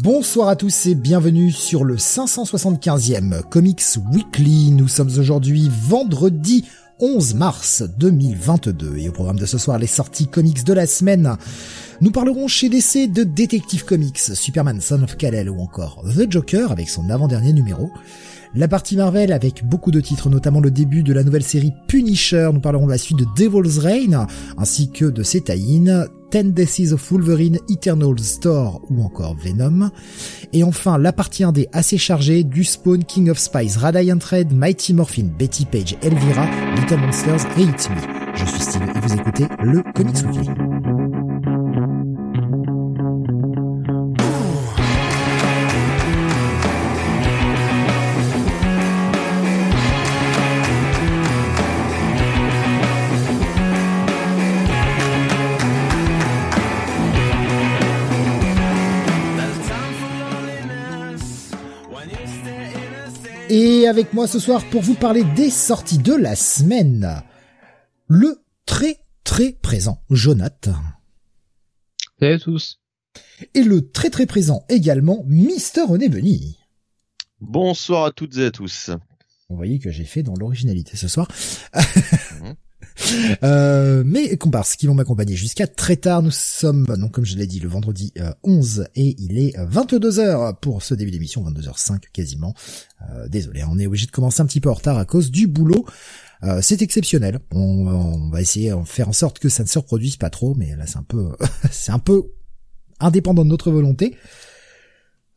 Bonsoir à tous et bienvenue sur le 575e Comics Weekly. Nous sommes aujourd'hui vendredi 11 mars 2022 et au programme de ce soir les sorties comics de la semaine. Nous parlerons chez DC de Detective Comics, Superman Son of Kal-El ou encore The Joker avec son avant-dernier numéro. La partie Marvel avec beaucoup de titres, notamment le début de la nouvelle série Punisher. Nous parlerons de la suite de Devil's Reign, ainsi que de ses 10 Days of Wolverine, Eternal Store ou encore Venom. Et enfin, la partie 1D assez chargée du Spawn, King of Spies, Radiant Red, Mighty Morphin, Betty Page, Elvira, Little Monsters et It's Me. Je suis Steve et vous écoutez le Comics Weekly. Avec moi ce soir pour vous parler des sorties de la semaine, le très très présent Jonathan. Salut à tous. Et le très très présent également Mister René Benny. Bonsoir à toutes et à tous. Vous voyez que j'ai fait dans l'originalité ce soir. Euh, mais comparse qui vont m'accompagner jusqu'à très tard. Nous sommes, donc comme je l'ai dit, le vendredi 11 euh, et il est 22h pour ce début d'émission, 22h05 quasiment. Euh, désolé, on est obligé de commencer un petit peu en retard à cause du boulot. c'est exceptionnel. On, va essayer de faire en sorte que ça ne se reproduise pas trop, mais là c'est un peu, c'est un peu indépendant de notre volonté.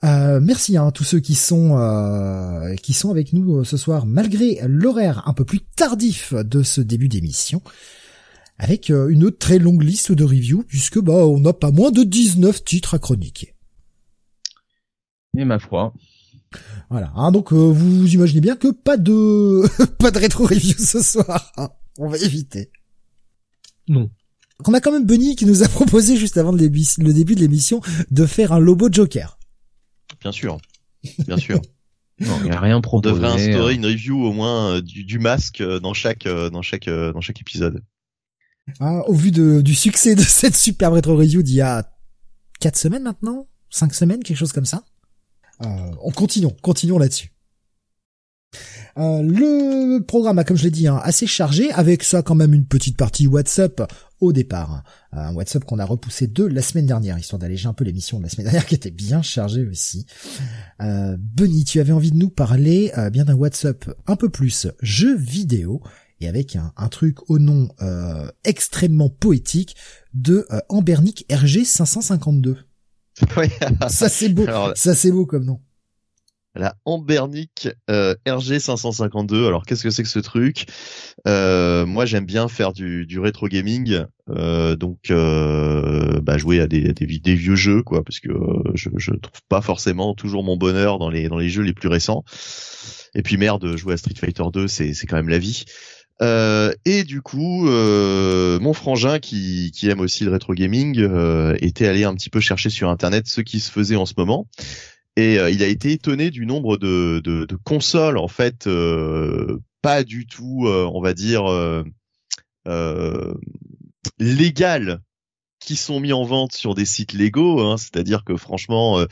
Euh, merci hein, à tous ceux qui sont euh, qui sont avec nous euh, ce soir malgré l'horaire un peu plus tardif de ce début d'émission avec une très longue liste de reviews puisque bah on n'a pas moins de 19 titres à chroniquer. Et ma foi. Voilà, hein, donc vous, imaginez bien que pas de pas de rétro review ce soir. Hein. on va éviter. Non. On a quand même Bunny qui nous a proposé juste avant le début de l'émission de faire un Lobo Joker. Bien sûr. Bien sûr. Non, il a rien proposé. On devrait instaurer une review au moins euh, du, masque euh, dans chaque euh, dans chaque dans chaque épisode. Ah, au vu de, du succès de cette super rétro review d'il y a quatre semaines maintenant, cinq semaines, quelque chose comme ça? Euh, on continue, continuons là-dessus. Euh, le programme, comme je l'ai dit, hein, assez chargé, avec ça quand même une petite partie WhatsApp au départ. Un WhatsApp qu'on a repoussé de la semaine dernière, histoire d'alléger un peu l'émission de la semaine dernière qui était bien chargée aussi. Euh, Benny, tu avais envie de nous parler euh, bien d'un WhatsApp un peu plus jeu vidéo et avec un, truc au nom euh, extrêmement poétique de euh, Ambernic RG 552. ça c'est beau, ça c'est beau comme nom la Ambernic euh, RG 552. Alors qu'est-ce que c'est que ce truc? Euh, Moi j'aime bien faire du, du rétro gaming, euh, donc bah, jouer à des, vieux jeux quoi, parce que je, je trouve pas forcément toujours mon bonheur dans les dans les jeux les plus récents. Et puis merde, jouer à Street Fighter 2, c'est c'est quand même la vie. Et du coup, mon frangin qui, qui aime aussi le rétro gaming était allé un petit peu chercher sur internet ce qui se faisait en ce moment et euh, il a été étonné du nombre de, de, de consoles en fait euh, pas du tout, euh, on va dire légales qui sont mis en vente sur des sites légaux, hein, c'est-à-dire que franchement,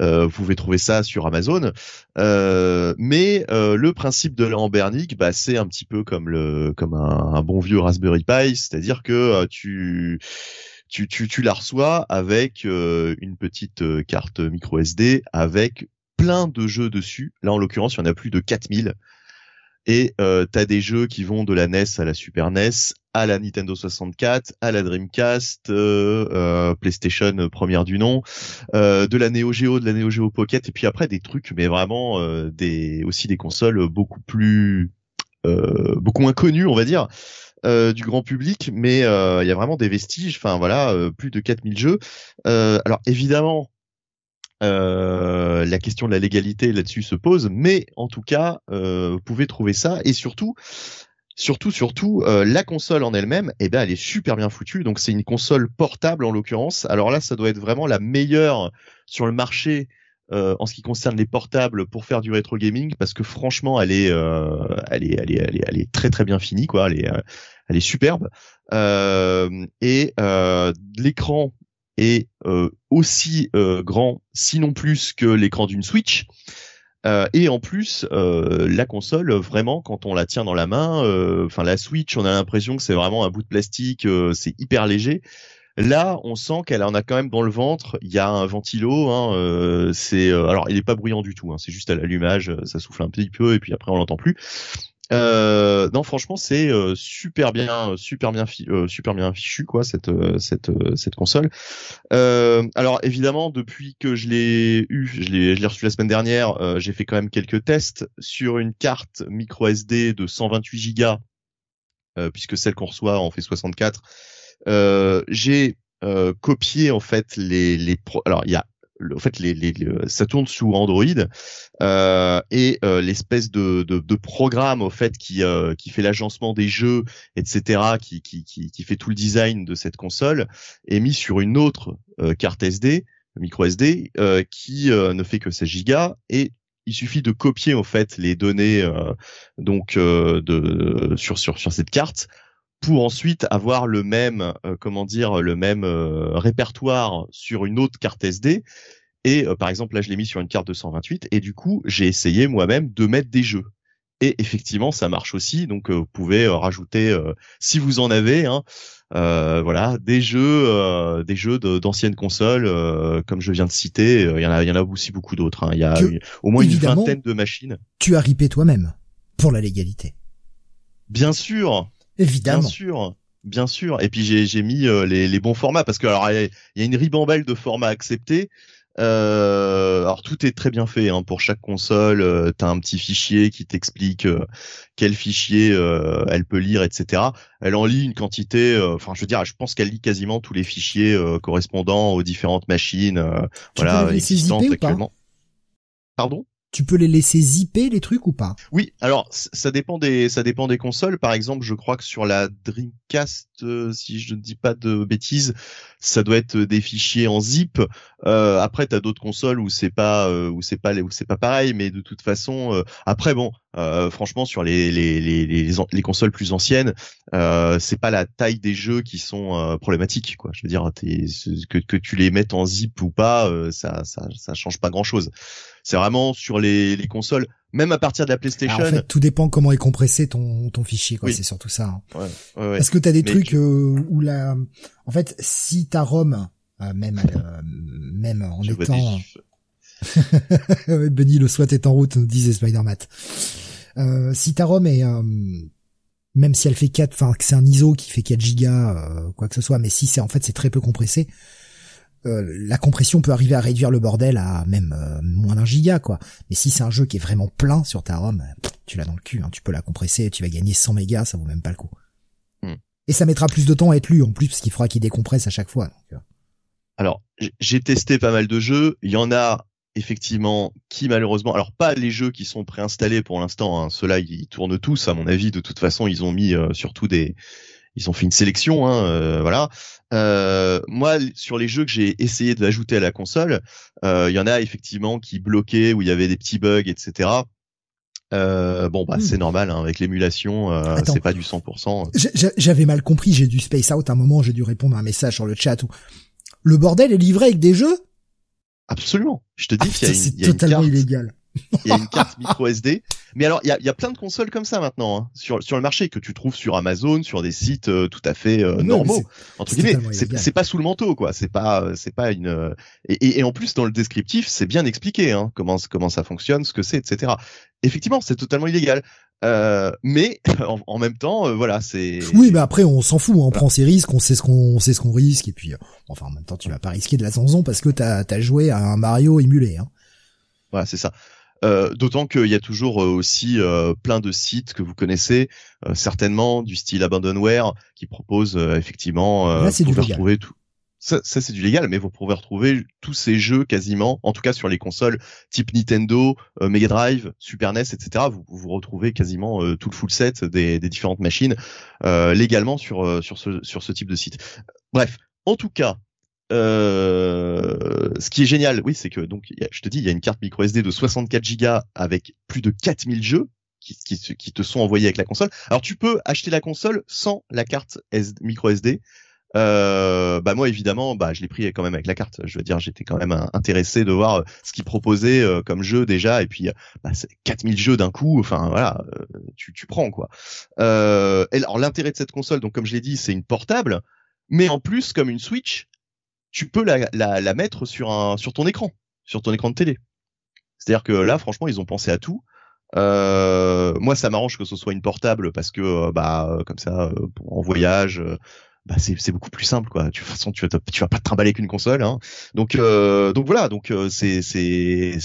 euh, vous pouvez trouver ça sur Amazon. Euh, mais euh, le principe de l'Ambernic, bah, c'est un petit peu comme le comme un, un bon vieux Raspberry Pi, c'est-à-dire que tu tu, tu, tu la reçois avec euh, une petite euh, carte micro SD avec plein de jeux dessus. Là, en l'occurrence, il y en a plus de 4000. Et euh, tu as des jeux qui vont de la NES à la Super NES, à la Nintendo 64, à la Dreamcast, euh, PlayStation première du nom, de la Neo Geo, de la Neo Geo Pocket, et puis après des trucs, mais vraiment des aussi des consoles beaucoup plus, beaucoup moins connues, on va dire. Euh, du grand public, mais euh, il y a vraiment des vestiges. Enfin voilà, euh, plus de 4000 jeux. alors évidemment, la question de la légalité là-dessus se pose, mais en tout cas, vous pouvez trouver ça et surtout. Surtout, surtout, la console en elle-même, eh ben, elle est super bien foutue. Donc, c'est une console portable en l'occurrence. Alors là, ça doit être vraiment la meilleure sur le marché euh, en ce qui concerne les portables pour faire du rétro gaming parce que franchement elle est euh, elle elle est elle est elle est très très bien finie quoi elle euh, elle est superbe euh, et l'écran est aussi grand sinon plus que l'écran d'une Switch et en plus la console vraiment quand on la tient dans la main enfin la Switch on a l'impression que c'est vraiment un bout de plastique c'est hyper léger Là, on sent qu'elle en a quand même dans le ventre. Il y a un ventilo. Hein, euh, c'est euh, alors il est pas bruyant du tout. Hein, c'est juste à l'allumage, euh, ça souffle un petit peu et puis après on l'entend plus. Euh, non, franchement, c'est super bien, super bien, super bien fichu quoi cette cette cette console. alors évidemment, depuis que je l'ai eu, je l'ai je l'ai reçu la semaine dernière, j'ai fait quand même quelques tests sur une carte micro SD de 128 Go, puisque celle qu'on reçoit en fait 64 euh, j'ai euh, copié en fait les les alors il y a en fait, les, les, ça tourne sous Android euh, et euh, l'espèce de, de, de, programme au fait qui euh, qui fait l'agencement des jeux, etc., qui, qui, qui, qui, fait tout le design de cette console est mis sur une autre euh, carte SD, micro SD, qui ne fait que 16 gigas et il suffit de copier en fait les données donc de sur sur sur cette carte pour ensuite avoir le même, euh, comment dire, le même euh, répertoire sur une autre carte SD. Et euh, par exemple, là, je l'ai mis sur une carte de 128 et du coup, j'ai essayé moi-même de mettre des jeux. Et effectivement, ça marche aussi. Donc, vous pouvez rajouter, si vous en avez, hein, voilà, des jeux, des jeux d'anciennes consoles, comme je viens de citer. Il y en a, il y en a aussi beaucoup d'autres. Hein. Il y a au moins une vingtaine de machines. Tu as ripé toi-même pour la légalité. Bien sûr, Évidemment. Bien sûr. Bien sûr. Et puis j'ai mis euh, les, les, bons formats parce que alors il y, a une ribambelle de formats acceptés. Euh, alors tout est très bien fait hein. pour chaque console. Euh, tu as un petit fichier qui t'explique euh, quel fichier elle peut lire, etc. Elle en lit une quantité. Enfin, je veux dire, je pense qu'elle lit quasiment tous les fichiers correspondant aux différentes machines, voilà, existantes actuellement. Pardon? Tu peux les laisser zipper les trucs ou pas? Oui, alors ça dépend des ça dépend des consoles. Par exemple, je crois que sur la Dreamcast, euh, si je ne dis pas de bêtises, ça doit être des fichiers en zip. Euh, après, t'as d'autres consoles où c'est pas euh, où c'est pas où c'est pas pareil, mais de toute façon, euh, après bon, franchement sur les, les les les, consoles plus anciennes, c'est pas la taille des jeux qui sont problématiques quoi. Je veux dire, que que tu les mettes en zip ou pas, ça ça ça change pas grand chose. C'est vraiment sur les, les consoles, même à partir de la PlayStation. en fait, tout dépend comment est compressé ton, ton fichier, quoi. C'est surtout ça. Hein. Ouais, ouais, ouais. Est-ce que t'as des trucs euh, où la, en fait, si ta ROM, euh, même euh, même en étant, Benny le SWAT est en route, disait Spider-Man. Euh, si ta ROM est même si elle fait 4, enfin que c'est un ISO qui fait 4 gigas, quoi que ce soit, mais si c'est en fait c'est très peu compressé, euh, la compression peut arriver à réduire le bordel à même euh, moins d'un giga quoi. Mais si c'est un jeu qui est vraiment plein sur ta ROM, tu l'as dans le cul, hein. tu peux la compresser, tu vas gagner 100 mégas, ça vaut même pas le coup. Hmm. Et ça mettra plus de temps à être lu en plus parce qu'il faudra qu'il décompresse à chaque fois. Euh. Alors j'ai testé pas mal de jeux, il y en a effectivement qui malheureusement, alors pas les jeux qui sont préinstallés pour l'instant, hein. ceux-là ils tournent tous à mon avis. De toute façon ils ont mis surtout des ils ont fait une sélection, hein, euh, voilà. Euh, moi, sur les jeux que j'ai essayé de l'ajouter à la console, euh, il y en a effectivement qui bloquaient, où il y avait des petits bugs, etc. Euh, bon bah c'est hmm. normal hein, avec l'émulation euh, c'est pas du 100%. J'avais mal compris, j'ai dû space out un moment, j'ai dû répondre à un message sur le chat où le bordel est livré avec des jeux Absolument. Je te dis ah, qu'il y a une, c'est totalement illégal. Il y a une carte micro SD. Mais alors, il y a, y a, plein de consoles comme ça maintenant hein, sur sur le marché que tu trouves sur Amazon, sur des sites euh, tout à fait euh, normaux. Entre guillemets, c'est pas sous le manteau, quoi. C'est pas euh, c'est pas une et, et, en plus dans le descriptif, c'est bien expliqué hein, comment comment ça fonctionne, ce que c'est, etc. Effectivement, c'est totalement illégal. Euh, mais en, même temps, voilà, c'est. Oui, mais après, on s'en fout. Hein. On prend ses risques, on sait ce qu'on sait ce qu'on risque, et puis, enfin, en même temps, tu vas pas risquer de la zanzon parce que t'as as joué à un Mario émulé. Hein. Voilà, c'est ça. Euh, D'autant qu'il y a toujours euh, aussi euh, plein de sites que vous connaissez euh, certainement du style Abandonware qui propose euh, effectivement Là, du retrouver tout. Ça, c'est du légal, mais vous pouvez retrouver tous ces jeux quasiment, en tout cas sur les consoles type Nintendo, euh, Mega Drive, Super NES, etc. Vous vous retrouvez quasiment euh, tout le full set des, différentes machines euh, légalement sur ce type de site. Bref, en tout cas, euh, ce qui est génial, oui, c'est que donc je te dis, il y a une carte micro SD de 64 Go avec plus de 4000 jeux qui, te sont envoyés avec la console. Alors tu peux acheter la console sans la carte micro SD. Euh, bah moi évidemment, bah je l'ai pris quand même avec la carte. Je veux dire, j'étais quand même intéressé de voir euh, ce qu'ils proposaient euh, comme jeu déjà, et puis euh, bah, c'est 4000 jeux d'un coup. Enfin voilà, tu, tu prends quoi. Euh, alors l'intérêt de cette console, donc comme je l'ai dit, c'est une portable, mais en plus comme une Switch, tu peux la, la, la mettre sur un sur ton écran, sur ton écran de télé. C'est-à-dire que là, franchement, ils ont pensé à tout. Euh, moi, ça m'arrange que ce soit une portable parce que bah comme ça, en voyage, bah c'est beaucoup plus simple quoi. Tu, de toute façon, tu vas tu vas pas te trimballer qu'une console. Hein. Donc euh, donc voilà, donc euh, c'est c'est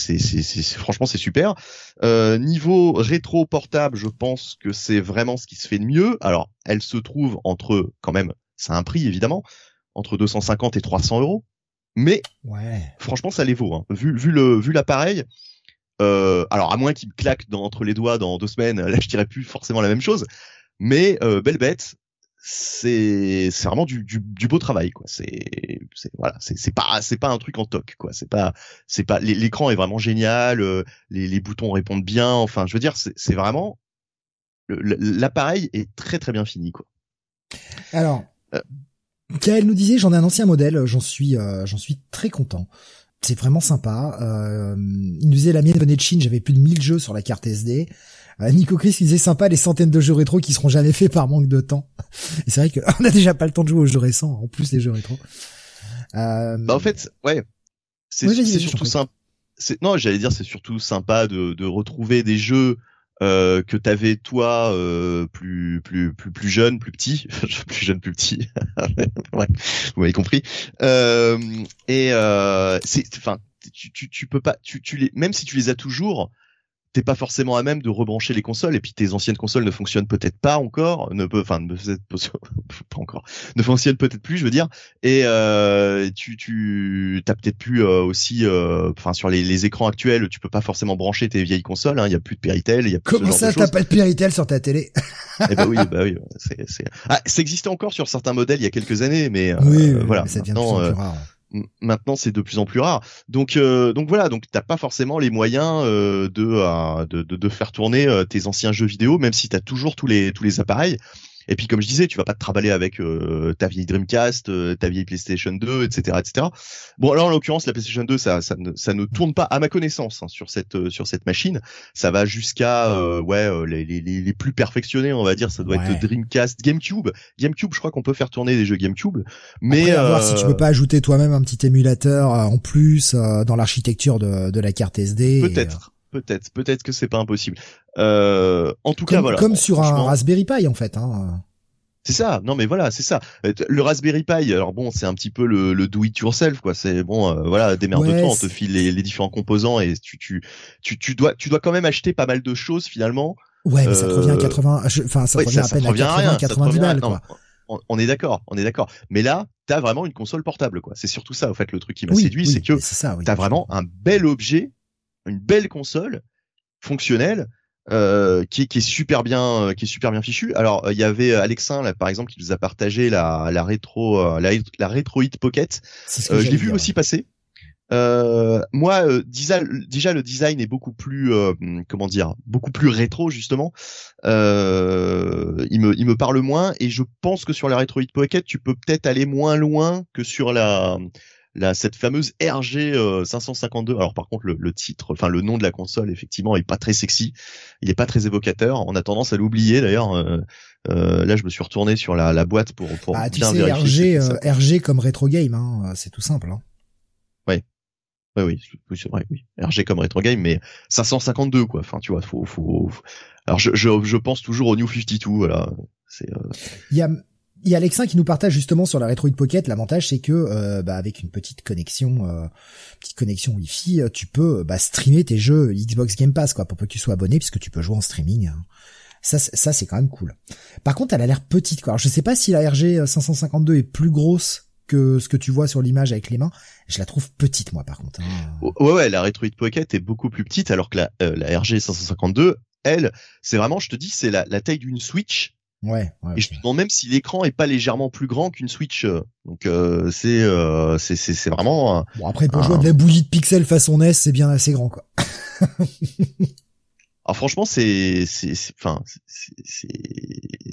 franchement c'est super. Euh, niveau rétro portable, je pense que c'est vraiment ce qui se fait de mieux. Alors, elle se trouve entre quand même, c'est un prix évidemment entre 250 et 300 euros. Mais Ouais. franchement, ça les vaut. Hein. Vu, vu le, vu l'appareil. Euh, alors à moins qu'il me claque dans, entre les doigts dans deux semaines, là je dirais plus forcément la même chose. Mais euh, belle bête, c'est c'est vraiment du, du, du beau travail quoi. C'est c'est voilà, c'est c'est pas c'est pas un truc en toc quoi. C'est pas c'est pas l'é- l'écran est vraiment génial, euh, les, les boutons répondent bien. Enfin, je veux dire, c'est c'est vraiment l'appareil est très très bien fini quoi. Alors, Euh. Kael nous disait, j'en ai un ancien modèle, j'en suis, euh, j'en suis très content. C'est vraiment sympa. Euh, il nous disait la mienne venait de Chine, j'avais plus de 1000 jeux sur la carte SD. Euh, Nico Chris il disait sympa les centaines de jeux rétro qui seront jamais faits par manque de temps. Et c'est vrai qu'on a déjà pas le temps de jouer aux jeux récents, en plus les jeux rétro. Euh, Bah en fait, ouais. C'est surtout sympa. C'est non, j'allais dire c'est surtout sympa de, de retrouver des jeux euh, que t'avais toi euh, plus plus plus plus jeune, plus petit, plus jeune, plus petit. ouais, vous m'avez compris. Euh, et euh, c'est enfin tu, tu tu peux pas tu tu les même si tu les as toujours t'es pas forcément à même de rebrancher les consoles et puis tes anciennes consoles ne fonctionnent peut-être pas encore ne peut enfin ne pas encore ne fonctionnent peut-être plus je veux dire et euh, tu tu t'as peut-être plus euh, aussi euh, enfin sur les, les écrans actuels tu peux pas forcément brancher tes vieilles consoles hein, il y a plus de Péritel il y a plus Comment ce genre ça, t'as pas de Péritel sur ta télé? Eh bah oui bah oui c'est c'est ah, ça existait encore sur certains modèles il y a quelques années mais euh, Oui, oui, voilà mais ça devient de plus maintenant, en plus rare. Maintenant, c'est de plus en plus rare. Donc, euh, donc voilà. Donc, t'as pas forcément les moyens euh, de, euh, de, de de faire tourner tes anciens jeux vidéo, même si t'as toujours tous les tous les appareils. Et puis, comme je disais, tu vas pas te traballer avec euh, ta vieille Dreamcast, euh, ta vieille PlayStation 2, etc., etc. Bon, alors en l'occurrence, la PlayStation 2, ça, ça ne, ça ne tourne pas, à ma connaissance, hein, sur cette euh, sur cette machine. Ça va jusqu'à euh, ouais euh, les, les les plus perfectionnés, on va dire. Ça doit Ouais. être Dreamcast, GameCube. GameCube, je crois qu'on peut faire tourner des jeux GameCube. Mais Après, à voir si tu peux pas ajouter toi-même un petit émulateur euh, en plus euh, dans l'architecture de, de la carte SD. Peut-être, peut-être, peut-être que c'est pas impossible. Euh, en tout Comme, cas, voilà. comme sur un Raspberry Pi en fait. Hein. C'est ça. Non, mais voilà, c'est ça. Euh, Le Raspberry Pi, alors bon, c'est un petit peu le, le do it yourself, quoi. C'est bon, euh, voilà, démerde-toi, Ouais, on te file les, les différents composants et tu, tu, tu, tu dois, tu dois quand même acheter pas mal de choses finalement. Ouais, mais ça te revient à Euh, 80, je- enfin ça te revient à ça peine à revient à 80, rien. ça te 90 revient à- balles quoi. on, on est d'accord, on est d'accord. Mais là, t'as vraiment une console portable, quoi. C'est surtout ça, en fait, le truc qui m'a Oui, séduit, oui, c'est que mais c'est ça. Oui, t'as vraiment un bel objet, une belle console fonctionnelle euh, qui, est- qui est super bien, euh, qui est super bien fichu. Alors euh, il y avait Alexin là par exemple qui nous a partagé la la rétro euh, la, la Pocket. Ce que Euh, je l'ai vu dire, aussi passer. Euh, moi, euh, déjà, déjà le design est beaucoup plus, euh, comment dire, beaucoup plus rétro justement. Euh, il me, il me parle moins et je pense que sur la Retroid Pocket, tu peux peut-être aller moins loin que sur la, la cette fameuse RG euh, 552. Alors par contre, le, le titre, enfin le nom de la console, effectivement, est pas très sexy. Il est pas très évocateur. On a tendance à l'oublier d'ailleurs. Euh, euh, là, je me suis retourné sur la, la boîte pour pour tu bien sais, vérifier. RG, euh, RG comme rétro game, hein, c'est tout simple. Hein. Ouais, oui, c'est- oui, c'est vrai, oui. RG comme retro game, mais 552 quoi. Enfin, tu vois, faut, faut. faut- Alors, je, je, je pense toujours au New 52, voilà. C'est. euh, Il y a, il y a Alexin qui nous partage justement sur la Retroid Pocket. L'avantage c'est que euh, bah, avec une petite connexion, euh, petite connexion Wi-Fi, tu peux bah, streamer tes jeux Xbox Game Pass quoi, pour que tu sois abonné puisque tu peux jouer en streaming. Hein. Ça, ça c'est quand même cool. Par contre, elle a l'air petite quoi. Alors, je sais pas si la RG 552 est plus grosse que ce que tu vois sur l'image avec les mains. Je la trouve petite moi par contre. Hein. Ouais ouais, la Retroid Pocket est beaucoup plus petite alors que la, euh, la RG 552, elle, c'est vraiment, je te dis, c'est la taille d'une Switch. Ouais. ouais et je me demande même si l'écran est pas légèrement plus grand qu'une Switch. Euh. Donc euh, c'est euh, c'est c'est vraiment. Bon après pour jouer de la bouillie de pixels façon NES, c'est bien assez grand quoi. Alors franchement, c'est c'est enfin c'est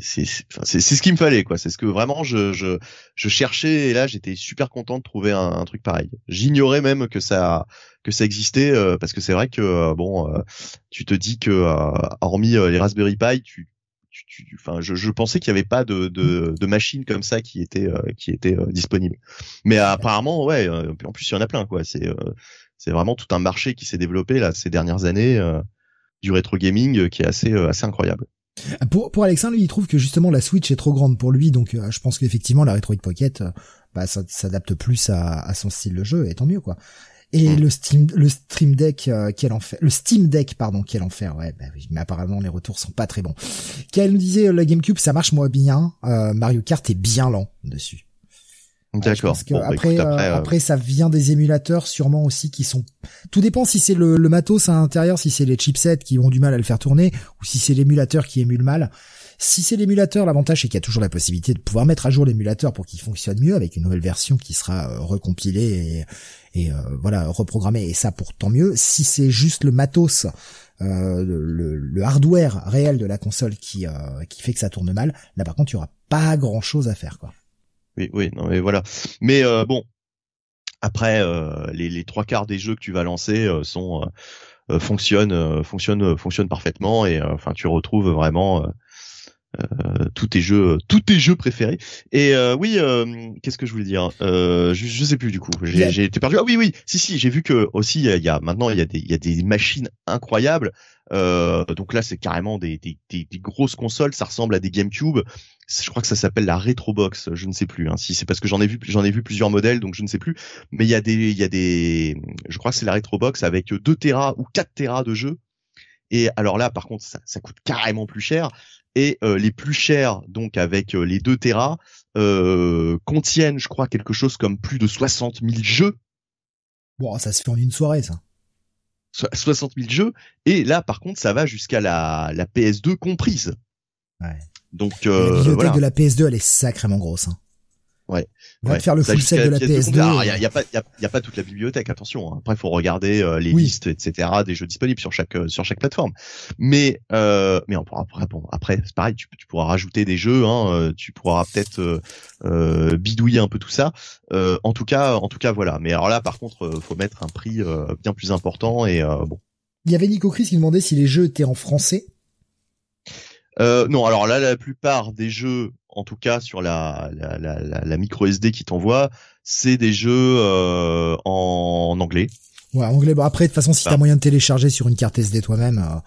c'est c'est ce qu'il me fallait quoi. C'est ce que vraiment je je je cherchais et là j'étais super content de trouver un, un truc pareil. J'ignorais même que ça que ça existait euh, parce que c'est vrai que euh, bon, euh, tu te dis que hormis les Raspberry Pi, tu enfin, je, je, pensais qu'il n'y avait pas de, de, de machines comme ça qui étaient qui étaient disponibles. Mais apparemment, ouais. en plus, il y en a plein, quoi. C'est c'est vraiment tout un marché qui s'est développé là ces dernières années du rétro gaming euh, qui est assez euh, assez incroyable. Pour, pour Alexandre, lui, il trouve que justement la Switch est trop grande pour lui, donc euh, je pense qu'effectivement la Retroid Pocket, bah, ça s'adapte plus à, à, son style de jeu, et tant mieux quoi. Et mm. le Steam, le Stream Deck, euh, quel enfer, le Steam Deck, pardon, quel enfer, ouais, bah, mais apparemment les retours sont pas très bons. Qu'elle nous disait, la GameCube, ça marche moins bien, Mario Kart est bien lent dessus. D'accord. Bon, bah, après, euh, euh, après, ça vient des émulateurs sûrement aussi qui sont. Tout dépend si c'est le, le, matos à l'intérieur, si c'est les chipsets qui ont du mal à le faire tourner, ou si c'est l'émulateur qui émule mal. Si c'est l'émulateur, l'avantage c'est qu'il y a toujours la possibilité de pouvoir mettre à jour l'émulateur pour qu'il fonctionne mieux avec une nouvelle version qui sera euh, recompilée et, et voilà reprogrammée. Et ça pour tant mieux. Si c'est juste le matos. Euh, le, le, hardware réel de la console qui qui fait que ça tourne mal, là par contre il y aura pas grand chose à faire quoi oui, oui, non, mais voilà. Mais euh, bon, après, euh, les, les, trois quarts des jeux que tu vas lancer euh, sont fonctionnent, fonctionnent, fonctionnent parfaitement et enfin, tu retrouves vraiment tous tes jeux, tous tes jeux préférés. Et oui, qu'est-ce que je voulais dire? Je, je sais plus du coup. J'ai été perdu. Ah oui, oui. Si, si. J'ai vu que aussi il y a maintenant il y a des il y a des machines incroyables. donc là, c'est carrément des, des, des, des, grosses consoles. Ça ressemble à des GameCube je crois que ça s'appelle la Retrobox, je ne sais plus. Hein, si c'est parce que j'en ai vu, j'en ai vu plusieurs modèles, donc je ne sais plus. Mais il y a des, il y a des, je crois que c'est la Retrobox avec 2 Tera ou 4 Tera de jeu. Et alors là, par contre, ça, ça coûte carrément plus cher. Et euh, les plus chers, donc avec euh, les 2 Tera, euh, contiennent, je crois, quelque chose comme plus de 60 000 jeux. Bon, ça se fait en une soirée, ça. 60 000 jeux. Et là, par contre, ça va jusqu'à la, la PS2 comprise. Ouais. Donc euh, la bibliothèque de la PS2 elle est sacrément grosse. Hein. Ouais. Va ouais. faire le full set de la PS2. Il y a, pas, y a, y a, pas toute la bibliothèque, attention. Hein. Après, il faut regarder euh, les listes, etc. des jeux disponibles sur chaque euh, sur chaque plateforme. Mais euh, mais on pourra après, bon, après c'est pareil, tu, tu, pourras rajouter des jeux, hein, euh, tu pourras peut-être euh, bidouiller un peu tout ça. en tout cas, en tout cas, voilà. Mais alors là, par contre, faut mettre un prix bien plus important et bon. Il y avait Nico Chris qui demandait si les jeux étaient en français. Euh, non, alors là, la plupart des jeux, en tout cas sur la, la, la, la micro SD qui t'envoie, c'est des jeux euh, en anglais. Ouais, anglais. Bon, après, de toute façon, si tu t'as moyen de télécharger sur une carte SD toi-même, euh,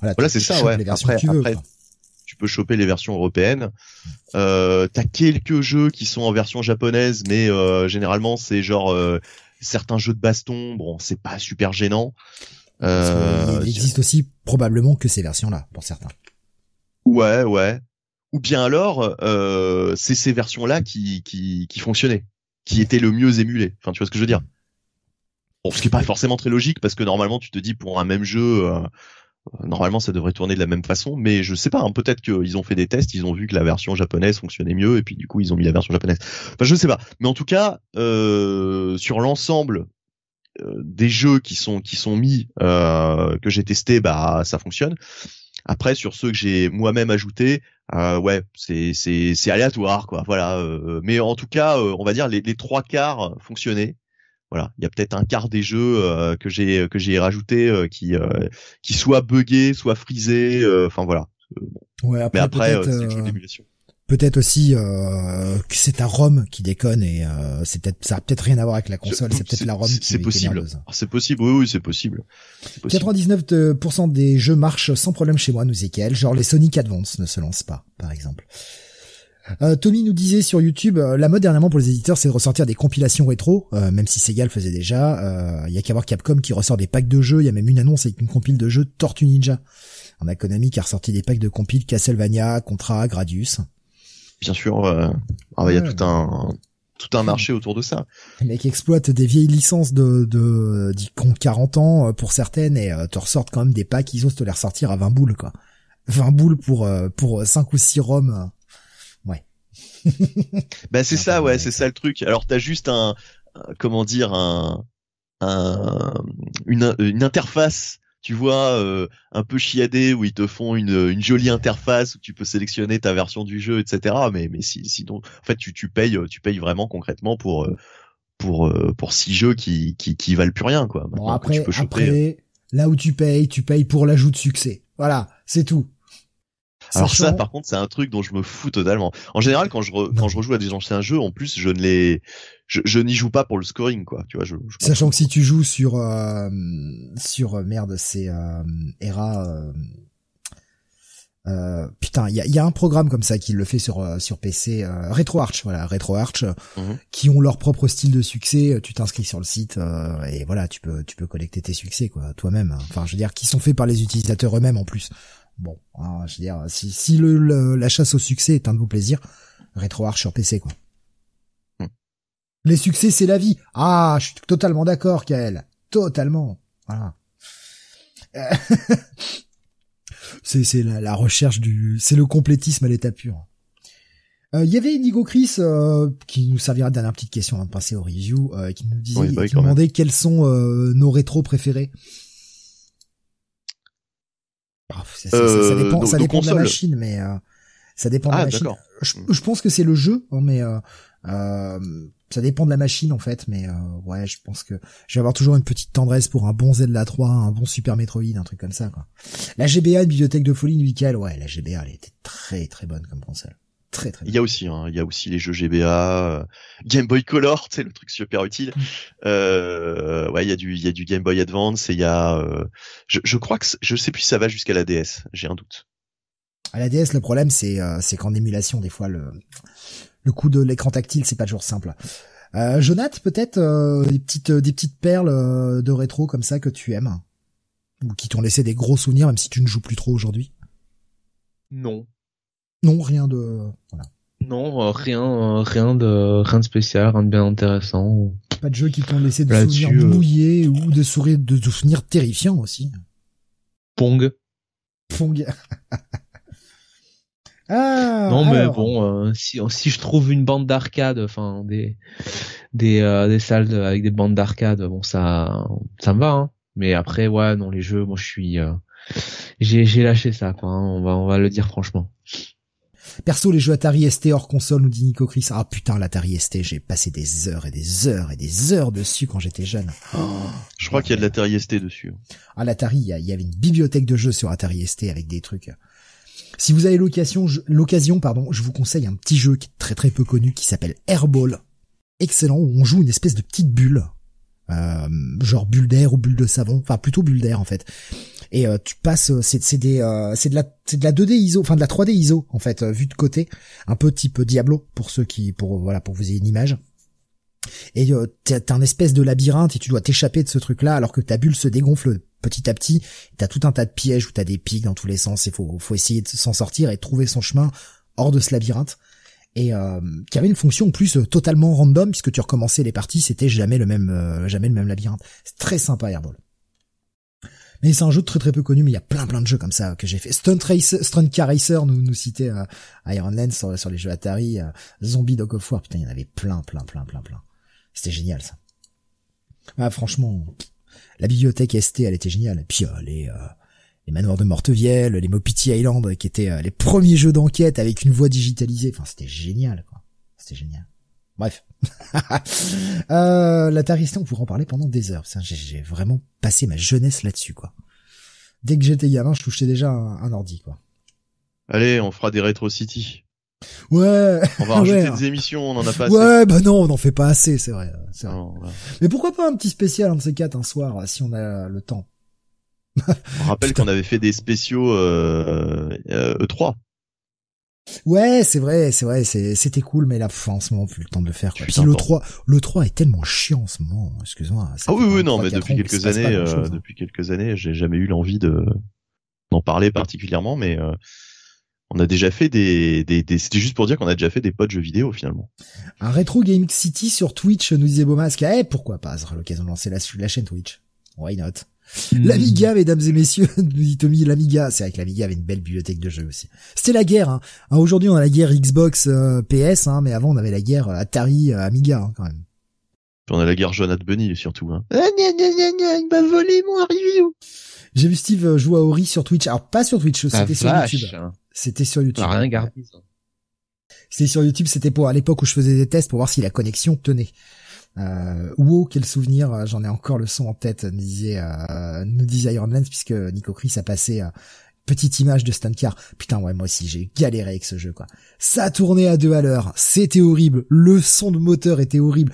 voilà, voilà c'est ça, ouais. Les versions après, tu, veux, après, tu peux choper les versions européennes. Euh, t'as quelques jeux qui sont en version japonaise, mais généralement c'est genre certains jeux de baston. Bon, c'est pas super gênant. Il existe aussi probablement que ces versions-là pour certains. Ouais, ouais. Ou bien alors, euh, c'est ces versions-là qui, qui, qui fonctionnaient, qui étaient le mieux émulées. Enfin, tu vois ce que je veux dire? Bon, ce qui est pas forcément très logique parce que normalement, tu te dis pour un même jeu, euh, normalement, ça devrait tourner de la même façon. Mais je sais pas. Hein, Peut-être qu'ils ont fait des tests, ils ont vu que la version japonaise fonctionnait mieux et puis du coup, ils ont mis la version japonaise. Enfin, je sais pas. Mais en tout cas, euh, sur l'ensemble euh, des jeux qui sont qui sont mis euh, que j'ai testé, bah ça fonctionne. Après, sur ceux que j'ai moi-même ajoutés, euh, ouais, c'est c'est c'est aléatoire, quoi. Voilà. Euh, mais en tout cas, euh, on va dire les, les trois quarts fonctionnaient. Voilà, il y a peut-être un quart des jeux euh, que j'ai que j'ai rajouté euh, qui qui soit buggé, soit frisé. Enfin voilà. Ouais, après, mais après, c'est une d'émulation peut-être aussi euh, que c'est ta ROM qui déconne et euh, c'est peut-être ça a peut-être rien à voir avec la console, c'est peut-être la ROM qui C'est possible. C'est possible. Oui, oui, c'est possible. possible. 99% des jeux marchent sans problème chez moi, nous Ekel. Genre les Sonic Advance ne se lancent pas, par exemple. Euh, Tommy nous disait sur YouTube, euh, la mode dernièrement pour les éditeurs, c'est de ressortir des compilations rétro, euh, même si Sega le faisait déjà. Il y a qu'à voir Capcom qui ressort des packs de jeux. Il y a même une annonce avec une compile de jeux Tortue Ninja. On a Konami qui a ressorti des packs de compiles Castlevania, Contra, Gradius. Bien sûr, ah bah, il y a tout un tout un marché autour de ça. Les mecs exploitent des vieilles licences de de comptent 40 ans pour certaines et te ressortent quand même des packs, ils osent te les ressortir à 20 boules quoi. 20 boules pour pour 5 ou 6 roms bah c'est ça, ouais, c'est ça le truc. Alors t'as juste un, comment dire, un, un une, une interface tu vois, euh, un peu chiadé où ils te font une, une jolie interface où tu peux sélectionner ta version du jeu, etc. Mais mais si, sinon, en fait, tu, tu payes, tu payes vraiment concrètement pour euh, pour euh, pour six jeux qui qui qui valent plus rien, quoi. Bon, après, après, là où tu payes, tu payes pour l'ajout de succès. Voilà, c'est tout. Alors ça, par contre, c'est un truc dont je me fous totalement. En général, quand je quand je rejoue à des anciens jeux, en plus, je ne les, je, n'y joue pas pour le scoring, quoi. Tu vois, je, Sachant que si tu joues sur euh, sur euh, merde, c'est euh, Era. Euh, euh, putain, il y a, y a, un programme comme ça qui le fait sur sur PC, RetroArch, voilà, RetroArch, mhm. qui ont leur propre style de succès. Tu t'inscris sur le site et voilà, tu peux tu peux collecter tes succès quoi, toi-même. Enfin, je veux dire, qui sont faits par les utilisateurs eux-mêmes en plus. Bon, hein, je veux dire, si, si le, la chasse au succès est un de vos plaisirs, RetroArch sur PC, quoi. Les succès, c'est la vie. Ah, je suis totalement d'accord, Kael. Totalement. Voilà. c'est c'est la, recherche du, c'est le complétisme à l'état pur. Il euh, y avait Inigo Chris euh, qui nous servira de dernière petite question avant de passer au review, euh, qui nous disait, bah qui nous demandait quels sont nos rétros préférés. Ça, euh, dépend, ça dépend de la machine, mais euh, ça dépend de la ah, machine. Je, pense que c'est le jeu, hein, mais euh, ça dépend de la machine en fait. Mais ouais, je pense que je vais avoir toujours une petite tendresse pour un bon Zelda 3, un bon Super Metroid, un truc comme ça. Quoi. La GBA, une bibliothèque de folie, nickel. Ouais, la GBA, elle était très très bonne comme console. Très très. Il y a aussi, hein, il y a aussi les jeux GBA, euh, Game Boy Color, c'est le truc super utile. Euh, ouais, il y a du, il y a du Game Boy Advance et il y a, euh, je, je crois que je sais plus si ça va jusqu'à la DS. J'ai un doute. À la DS, le problème c'est, euh, c'est qu'en émulation, des fois le, le coup de l'écran tactile, c'est pas toujours simple. Euh, Jonath, peut-être des petites, des petites perles de rétro comme ça que tu aimes ou qui t'ont laissé des gros souvenirs, même si tu ne joues plus trop aujourd'hui? Non, non, rien de voilà. Non, euh, rien, euh, rien de, rien de spécial, rien de bien intéressant. Pas de jeux qui t'ont laissé des souvenirs euh, mouillés ou des sourires, de souvenirs terrifiants aussi. Pong. Pong. ah, non mais bon, si si je trouve une bande d'arcade, enfin des des des salles avec des bandes d'arcade, bon ça ça me va. Hein. Mais après ouais, non les jeux, moi je suis j'ai j'ai lâché ça quoi. Hein. on va on va le dire franchement. Perso, les jeux Atari ST hors console, nous dit Nico Chris. Ah putain, l'Atari ST, j'ai passé des heures et des heures et des heures dessus quand j'étais jeune. je crois qu'il y a de l'Atari ST dessus. Ah, l'Atari, il y, avait une bibliothèque de jeux sur Atari ST avec des trucs. Si vous avez l'occasion, l'occasion, pardon, je vous conseille un petit jeu qui est très très peu connu qui s'appelle Airball. Excellent, où on joue une espèce de petite bulle. Euh, genre bulle d'air ou bulle de savon, enfin plutôt bulle d'air en fait et euh, tu passes euh, c'est c'est des euh, c'est de la c'est de la 2D ISO enfin de la 3D ISO en fait vue de côté un peu type Diablo pour ceux qui pour voilà pour vous ayez une image et euh, t'as un espèce de labyrinthe et tu dois t'échapper de ce truc là alors que ta bulle se dégonfle petit à petit. T'as tout un tas de pièges où t'as des pics dans tous les sens et faut faut essayer de s'en sortir et trouver son chemin hors de ce labyrinthe. Et euh, qui avait une fonction plus totalement random puisque tu recommençais les parties c'était jamais le même jamais le même labyrinthe. C'est très sympa Airball. Mais c'est un jeu très très peu connu, mais il y a plein plein de jeux comme ça que j'ai fait. Stunt Racer, Stunt Car Racer nous, nous citait euh, Iron Lens sur, les jeux Atari, euh, Zombie Dog of War, putain il y en avait plein plein plein plein plein. C'était génial ça. Ah, franchement, la bibliothèque ST elle était géniale. Et puis euh, les, euh, les manoirs de Mortevielle, les Mopiti Island qui étaient les premiers jeux d'enquête avec une voix digitalisée, enfin c'était génial quoi. C'était génial. Bref. euh, l'Atari on pourrait en parler pendant des heures. J'ai vraiment passé ma jeunesse là-dessus, quoi. Dès que j'étais gamin, je touchais déjà un, ordi, quoi. Allez, on fera des Retro City. Ouais. On va rajouter des émissions, on en a pas assez. Ouais, bah non, on n'en fait pas assez, c'est vrai. Mais pourquoi pas un petit spécial, un de ces quatre, un soir, si on a le temps. on rappelle qu'on avait fait des spéciaux euh, E3. Ouais, c'est vrai, c'est vrai, c'était cool, mais là, en ce moment, plus le temps de le faire. Quoi. Puis le 3, le 3 est tellement chiant en ce moment. Excuse-moi. Ah oui, oui, non, mais depuis quelques, années, euh, hein. depuis quelques années, j'ai jamais eu l'envie de d'en parler particulièrement, mais euh, on a déjà fait des, des, des c'était juste pour dire qu'on a déjà fait des pods jeux vidéo finalement. Un rétro gaming city sur Twitch nous disait Bomasque. Eh, pourquoi pas, ce sera l'occasion de lancer la, la chaîne Twitch. Why not? Hmm. L'Amiga, mesdames et messieurs, nous dit Tommy, l'Amiga, c'est vrai que l'Amiga avait une belle bibliothèque de jeux aussi. C'était la guerre. Hein. hein aujourd'hui, on a la guerre Xbox, euh, PS, hein, mais avant, on avait la guerre Atari, euh, Amiga, hein, quand même. on a la guerre Jonathan Bunny surtout. Hein. Ah, il m'a volé mon review. J'ai vu Steve euh, jouer à Ori sur Twitch. Alors pas sur Twitch, c'était sur YouTube. C'était sur YouTube. rien gardé. C'était sur YouTube, c'était pour à l'époque où je faisais des tests pour voir si la connexion tenait. Euh, wow, quel souvenir, euh, j'en ai encore le son en tête, nous disait, euh, nous disait Iron Lens, puisque Nico Chris a passé euh, petite image de Stunt Car. Putain, ouais, moi aussi, j'ai galéré avec ce jeu, quoi. Ça tournait à deux à l'heure, c'était horrible, le son de moteur était horrible.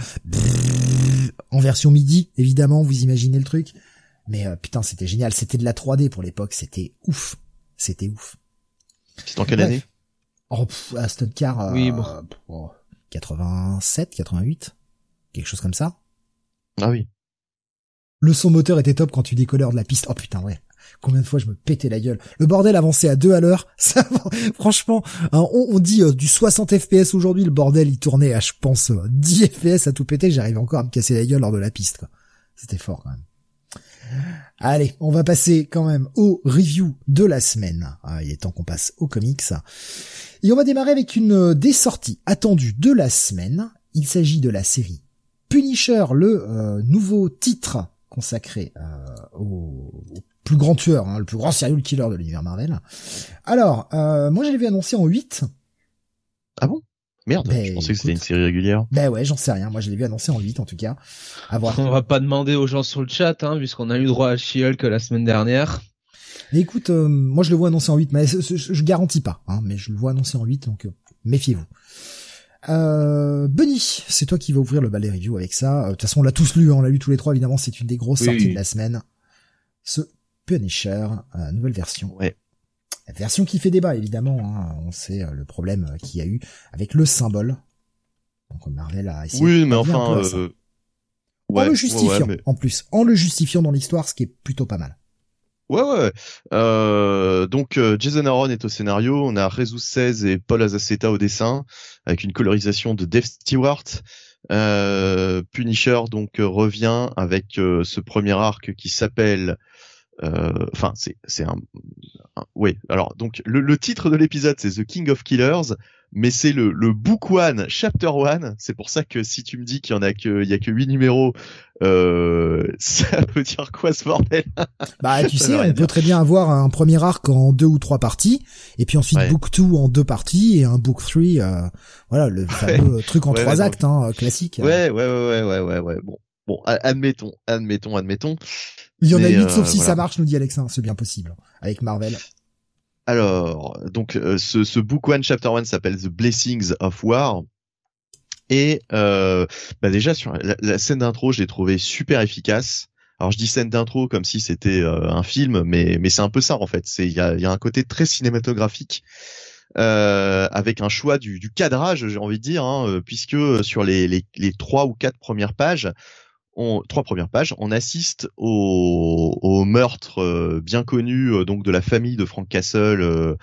en version MIDI, évidemment, vous imaginez le truc. Mais euh, putain, c'était génial, c'était de la 3D pour l'époque, c'était ouf. C'était ouf. C'est en quelle année? Oh, pff, Stunt Car, oui, bon. 87, 88 quelque chose comme ça. Ah oui. Le son moteur était top quand tu décolleurs de la piste. Oh putain ouais. Combien de fois je me pétais la gueule. Le bordel avançait à deux à l'heure. franchement, hein, on, dit euh, du 60 FPS aujourd'hui. Le bordel il tournait à je pense 10 euh, FPS à tout péter. J'arrivais encore à me casser la gueule lors de la piste. C'était fort quand même. Allez, on va passer quand même au review de la semaine. Ah, il est temps qu'on passe aux comics. Et on va démarrer avec une euh, des sorties attendues de la semaine. Il s'agit de la série Punisher, le euh, nouveau titre consacré euh, au, plus grand tueur, hein, le plus grand serial killer de l'univers Marvel. Alors, moi je l'avais annoncé en 8. Ah bon? Merde, ben, je pensais que c'était une série régulière. Ben ouais, j'en sais rien. Moi, je l'ai vu annoncé en 8, en tout cas. À voir. On va pas demander aux gens sur le chat, hein, puisqu'on a eu droit à She-Hulk la semaine dernière. Mais écoute, moi, je le vois annoncé en 8, mais je, garantis pas, hein, mais je le vois annoncé en 8, donc méfiez-vous. Euh, Bunny, c'est toi qui vas ouvrir le ballet review avec ça. Euh, de toute façon, on l'a tous lu, hein, on l'a lu tous les trois, évidemment, c'est une des grosses sorties de la semaine. Ce Punisher, euh, nouvelle version. Ouais. Version qui fait débat, évidemment. Hein. On sait euh, le problème qu'il y a eu avec le symbole. Donc Marvel a essayé. Oui, mais enfin. en le justifiant, en plus, en le justifiant dans l'histoire, ce qui est plutôt pas mal. Ouais, ouais. Euh, donc euh, Jason Aaron est au scénario, on a Jesus 16 et Paul Azaceta au dessin, avec une colorisation de Dave Stewart. Euh, Punisher donc revient avec ce premier arc qui s'appelle enfin c'est c'est un, oui alors donc le, le titre de l'épisode c'est The King of Killers mais c'est le, le book one, chapter one. C'est pour ça que si tu me dis qu'il y en a que, il y a que huit numéros, euh, ça veut dire quoi ce bordel? Bah, tu sais, on peut très bien avoir un premier arc en deux ou trois parties, et puis ensuite book two en deux parties et un book three, euh, voilà, le fameux truc en trois actes, hein, classique. Ouais, ouais, ouais, ouais, ouais, ouais. Bon, bon, admettons, admettons, admettons. Il y en a huit, sauf euh, si ça marche, nous dit Alexa, c'est bien possible, avec Marvel. Alors, donc euh, ce, ce book one chapter one s'appelle The Blessings of War. Et euh, bah déjà sur la, scène d'intro, je l'ai trouvé super efficace. Alors je dis scène d'intro comme si c'était euh, un film, mais mais c'est un peu ça en fait. C'est il y a, y a un côté très cinématographique. Euh, avec un choix du, du cadrage, j'ai envie de dire, hein, puisque sur les, les, les trois ou quatre premières pages, on, trois premières pages, on assiste au, au meurtre euh, bien connu euh, donc de la famille de Frank Castle euh,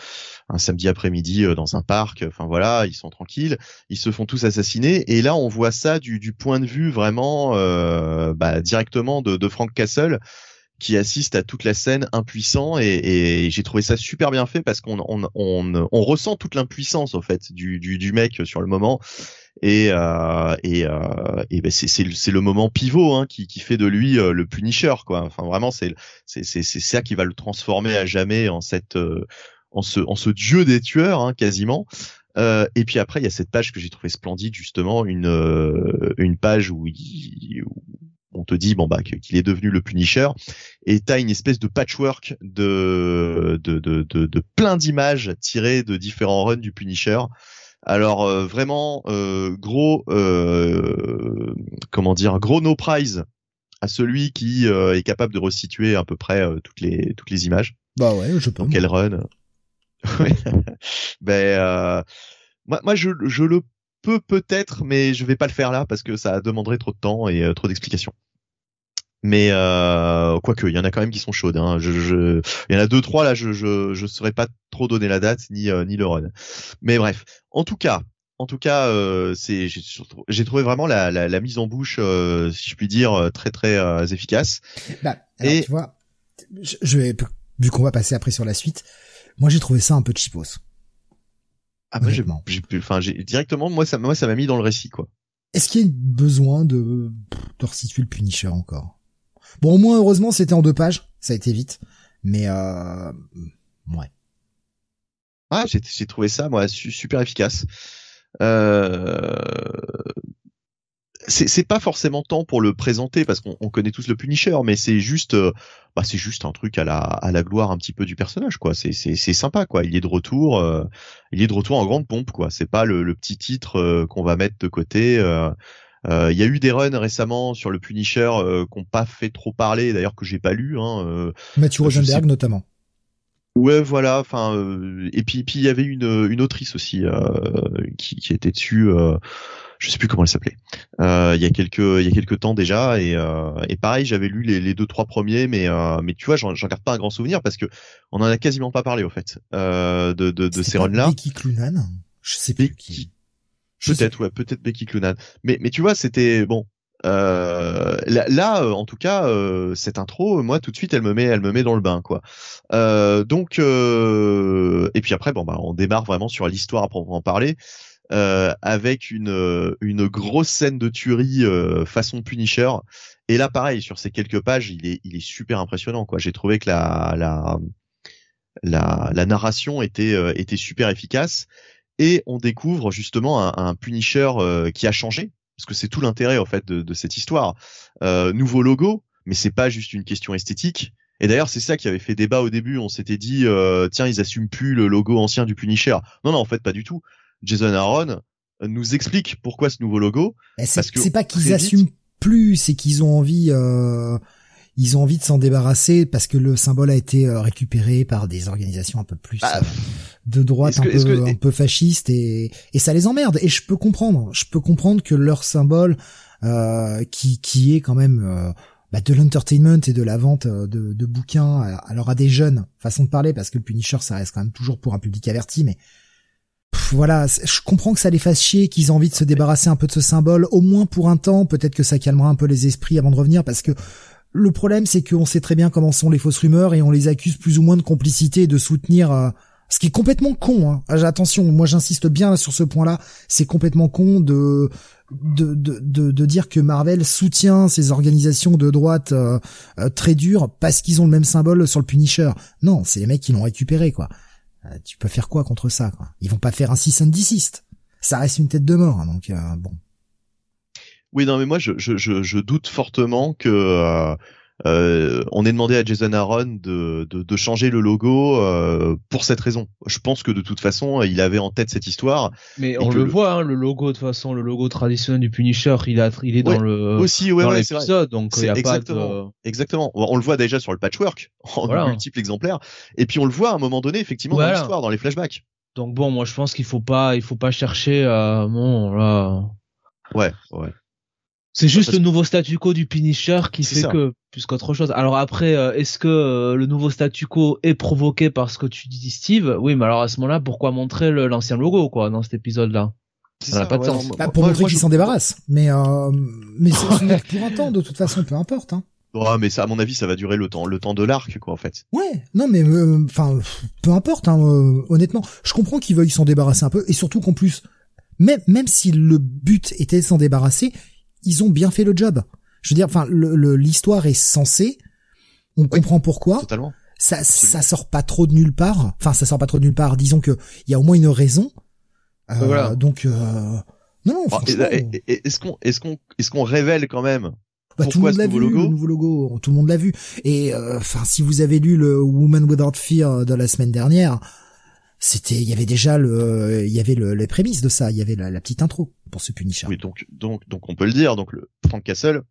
un samedi après-midi dans un parc. Enfin voilà, ils sont tranquilles, ils se font tous assassiner. Et là on voit ça du, du point de vue vraiment bah, directement de, de Frank Castle qui assiste à toute la scène impuissant. Et, et j'ai trouvé ça super bien fait parce qu'on on, on, on ressent toute l'impuissance en fait du, du, du mec sur le moment et euh, et, euh, et ben c'est c'est le moment pivot hein, qui qui fait de lui euh, le Punisher quoi. Enfin vraiment c'est c'est c'est c'est ça qui va le transformer à jamais en cette euh, en ce en ce dieu des tueurs hein, quasiment. Euh, et puis après il y a cette page que j'ai trouvé splendide justement une euh, une page où, il, où on te dit bon bah qu'il est devenu le Punisher et t'as une espèce de patchwork de de de, de plein d'images tirées de différents runs du Punisher alors euh, vraiment euh, gros, euh, comment dire, gros no prize à celui qui est capable de resituer à peu près toutes les toutes les images. Bah ouais, je pense. quel run ben euh, moi, moi je, je le peux peut-être, mais je vais pas le faire là parce que ça demanderait trop de temps et trop d'explications. Mais euh, quoique, il y en a quand même qui sont chaudes. Hein. Je, je, il y en a deux trois là. Je je je saurais pas trop donner la date ni euh, ni le run. Mais bref, en tout cas, en tout cas, euh, c'est j'ai trouvé vraiment la, la, la, mise en bouche, euh, si je puis dire, très très euh, efficace. Bah, et tu vois, je, je vais vu qu'on va passer après sur la suite. Moi, j'ai trouvé ça un peu cheapos. Ah bah j'ai, enfin j'ai directement moi ça moi ça m'a mis dans le récit quoi. Est-ce qu'il y a besoin de de resituer le Punisher encore? Bon au moins heureusement c'était en deux pages, ça a été vite, mais euh, ouais. Ah j'ai trouvé ça moi super efficace. Euh, c'est pas forcément temps pour le présenter parce qu'on connaît tous le Punisher, mais c'est juste, euh, bah c'est juste un truc à la à la gloire un petit peu du personnage quoi. C'est c'est sympa quoi. Il est de retour, euh, il est de retour en grande pompe quoi. C'est pas le, petit titre euh, qu'on va mettre de côté. Il y a eu des runs récemment sur le Punisher euh, qu'on pas fait trop parler, d'ailleurs que j'ai pas lu. Hein, Matthew Rosenberg notamment. Ouais, voilà. Enfin, et puis puis il y avait une une autrice aussi qui qui était dessus je sais plus comment elle s'appelait. Euh, il y a quelques il y a quelques temps déjà et, euh, et pareil j'avais lu les, les, deux trois premiers mais euh, mais tu vois j'en garde pas un grand souvenir parce que on en a quasiment pas parlé au fait euh, de de, de ces runs là. Becky Clunan, je sais plus qui. Peut-être ouais peut-être Becky Clunan. Mais mais tu vois c'était bon euh, là, là, en tout cas, euh, cette intro, moi, tout de suite, elle me met, elle me met dans le bain, quoi. Euh, donc, et puis après, bon, bah, on démarre vraiment sur l'histoire pour en parler. Euh, avec une, euh, une grosse scène de tuerie euh, façon Punisher. Et là, pareil, sur ces quelques pages, il est, il est super impressionnant. Quoi. J'ai trouvé que la, la, la, la narration était, était super efficace. Et on découvre justement un, un Punisher qui a changé, parce que c'est tout l'intérêt en fait de, de cette histoire. nouveau logo, mais c'est pas juste une question esthétique. Et d'ailleurs, c'est ça qui avait fait débat au début. On s'était dit, tiens, ils assument plus le logo ancien du Punisher. Non, non, en fait, pas du tout. Jason Aaron nous explique pourquoi ce nouveau logo. C'est pas qu'ils assument plus, c'est qu'ils ont envie, euh, ils ont envie de s'en débarrasser parce que le symbole a été euh, récupéré par des organisations un peu plus bah, euh, de droite, un, peu, un peu fascistes et, et ça les emmerde. Et je peux comprendre, je peux comprendre que leur symbole, euh, qui qui est quand même euh, bah, de l'entertainment et de la vente de, de bouquins, alors à des jeunes, façon de parler, parce que le Punisher ça reste quand même toujours pour un public averti, mais voilà, je comprends que ça les fasse chier, qu'ils aient envie de se débarrasser un peu de ce symbole, au moins pour un temps, peut-être que ça calmera un peu les esprits avant de revenir, parce que le problème c'est qu'on sait très bien comment sont les fausses rumeurs et on les accuse plus ou moins de complicité et de soutenir... Euh, ce qui est complètement con. Hein. Ah, attention, moi j'insiste bien sur ce point-là. C'est complètement con de de, de, de, dire que Marvel soutient ces organisations de droite euh, euh, très dures parce qu'ils ont le même symbole sur le Punisher. Non, c'est les mecs qui l'ont récupéré, quoi. Euh, tu peux faire quoi contre ça quoi? Ils vont pas faire un 6 and Ça reste une tête de mort, hein, donc bon. Oui, non, mais moi, je, je, je, doute fortement que euh, euh, on ait demandé à Jason Aaron de, de, de changer le logo euh, pour cette raison. Je pense que de toute façon, il avait en tête cette histoire. Mais on le, voit, hein, le logo de toute façon, le logo traditionnel du Punisher, il, a, il est dans le aussi, ouais, dans l'épisode, donc il y a exactement, pas de... exactement. On le voit déjà sur le patchwork en multiples exemplaires, et puis on le voit à un moment donné effectivement dans l'histoire, dans les flashbacks. Donc bon, moi je pense qu'il faut pas, il faut pas chercher à bon là. Ouais, ouais. C'est juste le nouveau statu quo du Punisher qui fait que plus qu'autre chose. Alors après, euh, est-ce que euh, le nouveau statu quo est provoqué par ce que tu dis, Steve? Oui, mais alors à ce moment-là, pourquoi montrer l'ancien logo quoi dans cet épisode-là? Ça n'a pas de sens. Bah, pour montrer qu'ils s'en débarrassent. Mais euh, mais c'est pour un temps de toute façon, peu importe. Hein. Ouais, mais ça, à mon avis, ça va durer le temps, le temps de l'arc, quoi, en fait. Ouais, non, mais enfin, peu importe. Hein, honnêtement, je comprends qu'ils veuillent s'en débarrasser un peu, et surtout qu'en plus, même même si le but était de s'en débarrasser, ils ont bien fait le job. Je veux dire, enfin, l'histoire est censée, on comprend pourquoi. Totalement. Ça, ça sort pas trop de nulle part. Enfin, ça sort pas trop de nulle part. Disons que il y a au moins une raison. Euh, voilà. Donc, euh, non, non. Est-ce qu'on, est-ce qu'on, est-ce qu'on révèle quand même bah, tout le monde l'a vu, logo le nouveau logo. Tout le monde l'a vu. Et euh, enfin, si vous avez lu le Woman Without Fear de la semaine dernière, c'était, il y avait déjà le, il y avait le, les prémices de ça. Il y avait la, la petite intro pour ce Punisher. Oui, donc, donc, donc on peut le dire. Donc le Frank Castle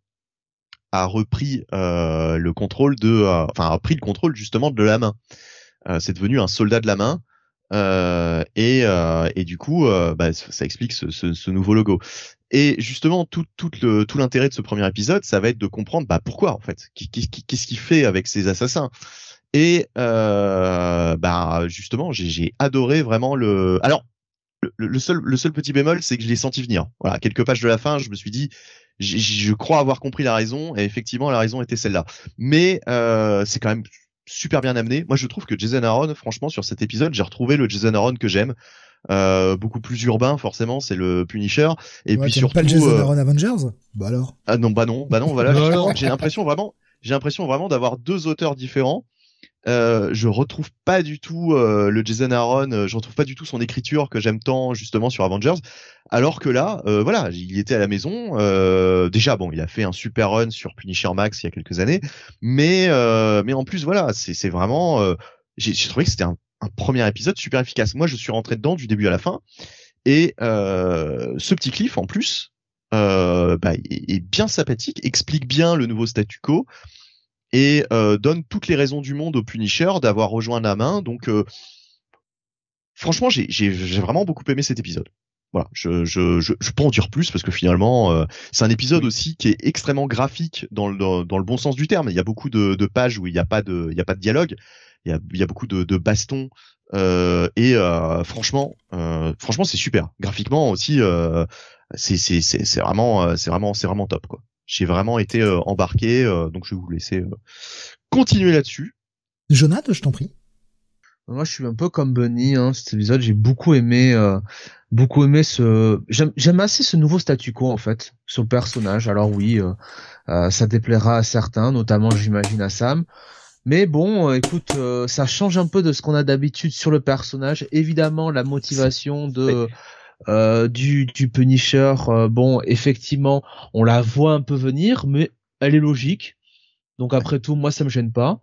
a repris euh, le contrôle de, euh, enfin a pris le contrôle justement de la main. Euh, c'est devenu un soldat de la main. et, et du coup, bah, ça explique ce, ce, ce nouveau logo. Et justement, tout, tout, le, tout l'intérêt de ce premier épisode, ça va être de comprendre bah, pourquoi en fait, qu'est-ce qu'il fait avec ces assassins? Et euh, bah justement, j'ai adoré vraiment le. Alors, le, seul, le seul petit bémol, c'est que je l'ai senti venir. Voilà, quelques pages de la fin, je me suis dit, je crois avoir compris la raison, et effectivement, la raison était celle-là. Mais euh, c'est quand même super bien amené. Moi, je trouve que Jason Aaron, franchement, sur cet épisode, j'ai retrouvé le Jason Aaron que j'aime. Euh, beaucoup plus urbain forcément c'est le Punisher et puis surtout pas le Jason euh, Aaron Avengers? Bah alors ah non bah non bah non voilà j'ai l'impression vraiment j'ai l'impression vraiment d'avoir deux auteurs différents euh, je retrouve pas du tout euh, le Jason Aaron, euh, je retrouve pas du tout son écriture que j'aime tant justement sur Avengers. Alors que là, euh, voilà, il était à la maison. déjà, bon, il a fait un super run sur Punisher Max il y a quelques années, mais mais en plus, voilà, c'est vraiment, j'ai trouvé que c'était un, premier épisode super efficace. Moi, je suis rentré dedans du début à la fin, et ce petit cliff en plus, bah, est bien sympathique, explique bien le nouveau statu quo et euh, donne toutes les raisons du monde au Punisher d'avoir rejoint la main. Donc, euh, franchement, j'ai vraiment beaucoup aimé cet épisode. Voilà, je, je, je, je peux en dire plus parce que finalement, euh, c'est un épisode aussi qui est extrêmement graphique dans le, dans, le bon sens du terme. Il y a beaucoup de, de pages où il n'y a pas de, il y a pas de dialogue. Il y a, il y a beaucoup de, de bastons et franchement, franchement, c'est super. Graphiquement aussi, c'est c'est c'est vraiment, c'est vraiment, c'est vraiment top quoi j'ai vraiment été euh, embarqué, euh, donc je vais vous laisser euh, continuer là-dessus. Jonathan, je t'en prie. Moi, je suis un peu comme Bunny. Hein, cet épisode, j'ai beaucoup aimé, beaucoup aimé ce. J'aime assez ce nouveau statu quo en fait sur le personnage. Alors oui, ça déplaira à certains, notamment j'imagine à Sam. Mais bon, écoute, ça change un peu de ce qu'on a d'habitude sur le personnage. Évidemment, la motivation de euh, du, du Punisher, euh, bon, effectivement, on la voit un peu venir, mais elle est logique. Donc après tout, moi, ça me gêne pas.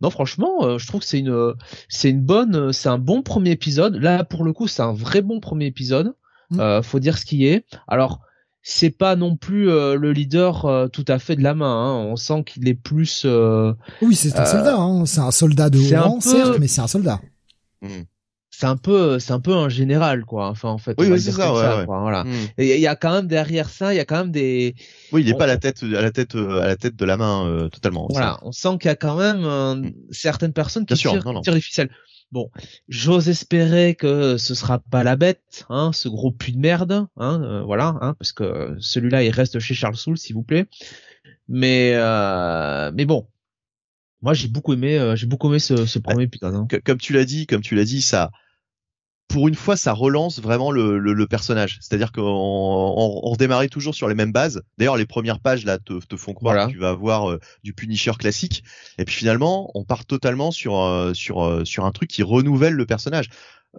Non, franchement, euh, je trouve que c'est une, c'est une bonne, c'est un bon premier épisode. Là, pour le coup, c'est un vrai bon premier épisode. Mm. faut dire ce qui est. Alors, c'est pas non plus le leader tout à fait de la main. Hein. On sent qu'il est plus. oui, c'est un soldat. Hein. C'est un soldat de haut rang, certes, mais c'est un soldat. Mm c'est un peu c'est un peu un général quoi. Enfin en fait oui, c'est ça, ouais, voilà. Hmm. et il y a quand même derrière ça il y a quand même des oui il est pas à la tête à la tête à la tête de la main euh, totalement voilà on sent qu'il y a quand même euh, hmm. certaines personnes qui tirent, tirent les ficelles. Bon j'ose espérer que ce sera pas la bête hein ce gros pu de merde hein euh, voilà hein parce que celui-là il reste chez Charles Soule s'il vous plaît. Mais mais bon moi j'ai beaucoup aimé j'ai beaucoup aimé ce, ce premier épisode hein. comme tu l'as dit comme tu l'as dit ça pour une fois, ça relance vraiment le, le, personnage. C'est-à-dire qu'on on, on redémarrait toujours sur les mêmes bases. D'ailleurs, les premières pages là te, te font croire que tu vas avoir euh, du Punisher classique, et puis finalement, on part totalement sur euh, sur euh, sur un truc qui renouvelle le personnage.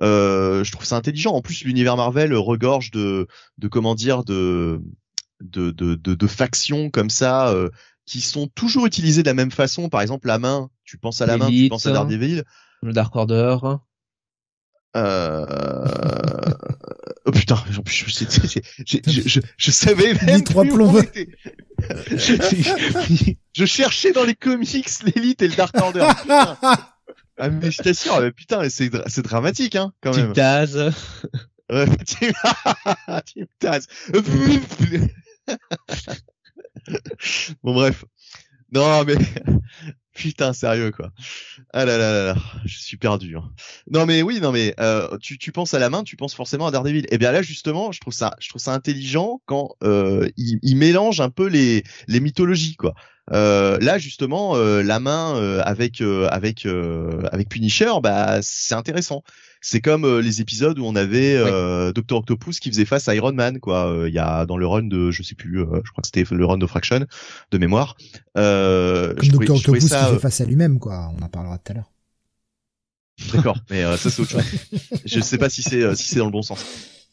je trouve ça intelligent. En plus, l'univers Marvel regorge de de comment dire de de de, de, de factions comme ça qui sont toujours utilisées de la même façon. Par exemple, la main. Tu penses à la main, tu penses à Daredevil. Le Dark Order. Euh... oh putain, je, je, je, je, savais même trois plombs. je cherchais dans les comics l'élite et le Dark Order. Putain. Ah mais je t'assure, mais putain, c'est c'est dramatique hein quand même. Taz. Ouais, Team Taz. bon bref. Non mais Putain, sérieux quoi. Ah là là là là, je suis perdu. Hein. Non mais oui, non mais euh, tu, tu penses à la main, tu penses forcément à Daredevil. Et eh bien là justement, je trouve ça, je trouve ça intelligent quand euh, il, il, mélange un peu les, les mythologies quoi. Euh, là justement, euh, la main euh, avec euh, avec avec Punisher, bah c'est intéressant c'est comme euh, les épisodes où on avait euh, Doctor Octopus qui faisait face à Iron Man quoi. Euh, il y a dans le run de je sais plus je crois que c'était le run de Fraction de mémoire euh, comme Doctor Octopus qui fait face à lui-même quoi. On en parlera tout à l'heure. D'accord, mais ça c'est autre chose. je sais pas si c'est si c'est dans le bon sens.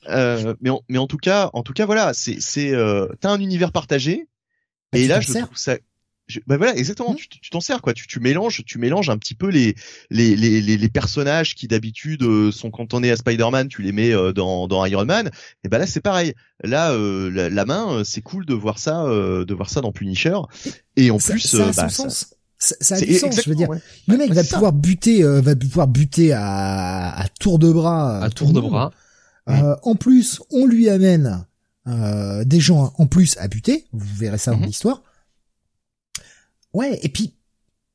Euh, mais en, mais en tout cas, en tout cas voilà, c'est c'est t'as un univers partagé et là je trouve ça bah voilà, exactement. Mmh. Tu t'en sers quoi. Tu, tu mélanges, tu mélanges un petit peu les les les, les, personnages qui d'habitude euh, sont cantonnés à Spider-Man, tu les mets euh, dans dans Iron Man. Et ben là c'est pareil. Là euh, la, main, c'est cool de voir ça, de voir ça dans Punisher. Et en plus, ça a bah, son sens. Ça, a du sens, je veux dire. Le mec va pouvoir buter, euh, va pouvoir buter à, à tour de bras. À tour de bras. Euh, en plus, on lui amène euh, des gens en plus à buter. Vous verrez ça dans mhm. l'histoire. Ouais, et puis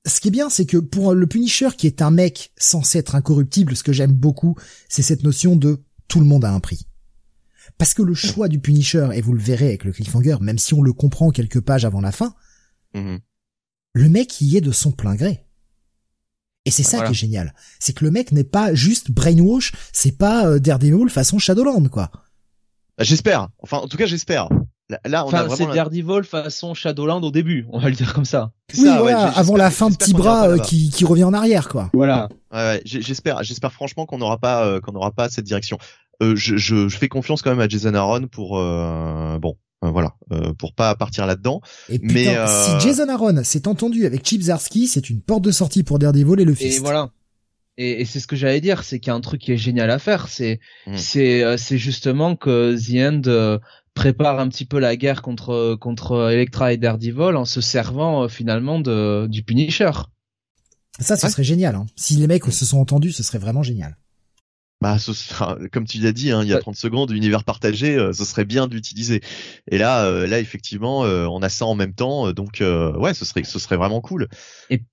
ce qui est bien, c'est que pour le Punisher, qui est un mec censé être incorruptible, ce que j'aime beaucoup, c'est cette notion de tout le monde a un prix. Parce que le choix du Punisher, et vous le verrez avec le cliffhanger, même si on le comprend quelques pages avant la fin, mhm. le mec y est de son plein gré. Et c'est ça qui est génial. C'est que le mec n'est pas juste brainwash, c'est pas euh, Daredevil façon Shadowland, quoi. Bah, j'espère. Enfin, en tout cas, j'espère. Là, on enfin, c'est Daredevil façon Shadowland au début, on va le dire comme ça. Oui, voilà, avant la fin de petit bras euh, qui, qui revient en arrière, quoi. Voilà. Ouais, ouais, j'espère, j'espère franchement qu'on n'aura pas, euh, qu'on n'aura pas cette direction. Euh, je, je, je, fais confiance quand même à Jason Aaron pour, euh, bon, voilà, pour pas partir là-dedans. Et mais si Jason Aaron s'est entendu avec Chip Zarsky, c'est une porte de sortie pour Daredevil et le Fist. Et voilà. Et, et c'est ce que j'allais dire, c'est qu'il y a un truc qui est génial à faire, c'est hmm. c'est c'est justement que The End prépare un petit peu la guerre contre contre Electra et Daredevil en se servant euh, finalement de du Punisher. Ça, ce serait génial. Hein. Si les mecs se sont entendus, ce serait vraiment génial. Bah, ce sera, comme tu l'as dit, hein, il y a 30 secondes, univers partagé, euh, ce serait bien d'utiliser. Et là, euh, là effectivement, on a ça en même temps, donc ouais, ce serait, ce serait vraiment cool. Et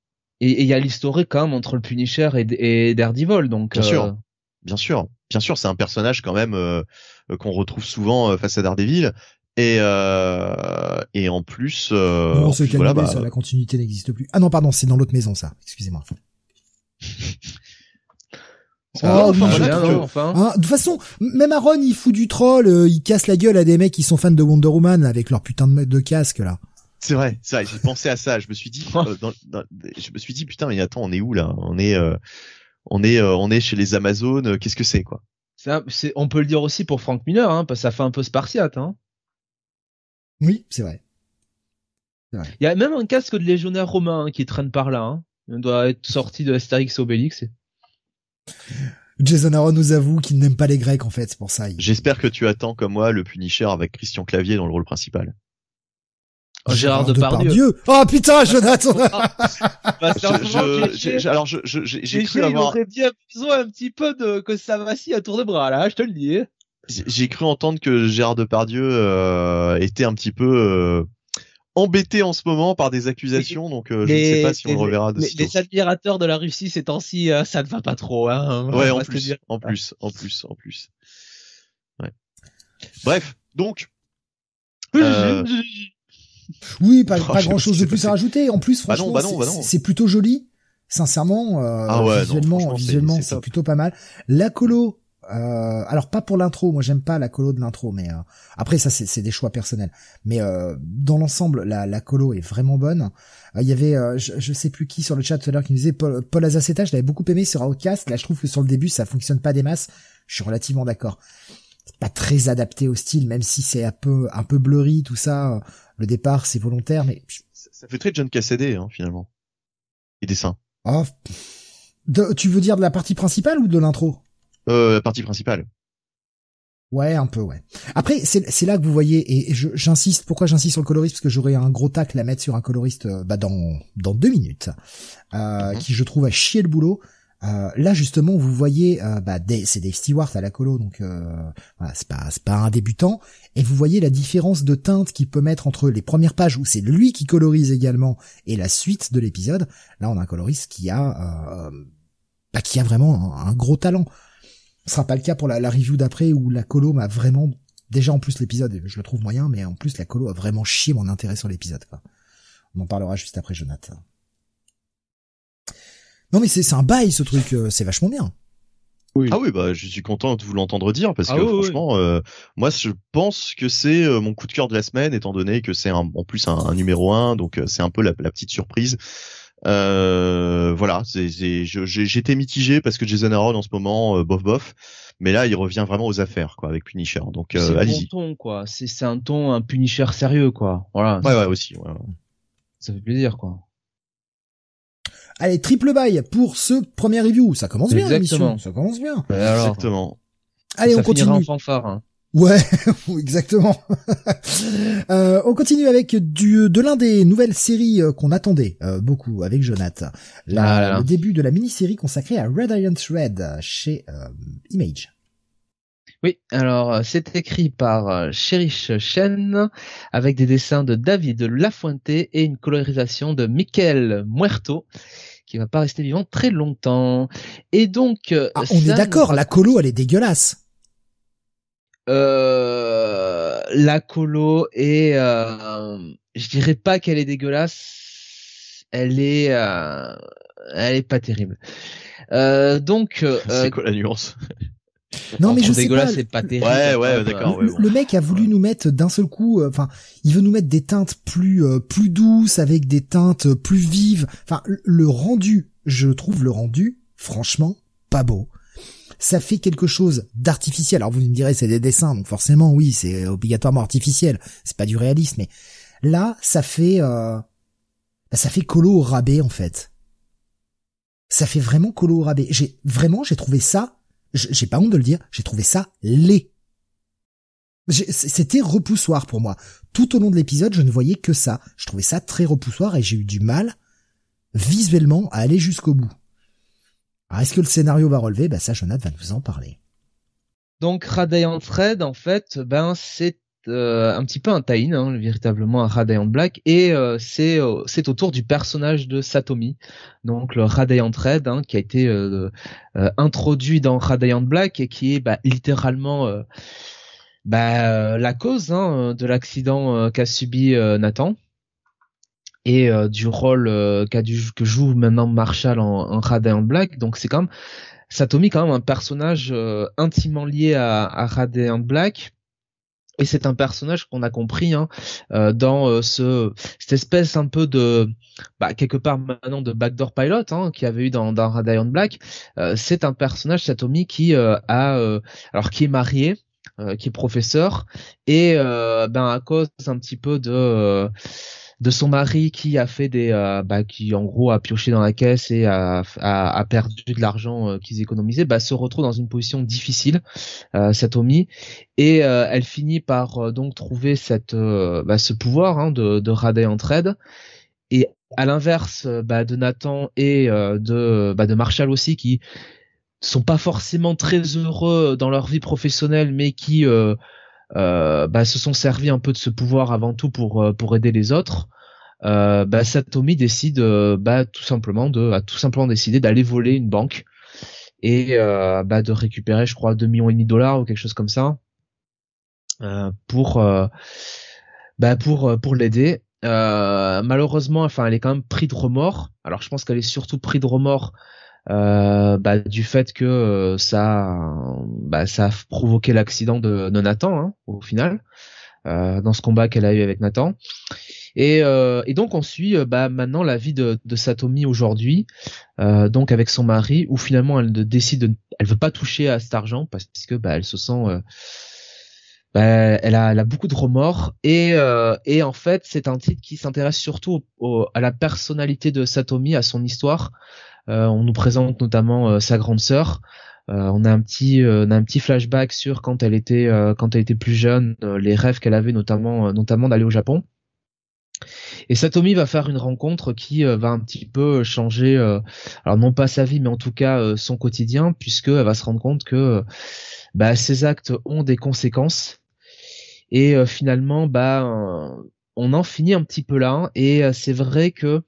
il y a l'historique quand même entre le Punisher et, et Daredevil, donc. Bien sûr, bien sûr, bien sûr, c'est un personnage quand même euh, qu'on retrouve souvent euh, face à Daredevil. Et euh, et en plus, euh, non, voilà, bah, la continuité n'existe plus. Ah non, pardon, c'est dans l'autre maison ça. Excusez-moi. Oh, enfin, hein, de toute façon, même Aaron, il fout du troll, il casse la gueule à des mecs qui sont fans de Wonder Woman avec leur putain de, de casque là. C'est vrai, c'est vrai. J'ai pensé à ça. Je me suis dit, je me suis dit, putain, mais attends, on est où là? On est, on est, on est chez les Amazones. Qu'est-ce que c'est quoi? On peut le dire aussi pour Frank Miller, hein, parce que ça fait un peu spartiate. Hein. Oui, c'est vrai. Il y a même un casque de légionnaire romain hein, qui traîne par là. Hein. Il doit être sorti de Astérix Obélix. Jason Aaron nous avoue qu'il n'aime pas les Grecs en fait, c'est pour ça. J'espère que tu attends comme moi le Punisher avec Christian Clavier dans le rôle principal. Oh, Gérard Depardieu. oh putain, Jonathan. bah, je, alors je, j'ai cru avoir. aurait bien besoin un petit peu de que ça vacille à tour de bras là, je te le dis. J'ai cru entendre que Gérard Depardieu euh, était un petit peu euh, embêté en ce moment par des accusations, donc euh, je ne sais pas si on le reverra de Les, les admirateurs de la Russie ces temps-ci, ça ne va pas trop. Hein, ouais, en plus, en plus, en plus, en plus, Ouais. Bref, donc. Oui, pas, pas grand chose de plus à rajouter. En plus, bah franchement, bah c'est plutôt joli. Sincèrement, euh, ah visuellement, visuellement, c'est plutôt pas mal. La colo, euh, alors pas pour l'intro, moi j'aime pas la colo de l'intro, mais euh, après ça c'est des choix personnels. Mais euh, dans l'ensemble, la, la colo est vraiment bonne. Il y avait, je, je, sais plus qui sur le chat tout à l'heure qui me disait Paul, Paul Azaceta, je l'avais beaucoup aimé sur Outcast. Là, je trouve que sur le début ça fonctionne pas des masses. Je suis relativement d'accord. C'est pas très adapté au style, même si c'est un peu un peu blurry tout ça le départ c'est volontaire, mais ça fait très John Cassidy hein, finalement. Les dessins. Oh, tu veux dire de la partie principale ou de l'intro? Euh, la partie principale. Ouais, un peu, ouais. Après, c'est là que vous voyez, et j'insiste, pourquoi j'insiste sur le coloriste, parce que j'aurais un gros tacle à mettre sur un coloriste euh, bah, dans dans deux minutes, euh, mhm. qui je trouve a chier le boulot. Euh, là justement, vous voyez, euh, bah, c'est Dave Stewart à la colo, donc euh, voilà, c'est pas pas un débutant, et vous voyez la différence de teinte qu'il peut mettre entre les premières pages où c'est lui qui colorise également et la suite de l'épisode. Là, on a un coloriste qui a bah, qui a vraiment un, gros talent. Ce sera pas le cas pour la, la review d'après où la colo m'a vraiment déjà en plus l'épisode, je le trouve moyen, mais en plus la colo a vraiment chié mon intérêt sur l'épisode. On en parlera juste après, Jonathan. Non mais c'est un bail ce truc, euh, c'est vachement bien. Oui. Ah oui, bah je suis content de vous l'entendre dire parce ah que franchement, euh, moi je pense que c'est euh, mon coup de cœur de la semaine étant donné que c'est en plus un, numéro 1, donc c'est un peu la, petite surprise. voilà, c'est j'étais mitigé parce que Jason Aaron en ce moment bof bof, mais là il revient vraiment aux affaires quoi avec Punisher. Donc allez-y. C'est un ton quoi, c'est un ton un Punisher sérieux quoi. Voilà. Ouais ouais aussi. Ouais, Ça fait plaisir quoi. Allez, triple bail pour ce premier review. Ça commence bien, l'émission. Ça commence bien. Exactement. Allez, on continue. fanfare, hein. Ouais, exactement. euh, on continue avec du de l'un des nouvelles séries euh, qu'on attendait euh, beaucoup avec Jonathan. La, ah Le début de la mini-série consacrée à Red Iron Red chez euh, Image. Oui, alors c'est écrit par Cherish Chen avec des dessins de David Lafuente et une colorisation de Michael Muerto qui va pas rester vivant très longtemps. Et donc, ah, on est d'accord, la colo elle est dégueulasse. Euh, la colo est, euh, je dirais pas qu'elle est dégueulasse, elle est, euh, elle est pas terrible. Euh, donc, c'est quoi la nuance? Non mais je sais pas. c'est pas terrible. Ouais ouais d'accord. Le, mec a voulu nous mettre d'un seul coup. Enfin, il veut nous mettre des teintes plus plus douces avec des teintes plus vives. Enfin, le rendu, je trouve le rendu, franchement, pas beau ça fait quelque chose d'artificiel. Alors vous me direz c'est des dessins, donc forcément oui, c'est obligatoirement artificiel. C'est pas du réalisme, mais là ça fait euh, bah, ça fait colo au rabais en fait. Ça fait vraiment colo au rabais. J'ai vraiment j'ai trouvé ça, j'ai pas honte de le dire, j'ai trouvé ça laid. C'était repoussoir pour moi. Tout au long de l'épisode, je ne voyais que ça. Je trouvais ça très repoussoir et j'ai eu du mal visuellement à aller jusqu'au bout. Alors, est-ce que le scénario va relever? Ben ça, Jonathan va nous en parler. Donc, Radiant Red, en fait, ben c'est euh, un petit peu un tie hein, véritablement un Radiant Black, et euh, c'est euh, c'est autour du personnage de Satomi, donc le Radiant Red, hein, qui a été introduit dans Radiant Black et qui est bah, littéralement bah, la cause hein, de l'accident qu'a subi Nathan et euh, du rôle euh, qu'a que joue maintenant Marshall en, en Radiant Black. Donc c'est quand même Satomi quand même un personnage euh, intimement lié à, à Radiant Black. Et c'est un personnage qu'on a compris hein, dans ce cette espèce un peu de bah, quelque part maintenant de backdoor pilot hein, qui avait eu dans, dans Radiant Black. c'est un personnage Satomi qui a alors qui est marié, qui est professeur et ben à cause un petit peu de de son mari qui a fait des euh, bah, qui en gros a pioché dans la caisse et a, a, perdu de l'argent euh, qu'ils économisaient bah, se retrouve dans une position difficile euh, Satomi et elle finit par donc trouver cette bah, ce pouvoir hein, de, de rader en trade et à l'inverse bah, de Nathan et de bah, de Marshall aussi qui sont pas forcément très heureux dans leur vie professionnelle mais qui euh, bah, se sont servis un peu de ce pouvoir avant tout pour euh, pour aider les autres. Euh, bah, Satomi décide bah, tout simplement de a tout simplement décidé d'aller voler une banque et bah, de récupérer je crois 2 millions et demi de dollars ou quelque chose comme ça pour bah, pour pour l'aider. malheureusement, enfin, elle est quand même pris de remords. Alors, je pense qu'elle est surtout pris de remords euh, bah, du fait que euh, ça, bah, ça a provoqué l'accident de, de, Nathan hein, au final euh, dans ce combat qu'elle a eu avec Nathan. Et, euh, et donc on suit euh, bah, maintenant la vie de, de Satomi aujourd'hui, donc avec son mari, où finalement elle décide, de, elle veut pas toucher à cet argent parce que bah, elle se sent bah, elle, a, elle, a, beaucoup de remords et, euh, et en fait c'est un titre qui s'intéresse surtout à la personnalité de Satomi, à son histoire, euh, on nous présente notamment euh, sa grande sœur. Euh, on a un petit, un petit flashback sur quand elle était, quand elle était plus jeune, les rêves qu'elle avait notamment, notamment d'aller au Japon. Et Satomi va faire une rencontre qui va un petit peu changer, alors non pas sa vie, mais en tout cas son quotidien, puisque elle va se rendre compte que bah, ses actes ont des conséquences. Et finalement, bah, on en finit un petit peu là. Et c'est vrai que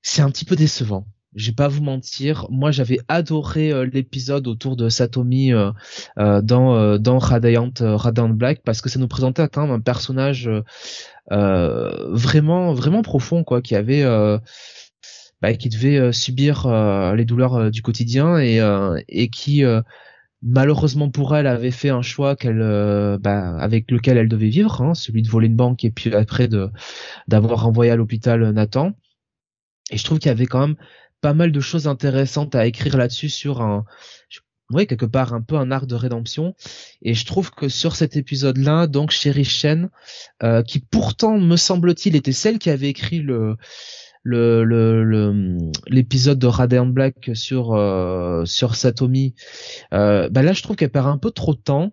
c'est un petit peu décevant je vais pas vous mentir, moi j'avais adoré euh, l'épisode autour de Satomi euh, euh, dans dans Radiant Radiant Black parce que ça nous présentait quand même un personnage vraiment vraiment profond quoi, qui avait bah, qui devait subir les douleurs du quotidien et et qui malheureusement pour elle avait fait un choix qu'elle bah, avec lequel elle devait vivre, hein, celui de voler une banque et puis après de d'avoir envoyé à l'hôpital Nathan. Et je trouve qu'il y avait quand même pas mal de choses intéressantes à écrire là-dessus sur un, ouais, quelque part un peu un arc de rédemption. Et je trouve que sur cet épisode-là, donc Sherry Shen, euh, qui pourtant me semble-t-il était celle qui avait écrit le le l'épisode de Radiant Black sur euh, sur Satomi, euh, bah là je trouve qu'elle perd un peu trop de temps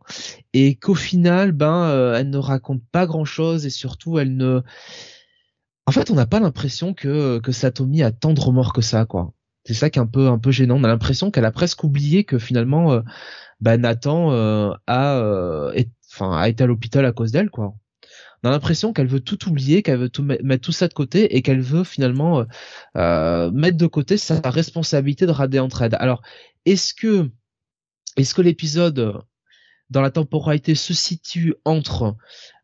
et qu'au final ben euh, elle ne raconte pas grand chose et surtout elle ne en fait on n'a pas l'impression que que Satomi a tant de remords que ça quoi. C'est ça qui est un peu un peu gênant. On a l'impression qu'elle a presque oublié que finalement euh, bah, Nathan a enfin a été à l'hôpital à cause d'elle quoi on a l'impression qu'elle veut tout oublier, qu'elle veut tout mettre tout ça de côté et qu'elle veut finalement euh, euh, mettre de côté sa responsabilité de Radiant Red. Alors, est-ce que est-ce que l'épisode dans la temporalité se situe entre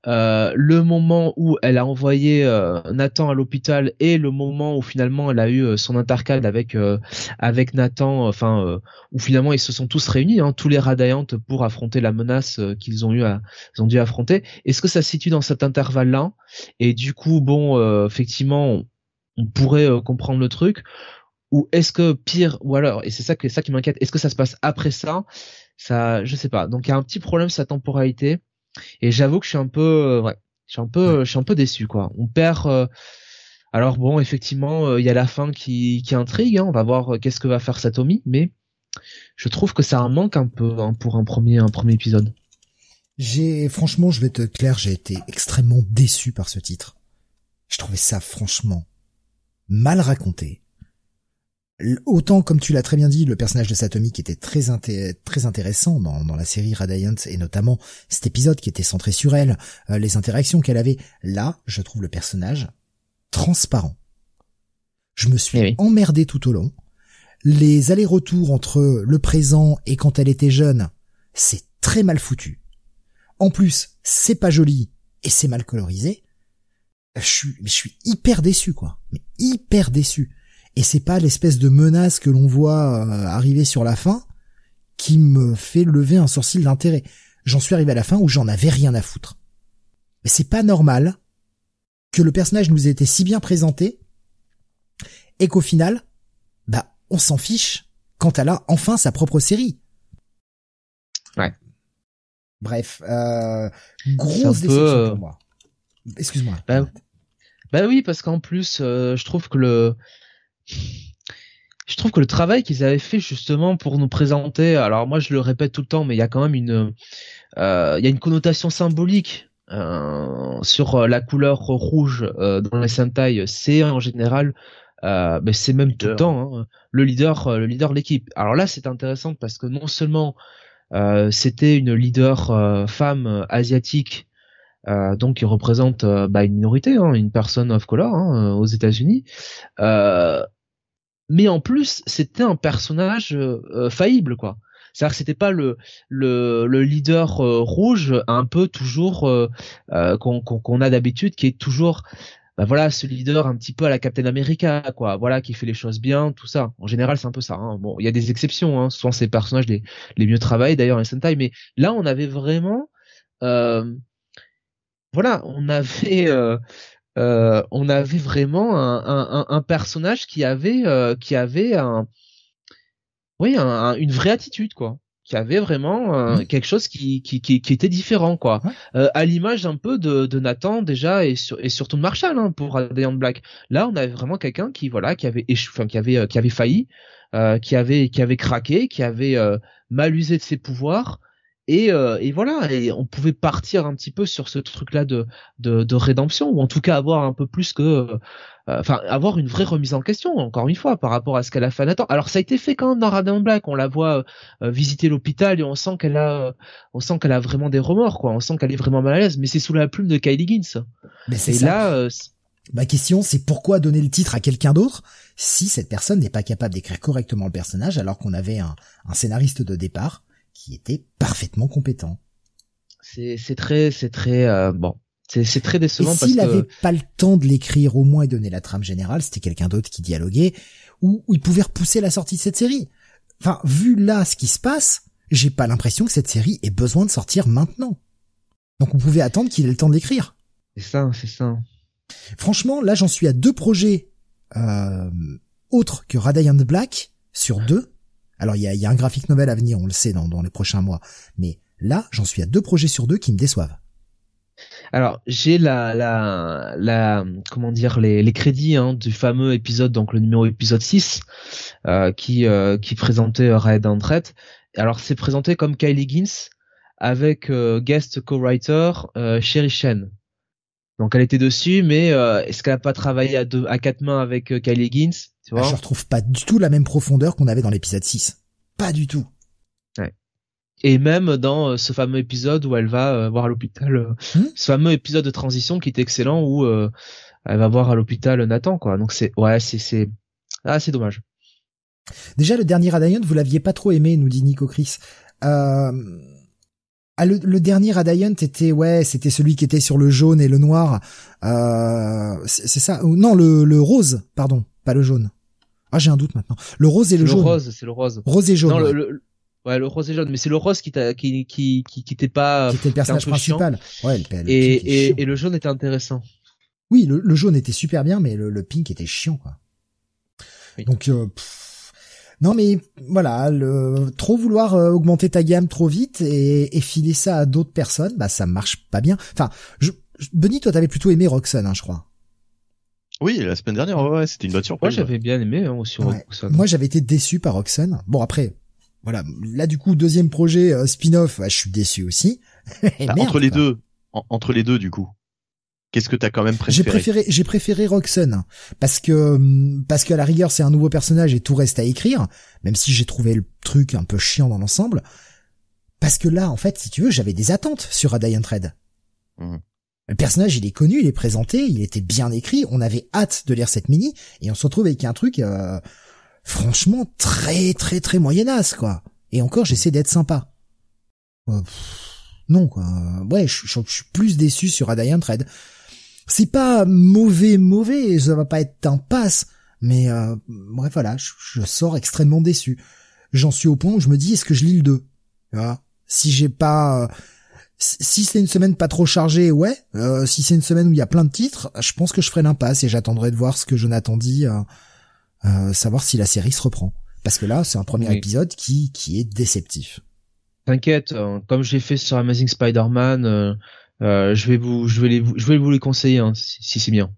euh, le moment où elle a envoyé euh, Nathan à l'hôpital et le moment où finalement elle a eu euh, son intercade avec avec Nathan, enfin où finalement ils se sont tous réunis, hein, tous les radaillantes pour affronter la menace qu'ils ont eu à, ils ont dû affronter. Est-ce que ça se situe dans cet intervalle-là? Et du coup, bon, effectivement, on, pourrait comprendre le truc. Ou est-ce que pire, ou alors, et c'est ça que ça qui m'inquiète, est-ce que ça se passe après ça? Ça, je sais pas. Donc il y a un petit problème sa temporalité. Et j'avoue que je suis un peu, euh, ouais, je suis un peu, je suis un peu déçu quoi. On perd. Euh, alors bon, effectivement, euh, il y a la fin qui, qui intrigue. Hein. On va voir qu'est-ce que va faire Satomi, mais je trouve que ça en manque un peu hein, pour un premier, un premier épisode. J'ai, franchement, je vais te clair, j'ai été extrêmement déçu par ce titre. Je trouvais ça franchement mal raconté, Autant, comme tu l'as très bien dit, le personnage de Satomi qui était très, très intéressant dans, dans, la série Radiant et notamment cet épisode qui était centré sur elle, euh, les interactions qu'elle avait. Là, je trouve le personnage transparent. Je me suis eh emmerdé tout au long. Les allers-retours entre le présent et quand elle était jeune, c'est très mal foutu. En plus, c'est pas joli et c'est mal colorisé. Je suis, je suis hyper déçu, quoi. Mais hyper déçu et c'est pas l'espèce de menace que l'on voit euh, arriver sur la fin qui me fait lever un sourcil d'intérêt. J'en suis arrivé à la fin où j'en avais rien à foutre. Mais c'est pas normal que le personnage nous ait été si bien présenté et qu'au final, bah, on s'en fiche quand elle a enfin sa propre série. Ouais. Bref, euh, grosse déception pour euh, moi. Excuse-moi. Bah, bah, oui, parce qu'en plus, euh, je trouve que le je trouve que le travail qu'ils avaient fait justement pour nous présenter, alors moi je le répète tout le temps, mais il y a quand même une, euh, il y a une connotation symbolique euh, sur euh, la couleur rouge dans les Sentai. C'est en général, ben c'est même tout le temps hein, le leader, le leader de l'équipe. Alors là c'est intéressant parce que non seulement c'était une leader femme asiatique donc qui représente bah, une minorité, hein, une personne of color hein, aux États-Unis. Mais en plus c'était un personnage euh, euh, faillible quoi. C'est-à-dire que c'était pas le le, le leader euh, rouge un peu toujours qu'on a d'habitude qui est toujours bah voilà ce leader un petit peu à la Captain America quoi voilà qui fait les choses bien tout ça en général c'est un peu ça hein. bon il y a des exceptions hein. souvent ces personnages les les mieux travaillent d'ailleurs les Sentai mais là on avait vraiment voilà on avait euh, on avait vraiment un, personnage qui avait euh, qui avait un oui une vraie attitude quoi. Qui avait vraiment euh, quelque chose qui, qui, qui, était différent quoi. À l'image un peu de, Nathan déjà et, et surtout de Marshall hein, pour Radiant Black. Là on avait vraiment quelqu'un qui voilà qui avait enfin qui avait qui avait failli qui avait qui avait craqué qui avait mal usé de ses pouvoirs et, euh, et, voilà, et on pouvait partir un petit peu sur ce truc-là de, de, de, rédemption, ou en tout cas avoir un peu plus que, euh, enfin, avoir une vraie remise en question, encore une fois, par rapport à ce qu'elle a fait à Nathan. Alors ça a été fait quand même dans Radin Black, on la voit euh, visiter l'hôpital et on sent qu'elle a, on sent qu'elle a vraiment des remords, quoi. On sent qu'elle est vraiment mal à l'aise, mais c'est sous la plume de Kylie Gins. Mais c'est là. Ma question, c'est pourquoi donner le titre à quelqu'un d'autre si cette personne n'est pas capable d'écrire correctement le personnage alors qu'on avait un, un scénariste de départ qui était parfaitement compétent. C'est c'est très c'est très euh, bon. C'est très décevant et s'il avait pas le temps de l'écrire au moins et donner la trame générale, c'était quelqu'un d'autre qui dialoguait ou, il pouvait repousser la sortie de cette série. Enfin, vu là ce qui se passe, j'ai pas l'impression que cette série ait besoin de sortir maintenant. Donc on pouvait attendre qu'il ait le temps d'écrire. C'est ça, c'est ça. Franchement, là j'en suis à deux projets euh, autres que Radiant Black sur deux alors il y a, y a, un graphique novel à venir, on le sait dans, dans les prochains mois. Mais là, j'en suis à deux projets sur deux qui me déçoivent. Alors j'ai la la la comment dire les, crédits hein, du fameux épisode donc le numéro épisode 6 euh, qui euh, qui présentait Red Andret. Alors c'est présenté comme Kylie Gins avec euh, guest co-writer euh, Sherry Shen. Donc elle était dessus, mais est-ce qu'elle a pas travaillé à deux à quatre mains avec Kylie Gins? Tu vois Je retrouve pas du tout la même profondeur qu'on avait dans l'épisode 6. Pas du tout. Et même dans euh, ce fameux épisode où elle va euh, voir à l'hôpital, euh, hmm ce fameux épisode de transition qui est excellent où elle va voir à l'hôpital Nathan, quoi. Donc c'est, ouais, c'est, c'est, ah, c'est dommage. Déjà, le dernier Radiant, vous l'aviez pas trop aimé, nous dit Nico Chris. Euh... Ah, le, dernier Radiant était, ouais, c'était celui qui était sur le jaune et le noir. Euh... C'est ça Non, le, le rose, pardon, pas le jaune. Ah, j'ai un doute maintenant. Le rose et le, jaune. Le rose, c'est le rose. Rose et jaune. Non, le, Ouais, le rose et jaune, mais c'est le rose qui t'a, qui, qui, qui, qui était pas. Qui était le personnage principal. Ouais, le, et, et, et, le jaune était intéressant. Oui, le, le jaune était super bien, mais le, le pink était chiant, quoi. Donc, euh, non, mais voilà, le, trop vouloir euh, augmenter ta gamme trop vite et, et filer ça à d'autres personnes, bah ça marche pas bien. Enfin, je, Benny, toi, t'avais plutôt aimé Roxanne, hein, je crois. Oui, la semaine dernière, ouais, c'était une bonne surprise. Moi, j'avais bien aimé hein, aussi Roxanne. Moi, j'avais été déçu par Roxanne. Bon, après, voilà, là du coup deuxième projet euh, spin-off, bah, je suis déçu aussi. Bah, entre les deux, entre les deux du coup. Qu'est-ce que t'as quand même préféré J'ai préféré, j'ai préféré Roxanne parce que hum, parce qu'à la rigueur c'est un nouveau personnage et tout reste à écrire, même si j'ai trouvé le truc un peu chiant dans l'ensemble. Parce que là, en fait, si tu veux, j'avais des attentes sur Radiant Red. Mmh. Le personnage, il est connu, il est présenté, il était bien écrit, on avait hâte de lire cette mini, et on se retrouve avec un truc, euh, franchement très très très moyenasse quoi. Et encore j'essaie d'être sympa. Euh, non quoi. Ouais, je, suis plus déçu sur Radiant Red. C'est pas mauvais mauvais, ça va pas être un passe, mais euh, bref voilà, je, sors extrêmement déçu. J'en suis au point où je me dis est-ce que je lis le 2 Si j'ai pas euh, si c'est une semaine pas trop chargée, ouais. Euh, si c'est une semaine où il y a plein de titres, je pense que je ferai l'impasse et j'attendrai de voir ce que Jonathan dit euh, savoir si la série se reprend. Parce que là, c'est un premier épisode qui, qui est déceptif. T'inquiète, euh, comme j'ai fait sur Amazing Spider-Man, euh, euh, je vais vous, je vais les, je vais vous les conseiller hein, si, c'est bien.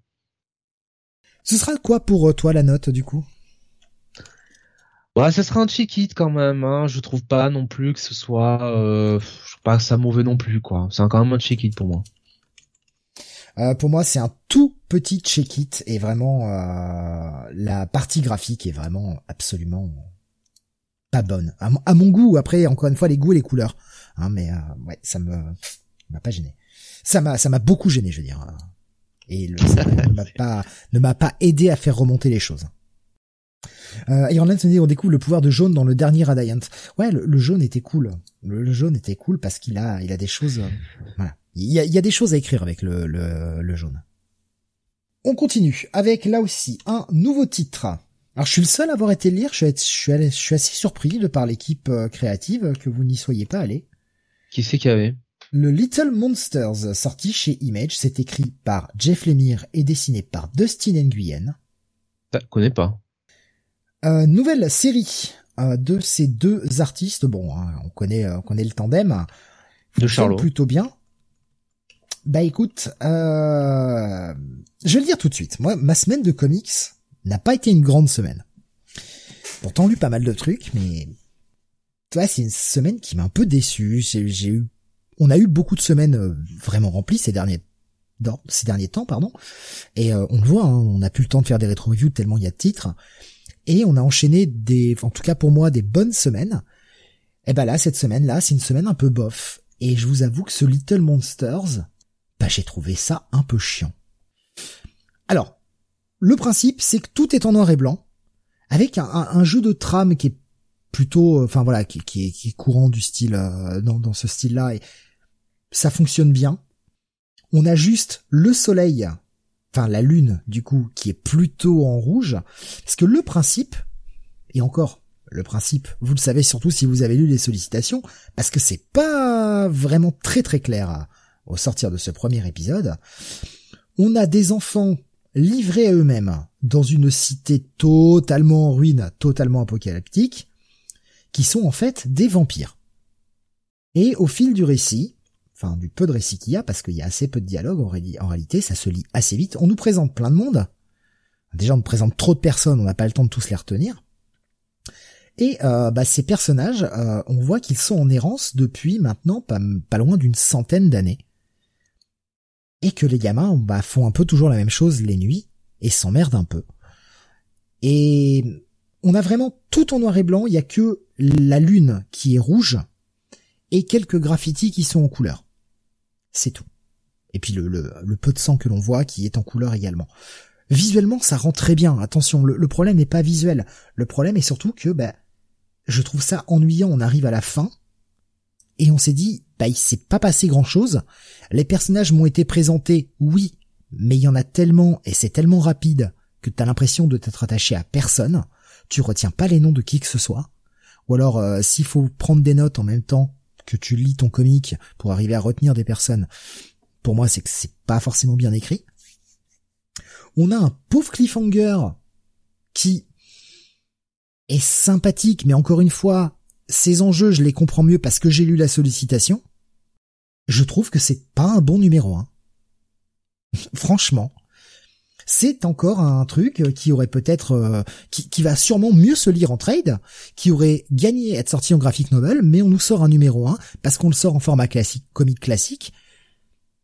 Ce sera quoi pour toi la note du coup? Ouais, ça sera un check it quand même. Hein. Je trouve pas non plus que ce soit, euh, je trouve pas ça mauvais non plus quoi. C'est quand même un check it pour moi. Euh, pour moi, c'est un tout petit check-it et vraiment euh, la partie graphique est vraiment absolument pas bonne. À, mon goût, après, encore une fois, les goûts et les couleurs. Hein, mais euh, ouais, ça me m'a pas gêné. Ça m'a ça m'a beaucoup gêné, je veux dire. Et le, ça ne m'a pas ne m'a pas aidé à faire remonter les choses. Euh, Iron se dit on découvre le pouvoir de jaune dans le dernier Radiant. Ouais, le, jaune était cool. Le, jaune était cool parce qu'il a il a des choses. voilà. Il y a, des choses à écrire avec le, le, jaune. On continue avec là aussi un nouveau titre. Alors je suis le seul à avoir été lire, je suis, je suis, assez surpris de par l'équipe euh, créative que vous n'y soyez pas allé. Qui c'est qu'il y avait Le Little Monsters, sorti chez Image, c'est écrit par Jeff Lemire et dessiné par Dustin Nguyen. Je connais pas. Euh, nouvelle série euh, de ces deux artistes. Bon, hein, on connaît, on connaît le tandem. De Charlot. Plutôt bien. Bah écoute, euh... je vais le dire tout de suite. Moi, ma semaine de comics n'a pas été une grande semaine. Pourtant, lu pas mal de trucs, mais toi, c'est une semaine qui m'a un peu déçu. J'ai eu, on a eu beaucoup de semaines euh, vraiment remplies ces derniers, dans, ces derniers temps, pardon. Et euh, on le voit, hein, on n'a plus le temps de faire des rétro-reviews tellement il y a de titres. Et on a enchaîné des, en tout cas pour moi, des bonnes semaines. Et ben là, cette semaine-là, c'est une semaine un peu bof. Et je vous avoue que ce Little Monsters, bah j'ai trouvé ça un peu chiant. Alors, le principe, c'est que tout est en noir et blanc, avec un, jeu de trame qui est plutôt, euh, enfin voilà, qui, est, courant du style euh, dans, ce style-là, et ça fonctionne bien. On a juste le soleil, enfin la lune du coup, qui est plutôt en rouge, parce que le principe, et encore, le principe, vous le savez surtout si vous avez lu les sollicitations, parce que c'est pas vraiment très très clair au sortir de ce premier épisode, on a des enfants livrés à eux-mêmes dans une cité totalement en ruine, totalement apocalyptique, qui sont en fait des vampires. Et au fil du récit, enfin du peu de récit qu'il y a, parce qu'il y a assez peu de dialogue en, réalité, ça se lit assez vite. On nous présente plein de monde. Déjà, on nous présente trop de personnes, on n'a pas le temps de tous les retenir. Et euh, bah, ces personnages, euh, on voit qu'ils sont en errance depuis maintenant pas, loin d'une centaine d'années. Et que les gamins bah, font un peu toujours la même chose les nuits et s'emmerdent un peu. Et on a vraiment tout en noir et blanc, il y a que la lune qui est rouge et quelques graffitis qui sont en couleur. C'est tout. Et puis le, le, peu de sang que l'on voit qui est en couleur également. Visuellement, ça rend très bien. Attention, le, problème n'est pas visuel. Le problème est surtout que bah, je trouve ça ennuyant. On arrive à la fin et on s'est dit, bah il s'est pas passé grand chose. Les personnages m'ont été présentés, oui, mais il y en a tellement et c'est tellement rapide que t'as l'impression de t'être attaché à personne. Tu retiens pas les noms de qui que ce soit. Ou alors, euh, s'il faut prendre des notes en même temps que tu lis ton comique pour arriver à retenir des personnes, pour moi, c'est que c'est pas forcément bien écrit. On a un pauvre cliffhanger qui est sympathique, mais encore une fois, ces enjeux, je les comprends mieux parce que j'ai lu la sollicitation. Je trouve que c'est pas un bon numéro 1. Franchement c'est encore un truc qui aurait peut-être, euh, qui, va sûrement mieux se lire en trade, qui aurait gagné à être sorti en graphic novel, mais on nous sort un numéro 1 parce qu'on le sort en format classique, comique classique,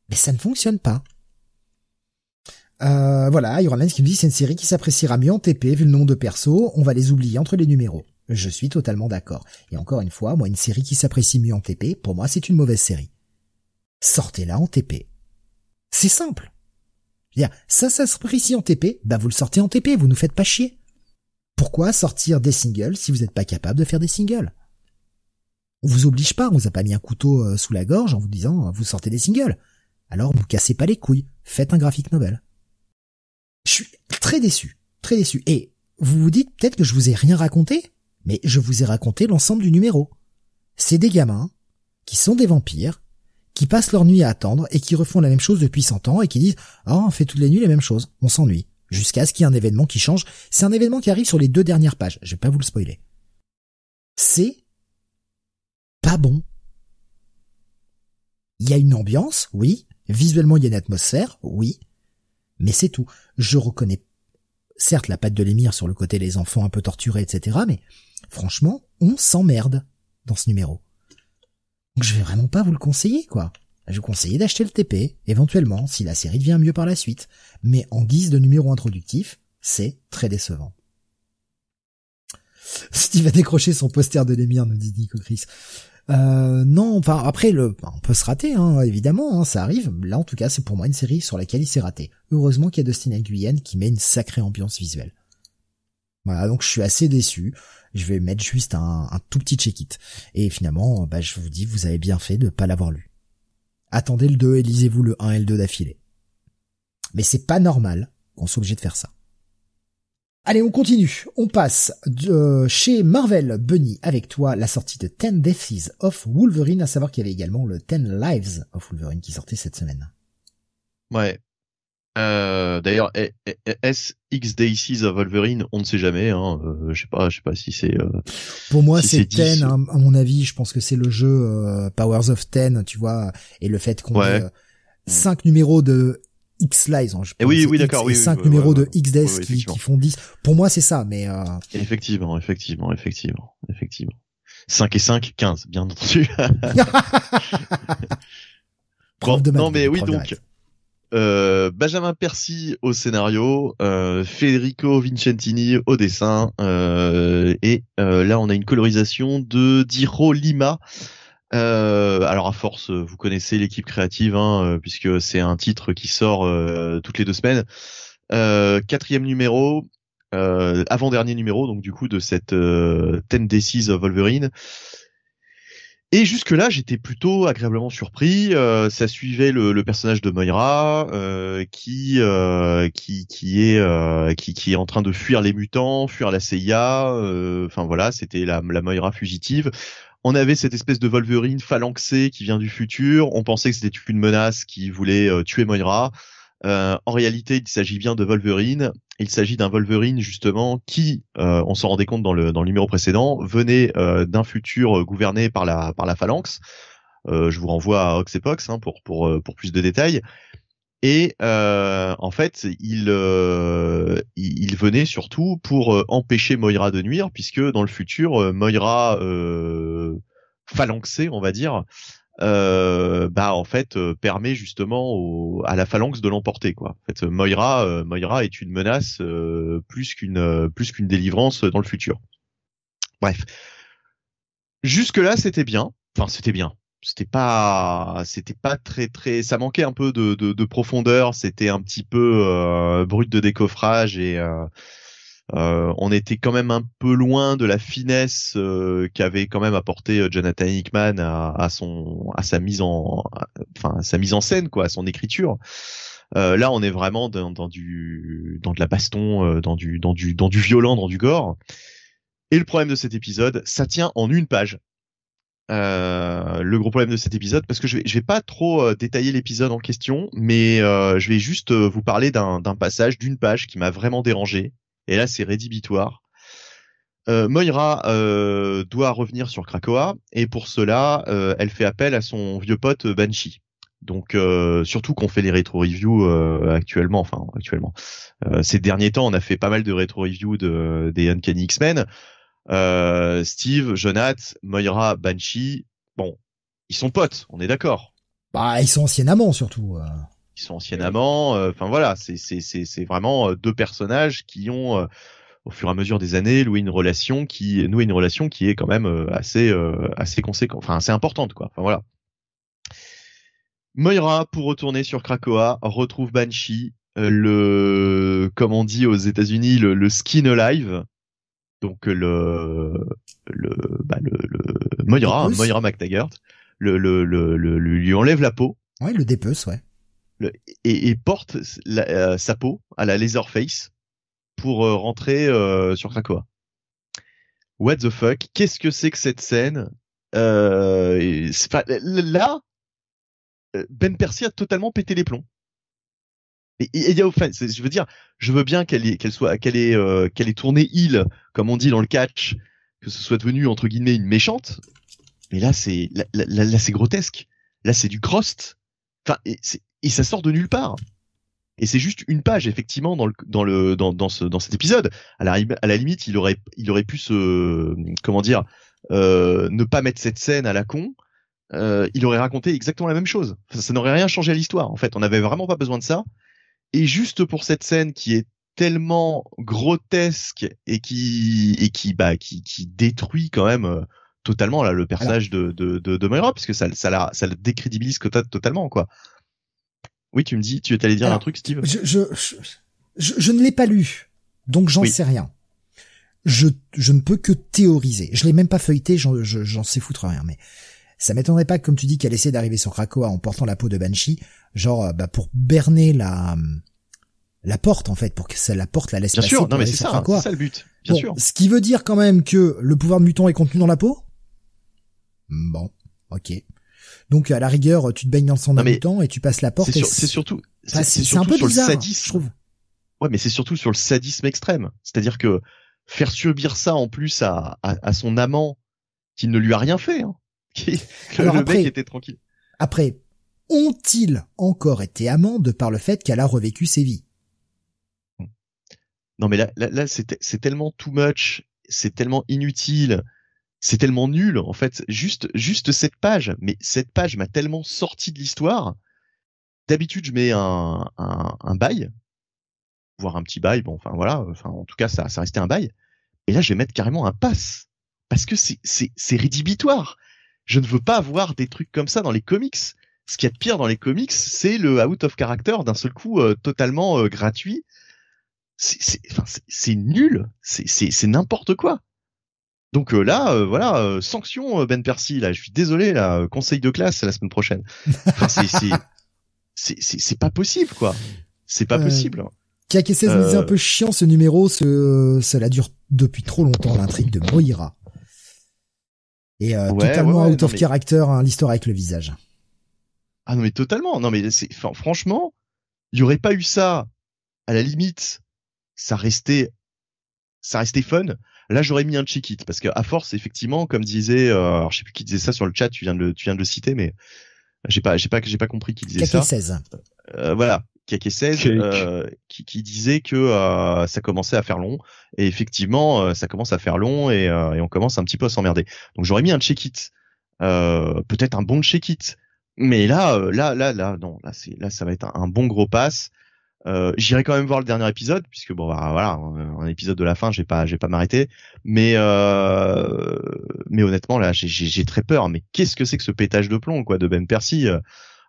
mais ça ne fonctionne pas. Euh, voilà, Iron qui me dit c'est une série qui s'appréciera mieux en TP vu le nom de perso, on va les oublier entre les numéros. Je suis totalement d'accord. Et encore une fois, moi une série qui s'apprécie mieux en TP, pour moi c'est une mauvaise série. Sortez-la en TP. C'est simple. Dire, ça, ça se ici en TP, bah vous le sortez en TP, vous nous faites pas chier. Pourquoi sortir des singles si vous n'êtes pas capable de faire des singles? On vous oblige pas, on vous a pas mis un couteau euh, sous la gorge en vous disant vous sortez des singles. Alors ne cassez pas les couilles, faites un graphique novel. Je suis très déçu, très déçu. Et vous vous dites peut-être que je vous ai rien raconté, mais je vous ai raconté l'ensemble du numéro. C'est des gamins qui sont des vampires qui passent leur nuit à attendre et qui refont la même chose depuis 100 ans et qui disent « Oh, on fait toutes les nuits les mêmes choses, on s'ennuie. » Jusqu'à ce qu'il y ait un événement qui change. C'est un événement qui arrive sur les deux dernières pages, je vais pas vous le spoiler. C'est pas bon. Il y a une ambiance, oui. Visuellement, il y a une atmosphère, oui. Mais c'est tout. Je reconnais certes la patte de l'émir sur le côté les enfants un peu torturés, etc. Mais franchement, on s'emmerde dans ce numéro. Donc je vais vraiment pas vous le conseiller, quoi. Je vous conseille d'acheter le TP, éventuellement, si la série devient mieux par la suite. Mais en guise de numéro introductif, c'est très décevant. Steve a décroché son poster de l'émir, nous dit Nico Chris. Euh, non, enfin après le, on peut se rater, hein, évidemment, hein, ça arrive. Là, en tout cas, c'est pour moi une série sur laquelle il s'est raté. Heureusement qu'il y a Dustin Guyenne qui met une sacrée ambiance visuelle. Voilà, donc je suis assez déçu je vais mettre juste un, tout petit check-it. Et finalement, bah, je vous dis, vous avez bien fait de pas l'avoir lu. Attendez le 2 et lisez-vous le 1 et le 2 d'affilée. Mais c'est pas normal qu'on soit obligé de faire ça. Allez, on continue. On passe de, chez Marvel Bunny avec toi la sortie de 10 Deaths of Wolverine, à savoir qu'il y avait également le 10 Lives of Wolverine qui sortait cette semaine. Ouais, euh, D'ailleurs, SX Daisies of Wolverine, on ne sait jamais. Hein, euh, je sais pas, je sais pas si c'est. Euh, Pour moi, c'est Ten. Hein, à mon avis, je pense que c'est le jeu euh, Powers of Ten, tu vois, et le fait qu'on ait 5 numéros de X Lies, hein, je pense, oui, oui, d'accord, oui, 5 numéros de X Death qui, qui, font 10. Pour moi, c'est ça, mais. Effectivement, effectivement, effectivement, effectivement. 5 et 5, 15, bien entendu. bon, non, mais oui, donc. Euh, Benjamin Percy au scénario, euh, Federico Vincentini au dessin, euh, et là on a une colorisation de Diro Lima. alors à force, vous connaissez l'équipe créative, hein, puisque c'est un titre qui sort toutes les deux semaines. quatrième numéro, avant-dernier numéro, donc du coup de cette Ten Days of Wolverine. Et jusque-là, j'étais plutôt agréablement surpris. Euh, ça suivait le, personnage de Moira, euh, qui, euh, qui qui est qui, est en train de fuir les mutants, fuir la CIA. Enfin voilà, c'était la, la Moira fugitive. On avait cette espèce de Wolverine phalanxé qui vient du futur. On pensait que c'était une menace qui voulait tuer Moira. Euh, en réalité, il s'agit bien de Wolverine. Il s'agit d'un Wolverine justement qui, euh, on s'en rendait compte dans le, numéro précédent, venait euh, d'un futur gouverné par la par la phalanx. je vous renvoie à Oxepox hein, pour pour pour plus de détails. Et en fait, il, il venait surtout pour empêcher Moira de nuire, puisque dans le futur, Moira phalanxée, on va dire, bah en fait euh, permet justement au, à la phalanx de l'emporter quoi. En fait, Moira, euh, Moira est une menace euh, plus qu'une plus qu'une délivrance dans le futur. Bref, jusque là c'était bien. Enfin c'était bien. C'était pas c'était pas très très ça manquait un peu de, de, de profondeur. C'était un petit peu brut de décoffrage et euh, on était quand même un peu loin de la finesse euh, qu'avait quand même apporté euh, Jonathan Hickman à, son à sa mise en enfin sa mise en scène quoi, à son écriture. là, on est vraiment dans, du dans de la baston, dans du dans du dans du violent, dans du gore. Et le problème de cet épisode, ça tient en une page. le gros problème de cet épisode, parce que je vais, je vais pas trop détailler l'épisode en question, mais je vais juste vous parler d'un passage, d'une page qui m'a vraiment dérangé, et là, c'est rédhibitoire. Euh, Moira euh, doit revenir sur Krakoa et pour cela, euh, elle fait appel à son vieux pote Banshee. Donc surtout qu'on fait les rétro reviews actuellement, enfin actuellement. ces derniers temps, on a fait pas mal de rétro reviews de, des Uncanny X-Men. Steve, Jonath, Moira, Banshee, bon, ils sont potes, on est d'accord. Bah, ils sont anciens amants surtout qui sont anciens amants. Euh, enfin voilà, c'est c'est c'est c'est vraiment euh, deux personnages qui ont euh, au fur et à mesure des années loué une relation qui noué une relation qui est quand même assez assez conséquente, enfin assez importante quoi. Enfin voilà. Moira pour retourner sur Krakoa retrouve Banshee, le comme on dit aux États-Unis le, le skin alive. Donc le le bah le, le Moira, Moira McTaggart, le, le, le, le, lui enlève la peau. Ouais, le dépece, ouais et, porte euh, sa peau à la Laserface pour euh, rentrer euh, sur Krakoa. What the fuck? Qu'est-ce que c'est que cette scène? Euh, Là, Ben Percy a totalement pété les plombs. Et il y a je veux dire, je veux bien qu'elle qu'elle soit, qu'elle ait, qu'elle ait tourné il, comme on dit dans le catch, que ce soit devenu entre guillemets une méchante. Mais là, c'est, là, là, c'est grotesque. Là, c'est du crost. Enfin, c'est, et ça sort de nulle part. Et c'est juste une page effectivement dans le dans le dans dans, ce, dans cet épisode. À la à la limite, il aurait il aurait pu se comment dire euh, ne pas mettre cette scène à la con. Euh, il aurait raconté exactement la même chose. Ça, n'aurait rien changé à l'histoire. En fait, on n'avait vraiment pas besoin de ça. Et juste pour cette scène qui est tellement grotesque et qui et qui bah qui qui détruit quand même euh, totalement là le personnage de de de, de Moira parce que ça ça la ça le décrédibilise totalement quoi. Oui, tu me dis, tu es allé dire un truc, Steve? je, je, je, je, ne l'ai pas lu, donc j'en sais rien. Je, je ne peux que théoriser. Je l'ai même pas feuilleté, j'en sais foutre rien, mais ça m'étonnerait pas comme tu dis, qu'elle essaie d'arriver sur Krakoa en portant la peau de Banshee, genre euh, bah, pour berner la la porte en fait, pour que ça la porte la laisse Bien sûr, non mais c'est ça, c'est ça le but. Bien sûr. Ce qui veut dire quand même que le pouvoir de mutant est contenu dans la peau? Bon, ok. Donc à la rigueur, tu te baignes dans le sang d'un mutant et tu passes la porte. C'est surtout, c'est un peu sur bizarre, le sadisme. Je trouve. Ouais, mais c'est surtout sur le sadisme extrême. C'est-à-dire que faire subir ça en plus à, à, son amant qui ne lui a rien fait. Hein. Qui, le mec était tranquille. Après, ont-ils encore été amants de par le fait qu'elle a revécu ses vies? Non mais là, là, là c'est tellement too much, c'est tellement inutile c'est tellement nul en fait. Juste juste cette page mais cette page m'a tellement sorti de l'histoire. D'habitude je mets un, un, bail. Voire un petit bail bon enfin voilà. Enfin en tout cas ça ça restait un bail. Et là je vais mettre carrément un pass. Parce que c'est c'est c'est rédhibitoire. Je ne veux pas avoir des trucs comme ça dans les comics. Ce qu'il y a de pire dans les comics c'est le out of character d'un seul coup euh, totalement euh, gratuit. C'est c'est enfin c'est nul. C'est c'est c'est n'importe quoi donc euh, là, euh, voilà, euh, sanction Ben Percy. Là, je suis désolé. Là, conseil de classe la semaine prochaine. Enfin, c'est c'est pas possible quoi. C'est pas possible. Kak 16 nous dit un peu chiant ce numéro. Ce cela dure depuis trop longtemps l'intrigue de Moira. Et totalement out of character hein, l'histoire avec le visage. Ah non mais totalement. Non mais c'est franchement, il y aurait pas eu ça. À la limite, ça restait ça restait fun Là, j'aurais mis un check it parce que à force, effectivement, comme disait, euh, alors je sais plus qui disait ça sur le chat, tu viens de le, tu viens de le citer, mais j'ai pas, j'ai pas, j'ai pas compris qui disait ça. 16. Euh, voilà, Kake 16, euh, qui, qui, disait que euh, ça commençait à faire long. Et effectivement, euh, ça commence à faire long et, et, on commence un petit peu à s'emmerder. Donc j'aurais mis un check it, peut-être un bon check it. Mais là, là, là, là, non, là, c'est, là, ça va être un, bon gros pass. Euh, J'irai quand même voir le dernier épisode puisque bon bah, voilà un épisode de la fin j'ai pas j'ai pas m'arrêter mais euh, mais honnêtement là j'ai très peur mais qu'est-ce que c'est que ce pétage de plomb quoi de Ben Percy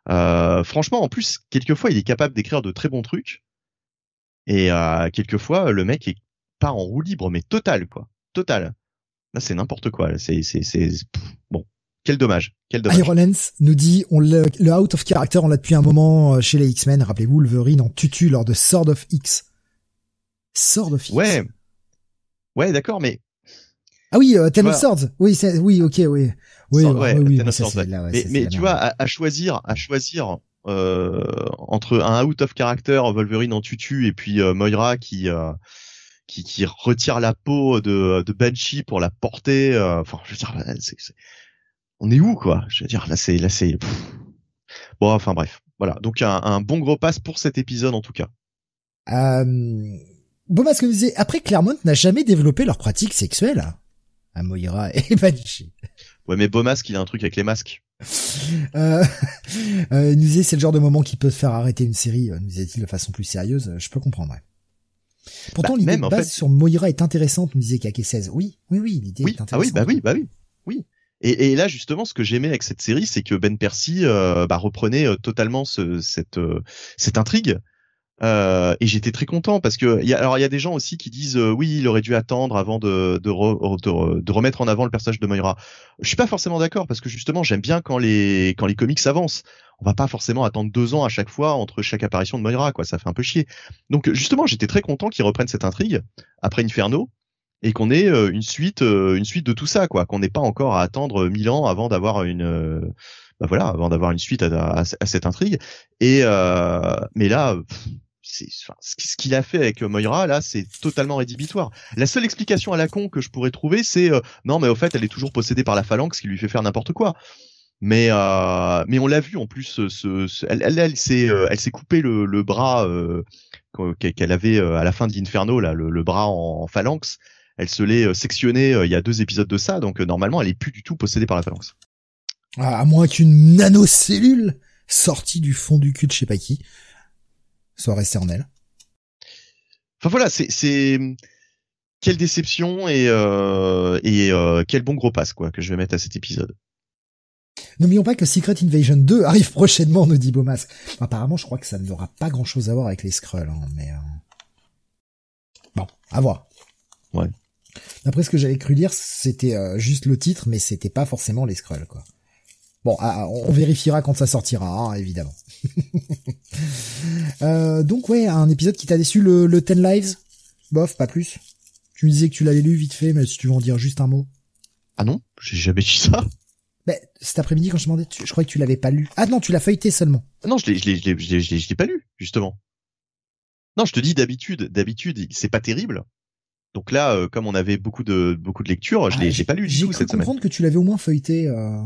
euh, franchement, en plus, quelquefois, il est capable d'écrire de très bons trucs. Et euh, quelquefois, le mec est pas en roue libre, mais total, quoi. Total. Là, c'est n'importe quoi. C'est, c'est, c'est, bon. Quel dommage. Quel dommage. Ironlens nous dit, on le, le out of character, on l'a depuis un moment euh, chez les X-Men. Rappelez-vous, Wolverine en tutu lors de Sword of X. Sword of X. Ouais. Ouais, d'accord, mais ah oui, euh, Ten of Swords. Oui, c'est, oui, ok, oui. Oui, ouais, oui, mais, mais tu vois, à, choisir, à choisir euh, entre un out of character Wolverine en tutu et puis euh, Moira qui, qui qui retire la peau de de Banshee pour la porter. Enfin, je veux dire, c'est, on est où quoi? Je veux dire, là c'est là c'est. Bon, enfin bref, voilà. Donc un, un, bon gros pass pour cet épisode en tout cas. Euh... Parce que disait, après Claremont n'a jamais développé leur pratique sexuelle à Moira et Banshee. Ouais, mais Beaumasque, il a un truc avec les masques. euh, euh, nous disait, c'est le genre de moment qui peut faire arrêter une série, euh, nous disait-il de façon plus sérieuse, je peux comprendre. Ouais. Pourtant, bah, l'idée de base sur Moira est intéressante, nous disait KK16. Oui, oui, oui, l'idée est intéressante. Ah oui, bah oui, bah oui, oui. Et, et là, justement, ce que j'aimais avec cette série, c'est que Ben Percy euh, bah, reprenait euh, totalement ce, cette, cette intrigue euh, et j'étais très content parce que y a, alors il y a des gens aussi qui disent euh, oui il aurait dû attendre avant de de, de, remettre en avant le personnage de Moira. Je suis pas forcément d'accord parce que justement j'aime bien quand les quand les comics avancent. On va pas forcément attendre deux ans à chaque fois entre chaque apparition de Moira quoi, ça fait un peu chier. Donc justement j'étais très content qu'ils reprennent cette intrigue après Inferno et qu'on ait euh, une suite une suite de tout ça quoi, qu'on n'ait pas encore à attendre mille ans avant d'avoir une bah voilà avant d'avoir une suite à, cette intrigue. Et mais là ce qu'il a fait avec euh, Moira là, c'est totalement rédhibitoire. La seule explication à la con que je pourrais trouver, c'est euh, non mais au fait, elle est toujours possédée par la phalanx qui lui fait faire n'importe quoi. Mais euh, mais on l'a vu en plus, elle, s'est elle s'est coupé le, bras qu'elle avait à la fin d'Inferno là, le, bras en, phalanx. Elle se l'est sectionné il y a deux épisodes de ça, donc normalement elle est plus du tout possédée par la phalanx. Ah, à moins qu'une nanocellule sortie du fond du cul de je sais pas qui soit resté en elle. Enfin voilà, c'est c'est quelle déception et euh, et euh, quel bon gros passe quoi que je vais mettre à cet épisode. N'oublions pas que Secret Invasion 2 arrive prochainement, nous dit Beaumas. Apparemment, je crois que ça n'aura pas grand-chose à voir avec les Skrulls, hein, mais euh... bon, à voir. Ouais. D'après ce que j'avais cru lire, c'était euh, juste le titre, mais c'était pas forcément les Skrulls, quoi. Bon, ah, ah, on vérifiera quand ça sortira, hein, évidemment. euh, donc ouais, un épisode qui t'a déçu, le, le Ten Lives? Bof, pas plus. Tu me disais que tu l'avais lu vite fait, mais si tu veux en dire juste un mot. Ah non, j'ai jamais dit ça. Ben, cet après-midi, quand je demandais, je croyais que tu l'avais pas lu. Ah non, tu l'as feuilleté seulement. Non, je l'ai, je l'ai, je l'ai, je l'ai, pas lu, justement. Non, je te dis d'habitude, d'habitude, c'est pas terrible. Donc là, euh, comme on avait beaucoup de beaucoup de lectures, je l'ai, ah, j'ai pas lu du tout cette semaine. J'ai comprendre que tu l'avais au moins feuilleté. Euh...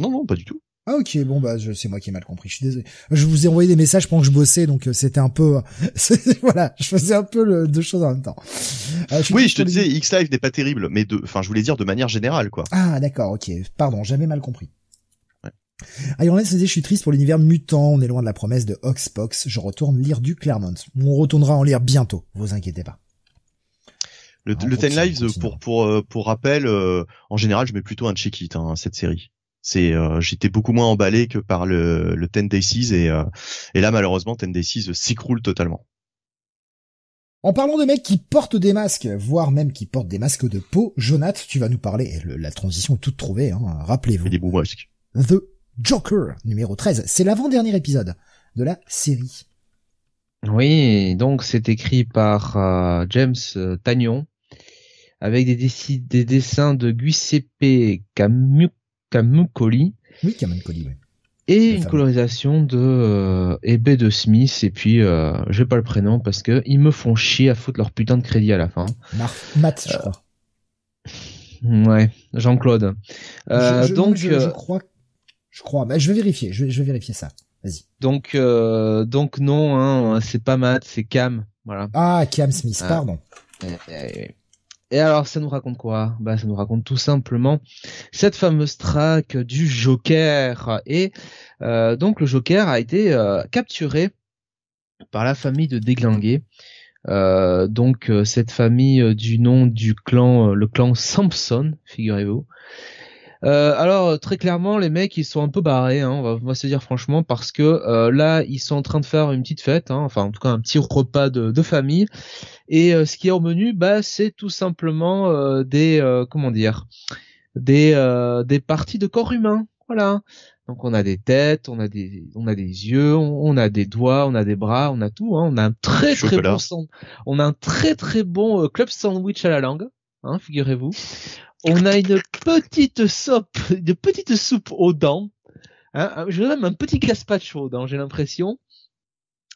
Non, non, pas du tout. Ah ok bon bah c'est moi qui ai mal compris je suis désolé je vous ai envoyé des messages pendant que je bossais donc euh, c'était un peu voilà je faisais un peu le, deux choses en même temps euh, oui je te disais X Live n'est pas terrible mais de enfin je voulais dire de manière générale quoi ah d'accord ok pardon j'avais mal compris. Iron se disait je suis triste pour l'univers mutant on est loin de la promesse de Oxbox je retourne lire du Claremont on retournera en lire bientôt vous inquiétez pas le, le Ten Lives pour pour euh, pour rappel en général je mets plutôt un check it hein, cette série c'est euh, j'étais beaucoup moins emballé que par le, le 10 Days et, euh, et là malheureusement 10 Days s'écroule totalement. En parlant de mecs qui portent des masques, voire même qui portent des masques de peau, Jonath, tu vas nous parler, la transition est toute trouvée, hein, rappelez-vous. Des masques. The Joker, numéro 13. C'est l'avant-dernier épisode de la série. Oui, donc c'est écrit par euh, James Tagnon, avec des, des, dessins de Giuseppe Camus Kamukoli. Oui, Kamukoli, oui. Et une colorisation de euh, de Smith et puis euh, j'ai pas le prénom parce que ils me font chier à foutre leur putain de crédit à la fin. Matt, je crois. Ouais, Jean-Claude. Euh, donc, je, crois, je crois. Bah, je vais vérifier. Je vais, je vérifier ça. Vas-y. Donc, euh, donc non, hein, c'est pas Matt, c'est Cam. Voilà. Ah, Cam Smith, ah. pardon. Et alors, ça nous raconte quoi? Bah, ça nous raconte tout simplement cette fameuse traque du Joker. Et euh, donc, le Joker a été euh, capturé par la famille de Déglingué. Euh, donc, cette famille du nom du clan, le clan Samson, figurez-vous. Euh, alors très clairement, les mecs ils sont un peu barrés, hein, on, va, se dire franchement, parce que euh, là ils sont en train de faire une petite fête, hein, enfin en tout cas un petit repas de, de famille. Et euh, ce qui est au menu, bah c'est tout simplement des comment dire, des des parties de corps humain, voilà. Donc on a des têtes, on a des on a des yeux, on, a des doigts, on a des bras, on a tout. Hein. On a un très très bon on a un très très bon club sandwich à la langue, hein, figurez-vous on a une petite soupe, une petite soupe aux dents. Hein, je même un petit gazpacho aux dents, j'ai l'impression.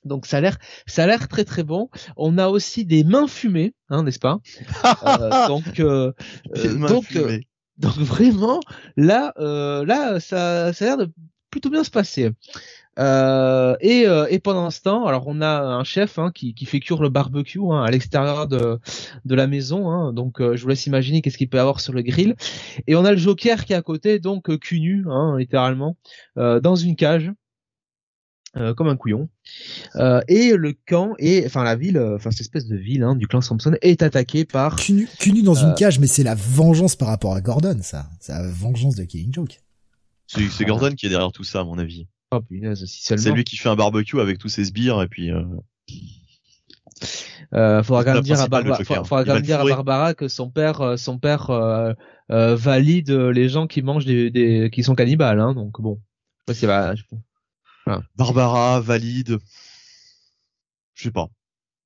Donc ça a l'air, ça a l'air très très bon. On a aussi des mains fumées, hein, n'est-ce pas? Euh, Donc, euh, euh donc, euh, donc vraiment, là, là, ça, ça a l'air de plutôt bien se passer. Euh, et, euh, et, pendant ce temps, alors on a un chef hein, qui, qui, fait cuire le barbecue hein, à l'extérieur de, de la maison. Hein, donc euh, je vous laisse imaginer qu'est-ce qu'il peut avoir sur le grill. Et on a le Joker qui est à côté, donc cul nu, hein, littéralement, dans une cage. comme un couillon et le camp et enfin la ville enfin cette espèce de ville hein, du clan Samson est attaquée par cul nu, dans une cage mais c'est la vengeance par rapport à Gordon ça c'est la vengeance de Killing Joke c'est Gordon qui est derrière tout ça à mon avis Oh punaise, si seulement. C'est lui qui fait un barbecue avec tous ses sbires et puis. Euh... Euh, faudra quand même dire, à, faudra quand même dire à Barbara que son père, euh, son père euh, euh, valide les gens qui mangent des, des qui sont cannibales, hein, donc bon. Je sais pas si voilà. Barbara valide. Je sais pas.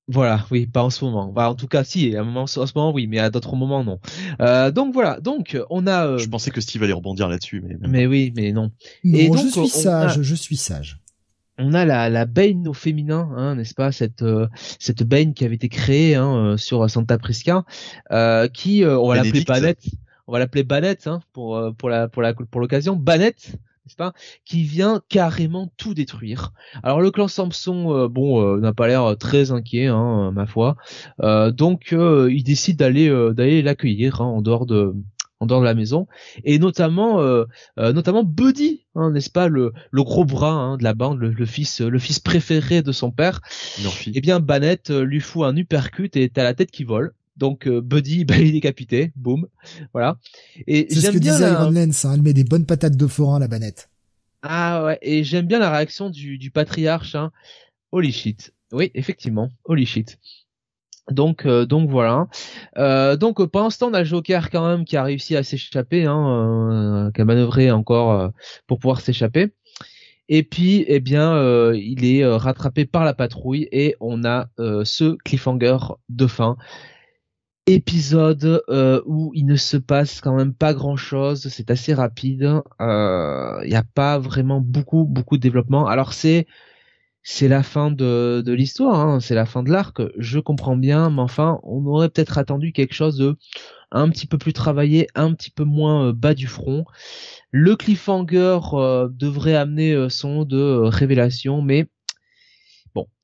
Voilà, oui, pas en ce moment. Bah, en tout cas, si, à un moment, en ce moment, oui, mais à d'autres moments, non. Euh, donc voilà, donc on a. Euh... Je pensais que Steve allait rebondir là-dessus, mais. Mais oui, mais non. non Et donc, je suis sage, je suis sage. On a la, la Bane au féminin, hein, n'est-ce pas cette euh, cette Bane qui avait été créée hein, euh, sur Santa Prisca, euh, qui on va l'appeler Banette, on va l'appeler Banette hein, pour pour la pour la pour l'occasion, Banette n'est-ce pas, qui vient carrément tout détruire. Alors le clan Samson, euh, bon, euh, n'a pas l'air très inquiet, hein, ma foi. Euh, donc il décide d'aller d'aller l'accueillir hein, en dehors de en dehors de la maison et notamment notamment Buddy hein, n'est-ce pas le, le gros bras hein, de la bande le, fils le fils préféré de son père et eh bien Banette lui fout un uppercut et t'as la tête qui vole donc euh, Buddy, bah, il est décapité, boum, voilà. Et c'est ce que disait Iron Lance, hein, elle met des bonnes patates de forain à la banette. Ah ouais, et j'aime bien la réaction du, du patriarche. Hein. Holy shit. Oui, effectivement, holy shit. Donc, euh, donc voilà. Euh, donc pendant ce temps, on a le Joker quand même qui a réussi à s'échapper, hein, qui a manœuvré encore pour pouvoir s'échapper. Et puis, eh bien, il est rattrapé par la patrouille et on a ce cliffhanger de fin épisode euh, où il ne se passe quand même pas grand chose, c'est assez rapide, il euh, n'y a pas vraiment beaucoup beaucoup de développement. Alors c'est c'est la fin de, de l'histoire, hein, c'est la fin de l'arc, je comprends bien, mais enfin on aurait peut-être attendu quelque chose de un petit peu plus travaillé, un petit peu moins euh, bas du front. Le cliffhanger devrait amener son de révélation, mais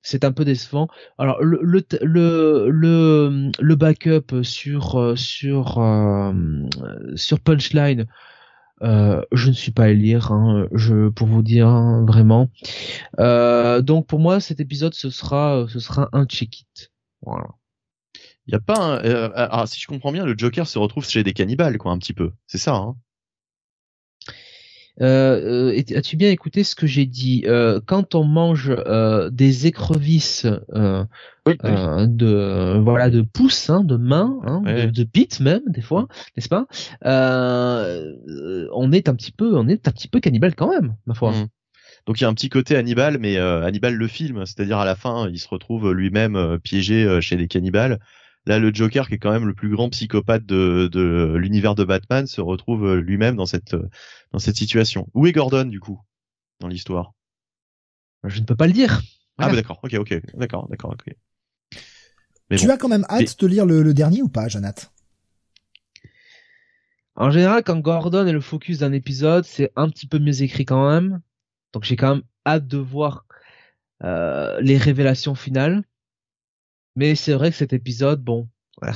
c'est un peu décevant. Alors le le le le, backup sur euh, sur euh, sur Punchline, euh, je ne suis pas à lire, hein, je pour vous dire hein, vraiment. donc pour moi cet épisode ce sera ce sera un check it. Voilà. Il y a pas un, ah, si je comprends bien, le Joker se retrouve chez des cannibales quoi un petit peu. C'est ça hein euh, euh As-tu bien écouté ce que j'ai dit euh, Quand on mange euh, des écrevisses euh, de voilà de pouces, hein, de mains, hein, de, de bites même des fois, n'est-ce pas On est un petit peu, on est un petit peu cannibale quand même, ma foi. Mmh. Donc il y a un petit côté Hannibal, mais Hannibal le film, c'est-à-dire à la fin, il se retrouve lui-même piégé chez les cannibales Là, le Joker, qui est quand même le plus grand psychopathe de, de l'univers de Batman, se retrouve euh, lui-même dans cette euh, dans cette situation. Où est Gordon du coup dans l'histoire? Je ne peux pas le dire. Ah bah d'accord, ok, ok, d'accord, d'accord, ok. tu as quand même hâte de lire le, dernier ou pas, Jonathan? En général, quand Gordon est le focus d'un épisode, c'est un petit peu mieux écrit quand même. Donc j'ai quand même hâte de voir euh, les révélations finales. Mais c'est vrai que cet épisode, bon, ouais.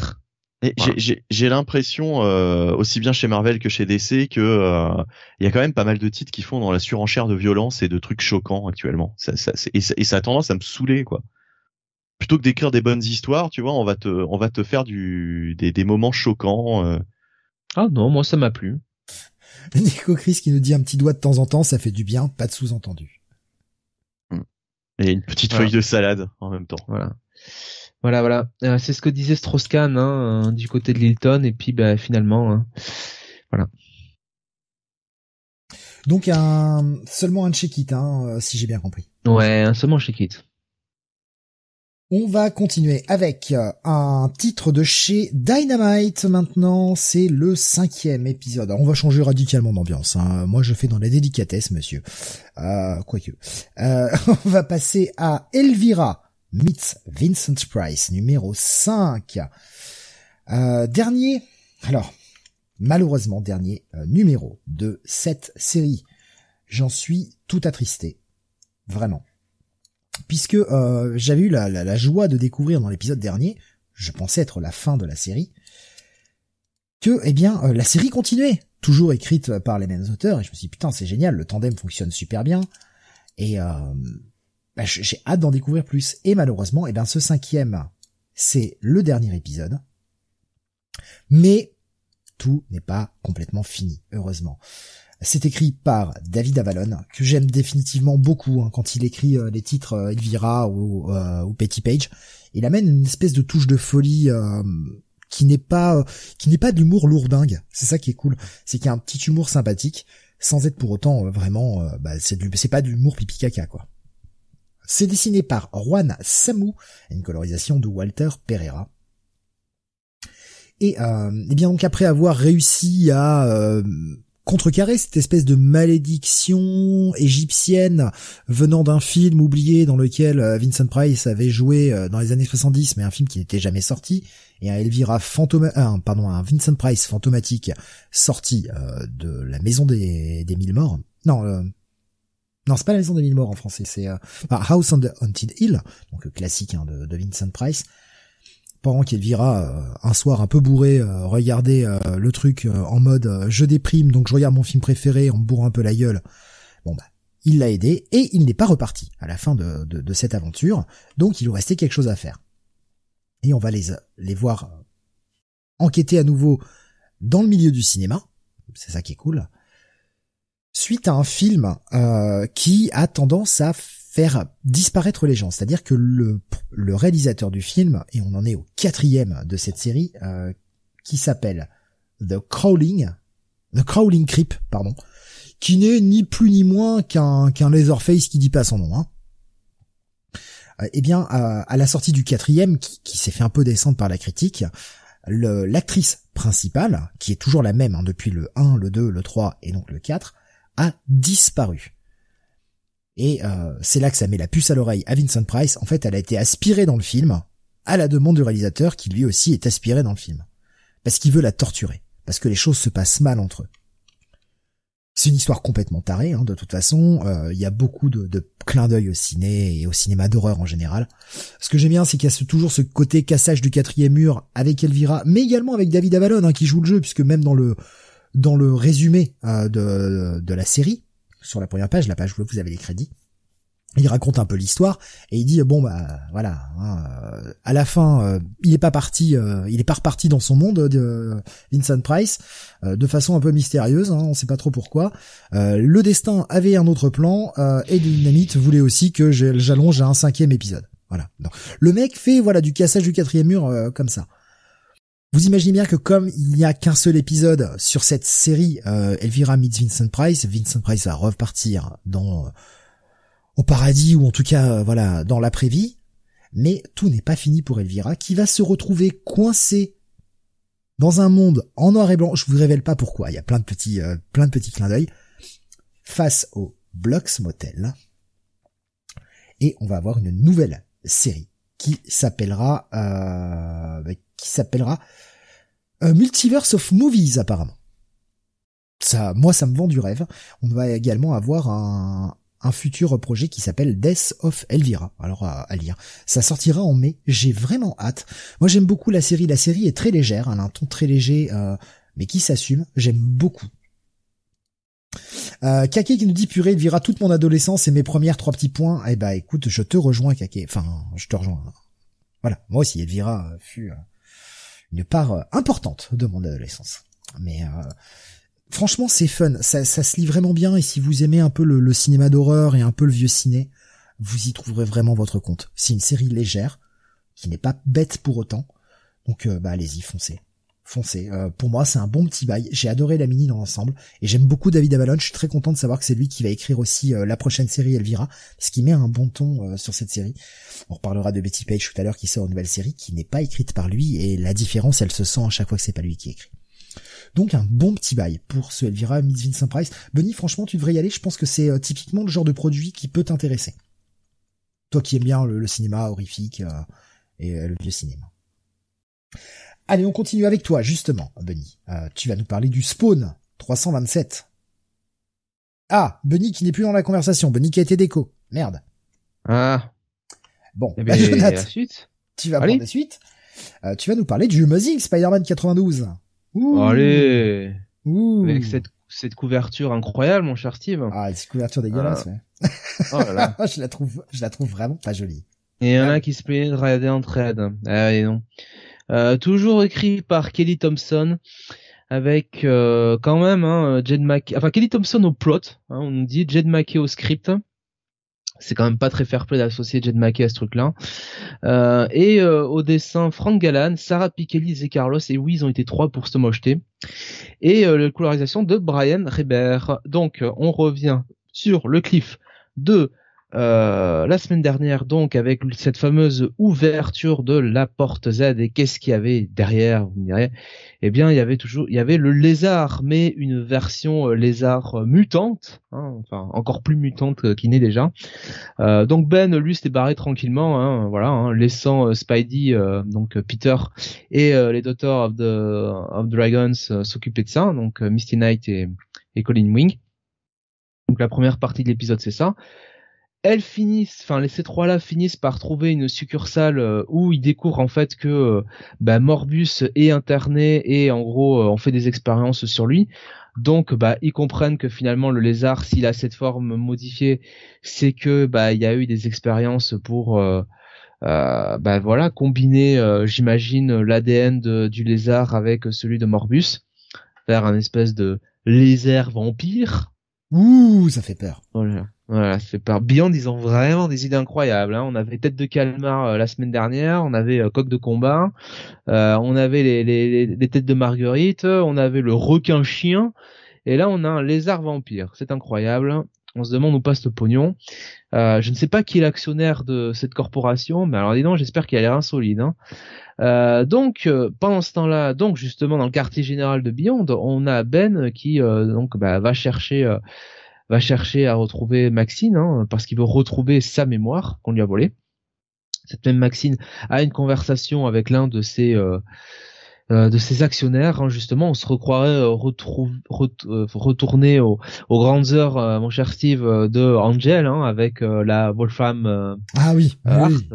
J'ai l'impression, euh, aussi bien chez Marvel que chez DC, que euh, il y a quand même pas mal de titres qui font dans la surenchère de violence et de trucs choquants actuellement. Ça, ça, et, ça, et, ça, a tendance à me saouler, quoi. Plutôt que d'écrire des bonnes histoires, tu vois, on va te, on va te faire du, des, des moments choquants. Euh. Ah non, moi ça m'a plu. Nico Chris qui nous dit un petit doigt de temps en temps, ça fait du bien, pas de sous-entendu. Et une petite feuille de salade en même temps. Voilà. Voilà, voilà. Euh, c'est ce que disait Strauss-Kahn hein, euh, du côté de Lilton, et puis bah, finalement, hein, voilà. Donc un seulement un check-it, hein, euh, si j'ai bien compris. Ouais, un seulement check-it. On va continuer avec un titre de chez Dynamite maintenant, c'est le cinquième épisode. on va changer radicalement d'ambiance. Hein. Moi je fais dans la délicatesse, monsieur. Euh, quoique. Euh, on va passer à Elvira, meets Vincent Price, numéro 5. Euh, dernier, alors, malheureusement dernier euh, numéro de cette série. J'en suis tout attristé. Vraiment. Puisque euh, j'avais eu la, joie de découvrir dans l'épisode dernier, je pensais être la fin de la série, que, eh bien, la série continuait. Toujours écrite par les mêmes auteurs, et je me suis dit, putain, c'est génial, le tandem fonctionne super bien. Et bah, j'ai hâte d'en découvrir plus. Et malheureusement, eh ben, ce cinquième, c'est le dernier épisode. Mais tout n'est pas complètement fini, heureusement. C'est écrit par David Avalon, que j'aime définitivement beaucoup hein, quand il écrit euh, les titres euh, Elvira ou, euh, ou Petty Page. Il amène une espèce de touche de folie qui n'est pas qui n'est pas de l'humour lourdingue. C'est ça qui est cool, c'est qu'il y a un petit humour sympathique, sans être pour autant vraiment, bah, c'est c'est pas de l'humour pipi caca quoi. C'est dessiné par Juan Samou, une colorisation de Walter Pereira. Et, euh, eh bien donc après avoir réussi à euh, contrecarrer cette espèce de malédiction égyptienne venant d'un film oublié dans lequel euh, Vincent Price avait joué euh, dans les années 70, mais un film qui n'était jamais sorti, et un Elvira fantôme, pardon, un Vincent Price fantomatique sorti de la maison des, des mille morts. Non, non, c'est pas la maison des mille morts en français, c'est euh, House on the Haunted Hill, donc le classique hein, de, Vincent Price. Pendant qu'Elvira, euh, un soir un peu bourré, euh, regardait euh, le truc en mode je déprime, donc je regarde mon film préféré en me bourrant un peu la gueule. Bon bah, il l'a aidé et il n'est pas reparti à la fin de, de, de, cette aventure, donc il lui restait quelque chose à faire. Et on va les, les voir enquêter à nouveau dans le milieu du cinéma, c'est ça qui est cool suite à un film euh, qui a tendance à faire disparaître les gens. C'est-à-dire que le, le réalisateur du film, et on en est au quatrième de cette série, euh, qui s'appelle The Crawling, The Crawling Creep, pardon, qui n'est ni plus ni moins qu'un qu'un Laserface qui dit pas son nom. Hein. Euh, eh bien, à la sortie du quatrième, qui, qui s'est fait un peu descendre par la critique, l'actrice principale, qui est toujours la même hein, depuis le 1, le 2, le 3 et donc le 4, a disparu. Et euh, c'est là que ça met la puce à l'oreille à Vincent Price. En fait, elle a été aspirée dans le film, à la demande du réalisateur qui lui aussi est aspiré dans le film. Parce qu'il veut la torturer. Parce que les choses se passent mal entre eux. C'est une histoire complètement tarée, hein, de toute façon. Euh, il y a beaucoup de, de clins d'œil au ciné et au cinéma d'horreur en général. Ce que j'aime bien, c'est qu'il y a toujours ce côté cassage du quatrième mur avec Elvira, mais également avec David Avalon hein, qui joue le jeu, puisque même dans le dans le résumé euh, de, de la série, sur la première page, la page où vous avez les crédits, il raconte un peu l'histoire et il dit bon bah voilà hein, euh, à la fin euh, il est pas parti il est pas reparti dans son monde de Vincent Price de façon un peu mystérieuse hein, on sait pas trop pourquoi. Le destin avait un autre plan et Dynamite voulait aussi que j'allonge à un cinquième épisode. Voilà. Le mec fait voilà du cassage du quatrième mur comme ça vous imaginez bien que comme il n'y a qu'un seul épisode sur cette série, euh, Elvira meets Vincent Price, Vincent Price va repartir dans euh, au paradis ou en tout cas euh, voilà dans l'après-vie, mais tout n'est pas fini pour Elvira qui va se retrouver coincée dans un monde en noir et blanc. Je vous révèle pas pourquoi. Il y a plein de petits plein de petits clins d'œil face au Blocks Motel et on va avoir une nouvelle série qui s'appellera qui s'appellera euh, Multiverse of Movies apparemment. ça, moi, ça me vend du rêve. On va également avoir un, un futur projet qui s'appelle Death of Elvira. Alors à, lire. Ça sortira en mai. J'ai vraiment hâte. Moi j'aime beaucoup la série. La série est très légère. Elle a un ton très léger, euh, mais qui s'assume. J'aime beaucoup. Euh, Kake qui nous dit purée, Elvira toute mon adolescence et mes premières trois petits points. Eh ben écoute, je te rejoins Kake. Enfin, je te rejoins. Voilà, moi aussi Elvira fut euh, une part euh, importante de mon adolescence. Mais franchement, c'est fun. Ça, ça, se lit vraiment bien. Et si vous aimez un peu le, cinéma d'horreur et un peu le vieux ciné, vous y trouverez vraiment votre compte. C'est une série légère, qui n'est pas bête pour autant. Donc, euh, bah, allez-y, foncez. Foncez. Euh, pour moi, c'est un bon petit bail. J'ai adoré la mini dans l'ensemble. Et j'aime beaucoup David Avalon. Je suis très content de savoir que c'est lui qui va écrire aussi euh, la prochaine série Elvira. Ce qui met un bon ton sur cette série. On reparlera de Betty Page tout à l'heure qui sort une nouvelle série qui n'est pas écrite par lui. Et la différence, elle se sent à chaque fois que c'est pas lui qui écrit. Donc un bon petit bail pour ce Elvira Miss Vincent Price. Benny, franchement, tu devrais y aller. Je pense que c'est euh, typiquement le genre de produit qui peut t'intéresser. Toi qui aimes bien le, cinéma horrifique euh, et euh, le vieux cinéma. Allez, on continue avec toi, justement, Benny. tu vas nous parler du Spawn 327. Ah, Benny qui n'est plus dans la conversation. Benny qui a été déco. Merde. Ah. Bon, eh ben, la suite. tu vas prendre la suite. tu vas nous parler du Amazing Spider-Man 92. Allez Avec cette, cette couverture incroyable, mon cher Steve. Ah, cette couverture dégueulasse, ah. Oh là là. je la trouve, je la trouve vraiment pas jolie. Et il y en a qui se plaignent de regarder en trade. Ah, non. Euh, toujours écrit par Kelly Thompson avec euh, quand même hein, Jed McKay, enfin Kelly Thompson au plot, hein, on nous dit Jed McKay au script, c'est quand même pas très fair play d'associer Jed McKay à ce truc-là. Euh, et au dessin, Frank Gallan, Sarah Pichelli et Carlos, et oui, ils ont été trois pour se mocheter. Et la colorisation de Brian Reber. Donc, on revient sur le cliff de euh, la semaine dernière, donc, avec cette fameuse ouverture de la porte Z, et qu'est-ce qu'il y avait derrière, vous me direz? Eh bien, il y avait toujours, il y avait le lézard, mais une version euh, lézard euh, mutante, hein, enfin encore plus mutante qu'il n'est déjà. Euh, donc Ben, lui, s'était barré tranquillement, hein, voilà, hein, laissant Spidey, donc Peter et les Daughters of, the, Dragons s'occuper de ça, donc Misty Knight et, et Colin Wing. Donc la première partie de l'épisode, c'est ça elles finissent, enfin ces trois-là finissent par trouver une succursale euh, où ils découvrent en fait que euh, bah, Morbus est interné et en gros euh, on fait des expériences sur lui. Donc bah ils comprennent que finalement le lézard s'il a cette forme modifiée, c'est que bah il y a eu des expériences pour bah voilà combiner j'imagine l'ADN du lézard avec celui de Morbus, faire un espèce de lézard vampire. Ouh, ça fait peur. Voilà. Voilà, c'est par Beyond, ils ont vraiment des idées incroyables. Hein. On avait Tête de Calmar euh, la semaine dernière, on avait euh, Coq de combat, euh, on avait les, les, têtes de Marguerite, on avait le requin chien, et là on a un lézard vampire. C'est incroyable. On se demande où passe le pognon. je ne sais pas qui est l'actionnaire de cette corporation, mais alors dis donc, j'espère qu'il a l'air insolide. Hein. donc pendant ce temps-là, donc justement dans le quartier général de Beyond, on a Ben qui donc bah, va chercher va chercher à retrouver Maxine hein, parce qu'il veut retrouver sa mémoire qu'on lui a volée. Cette même Maxine a une conversation avec l'un de ses euh, euh, de ses actionnaires. Hein, justement, on se recroirait euh, retrouve, retourner aux, aux, grandes heures, mon cher Steve, de Angel hein, avec la Wolfram. ah oui, oui.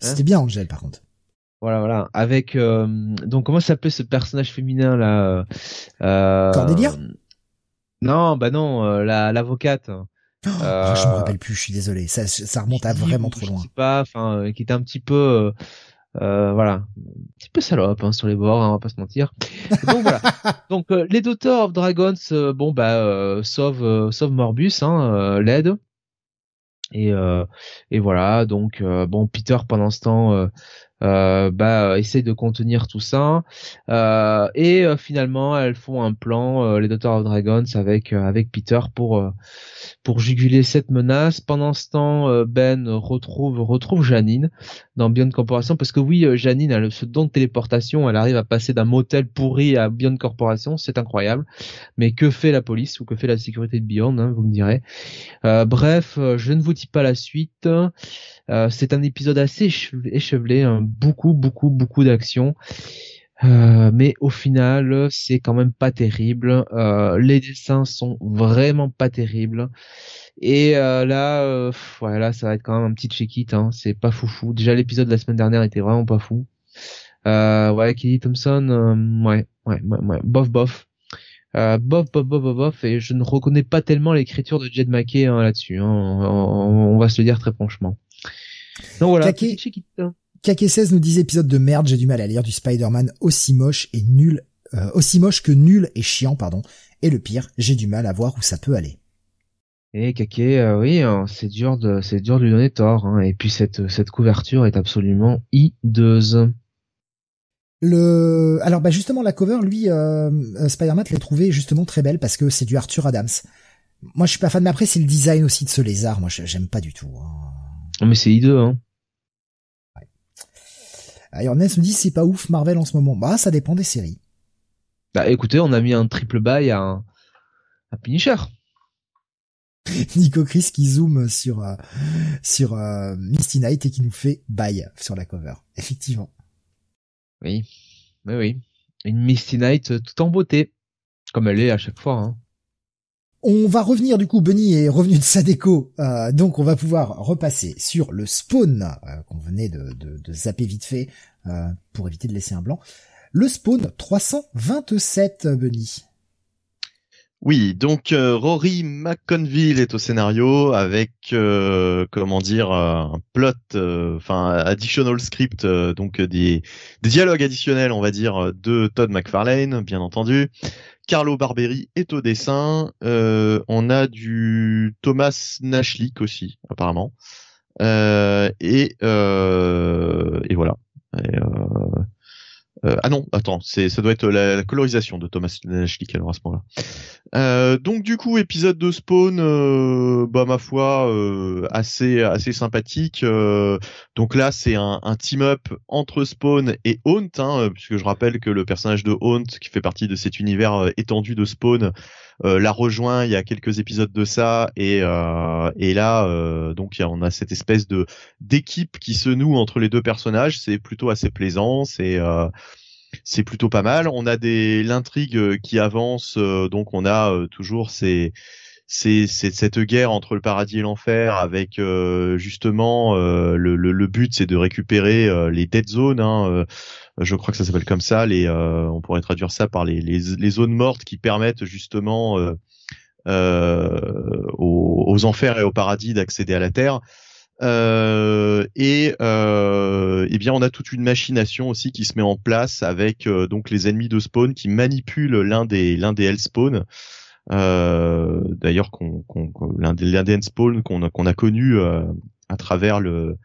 c'était bien Angel par contre. Voilà, voilà. Avec donc comment s'appelait ce personnage féminin là Cordelia non, bah non, euh, la l'avocate. Oh, euh, je me rappelle plus, je suis désolé. Ça, ça remonte à vraiment trop loin. Je sais pas, enfin, euh, qui était un petit peu, euh, voilà, un petit peu salope hein, sur les bords, hein, on va pas se mentir. Donc voilà. Donc les Daughters of Dragons, bon bah, sauf sauf Morbus, hein, l'aide. Et et voilà. Donc bon, Peter pendant ce temps euh, bah essaye de contenir tout ça. Euh, et euh, finalement elles font un plan les Daughters of Dragons avec avec Peter pour pour juguler cette menace. Pendant ce temps Ben retrouve retrouve Janine dans Beyond Corporation parce que oui Janine a ce don de téléportation elle arrive à passer d'un motel pourri à Beyond Corporation c'est incroyable. Mais que fait la police ou que fait la sécurité de Beyond hein, vous me direz. Bref je ne vous dis pas la suite. Euh, c'est un épisode assez échevelé, hein. Beaucoup, beaucoup, beaucoup d'action. Euh, mais au final, c'est quand même pas terrible. Euh, les dessins sont vraiment pas terribles. Et euh, là, voilà, ça va être quand même un petit check-it. Hein. C'est pas foufou. Déjà, l'épisode de la semaine dernière était vraiment pas fou. ouais, Kelly Thompson, ouais, ouais, ouais, bof, bof. bof, bof, bof, bof, bof, et je ne reconnais pas tellement l'écriture de Jed McKay hein, là-dessus. Hein. On, va se le dire très franchement. Donc voilà, check-it. KK16 nous disait épisode de merde, j'ai du mal à lire du Spider-Man aussi moche et nul, euh, aussi moche que nul et chiant, pardon. Et le pire, j'ai du mal à voir où ça peut aller. Et Kake, euh, oui, hein, c'est dur de, c'est dur de lui donner tort. Hein. Et puis cette, cette couverture est absolument hideuse. Le, alors bah justement la cover, lui, euh, euh Spider-Man l'a trouvé justement très belle parce que c'est du Arthur Adams. Moi je suis pas fan, mais après c'est le design aussi de ce lézard. Moi j'aime pas du tout. Hein. Mais c'est hideux, hein. Iron nous dit c'est pas ouf Marvel en ce moment. Bah ça dépend des séries. Bah écoutez, on a mis un triple buy à un, Punisher. Nico Chris qui zoome sur euh, sur euh, Misty Knight et qui nous fait buy sur la cover. Effectivement. Oui, oui, oui. Une Misty Knight tout en beauté, comme elle est à chaque fois. Hein. On va revenir du coup, Bunny est revenu de sa déco, euh, donc on va pouvoir repasser sur le spawn euh, qu'on venait de, zapper vite fait euh, pour éviter de laisser un blanc. Le spawn 327, Bunny. Oui, donc Rory McConville est au scénario avec comment dire un plot, enfin additional script, donc des, des dialogues additionnels, on va dire, de Todd McFarlane, bien entendu. Carlo Barberi est au dessin. Euh, on a du Thomas Nashlik aussi, apparemment. Euh, euh, et voilà. Euh, ah non, attends, c'est ça doit être la, colorisation de Thomas Nashlik alors à ce moment-là. Euh, donc du coup, épisode de Spawn, euh, bah ma foi, assez assez sympathique. donc là, c'est un, un team-up entre Spawn et Haunt, hein, puisque je rappelle que le personnage de Haunt, qui fait partie de cet univers étendu de Spawn, l'a rejoint il y a quelques épisodes de ça et et là donc on a cette espèce de d'équipe qui se noue entre les deux personnages c'est plutôt assez plaisant c'est c'est plutôt pas mal. On a des l'intrigue euh, qui avance, euh, donc on a euh, toujours ces c'est cette guerre entre le paradis et l'enfer avec justement le, le, but c'est de récupérer les dead zones hein, je crois que ça s'appelle comme ça les on pourrait traduire ça par les, zones mortes qui permettent justement aux, enfers et au paradis d'accéder à la terre euh, et euh, eh bien on a toute une machination aussi qui se met en place avec euh, donc les ennemis de spawn qui manipulent l'un des l'un des. Euh, D'ailleurs qu'on, l'un des l'un des Hellspawn qu'on a, qu'on a connu euh, à travers le,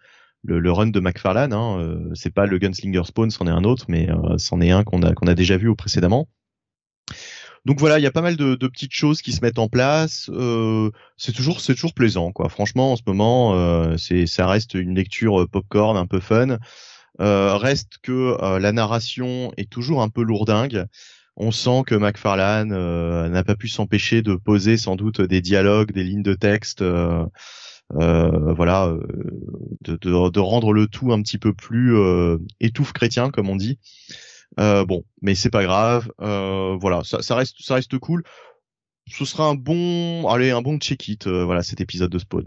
le, le run de McFarlane. Hein. C'est pas le Gunslinger Spawn, c'en est un autre, mais c'en est un qu'on a qu'on a déjà vu au précédemment. Donc voilà, il y a pas mal de, de, petites choses qui se mettent en place. Euh, c'est toujours, c'est toujours plaisant, quoi. Franchement, en ce moment, euh, c'est, ça reste une lecture euh, popcorn, un peu fun. Euh, reste que euh, la narration est toujours un peu lourdingue. On sent que McFarlane n'a pas pu s'empêcher de poser sans doute des dialogues, des lignes de texte. voilà, de, de, de, rendre le tout un petit peu plus étouffe chrétien, comme on dit. Euh, bon, mais c'est pas grave. Euh, voilà, ça, ça, reste, ça reste cool. Ce sera un bon, allez, un bon check-it. Euh, voilà, cet épisode de Spawn.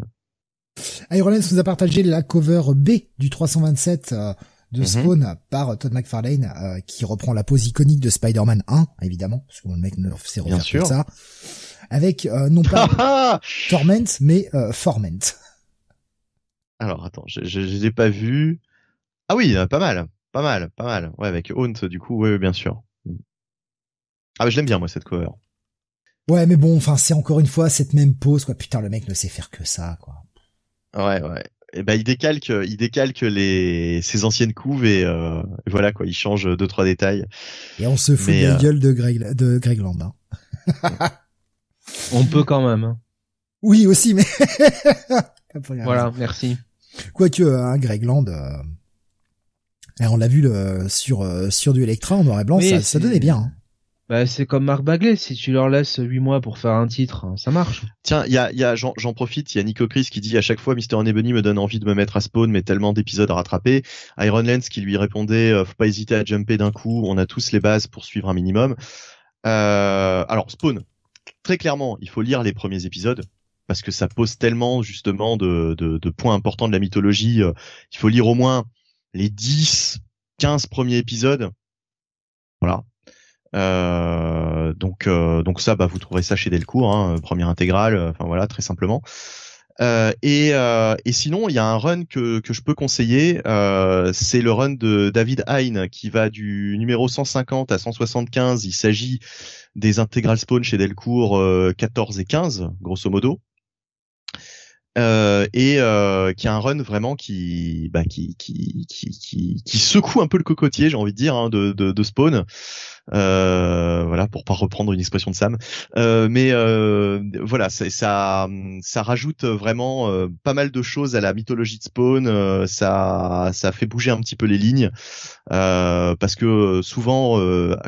Ironlance nous a partagé la cover B du 327 de mhm. Spawn par Todd McFarlane, qui reprend la pose iconique de Spider-Man 1, évidemment, parce que le mec ne sait refaire que ça, avec non pas Torment, mais Forment. Alors attends, je, je, je l'ai pas vu. Ah oui, pas mal. Pas mal, pas mal. Ouais, avec Haunt, du coup, ouais, bien sûr. Ah, mais je l'aime bien, moi, cette cover. Ouais, mais bon, enfin, c'est encore une fois cette même pose, quoi. Putain, le mec ne sait faire que ça, quoi. Ouais, ouais. Et eh ben, il décalque, il décalque les ses anciennes couves et, euh, voilà quoi, il change deux trois détails. Et on se fout de la euh, gueule de Greg de Greg Land. Hein. on peut quand même. Hein. Oui, aussi, mais. voilà, merci. Quoique, hein, Greg Land. Euh, on l'a vu le, sur euh, sur du Electra en noir et blanc, ça, ça, donnait bien. Hein. Bah, c'est comme Marc Bagley, si tu leur laisses 8 mois pour faire un titre, ça marche. Tiens, y a, y a j'en, profite, il y a Nico Chris qui dit à chaque fois Mister Ebony me donne envie de me mettre à spawn, mais tellement d'épisodes à rattraper. Iron Lens qui lui répondait euh, faut pas hésiter à jumper d'un coup, on a tous les bases pour suivre un minimum. Euh, alors spawn, très clairement, il faut lire les premiers épisodes parce que ça pose tellement justement de, de, de points importants de la mythologie. Euh, il faut lire au moins les 10, 15 premiers épisodes. Voilà. Euh, donc euh, donc ça, bah, vous trouverez ça chez Delcourt, hein, première intégrale. Euh, enfin voilà, très simplement. Euh, et, et, sinon, il y a un run que, que je peux conseiller, c'est le run de David Hein qui va du numéro 150 à 175. Il s'agit des intégral spawn chez Delcourt 14 et 15, grosso modo. Euh, et euh, qui a un run vraiment qui, bah, qui, qui, qui, qui, secoue un peu le cocotier, j'ai envie de dire, hein, de, de, de, Spawn. Euh, voilà, pour pas reprendre une expression de Sam. Euh, mais euh, voilà, ça, ça rajoute vraiment pas mal de choses à la mythologie de Spawn. ça, ça fait bouger un petit peu les lignes parce que souvent,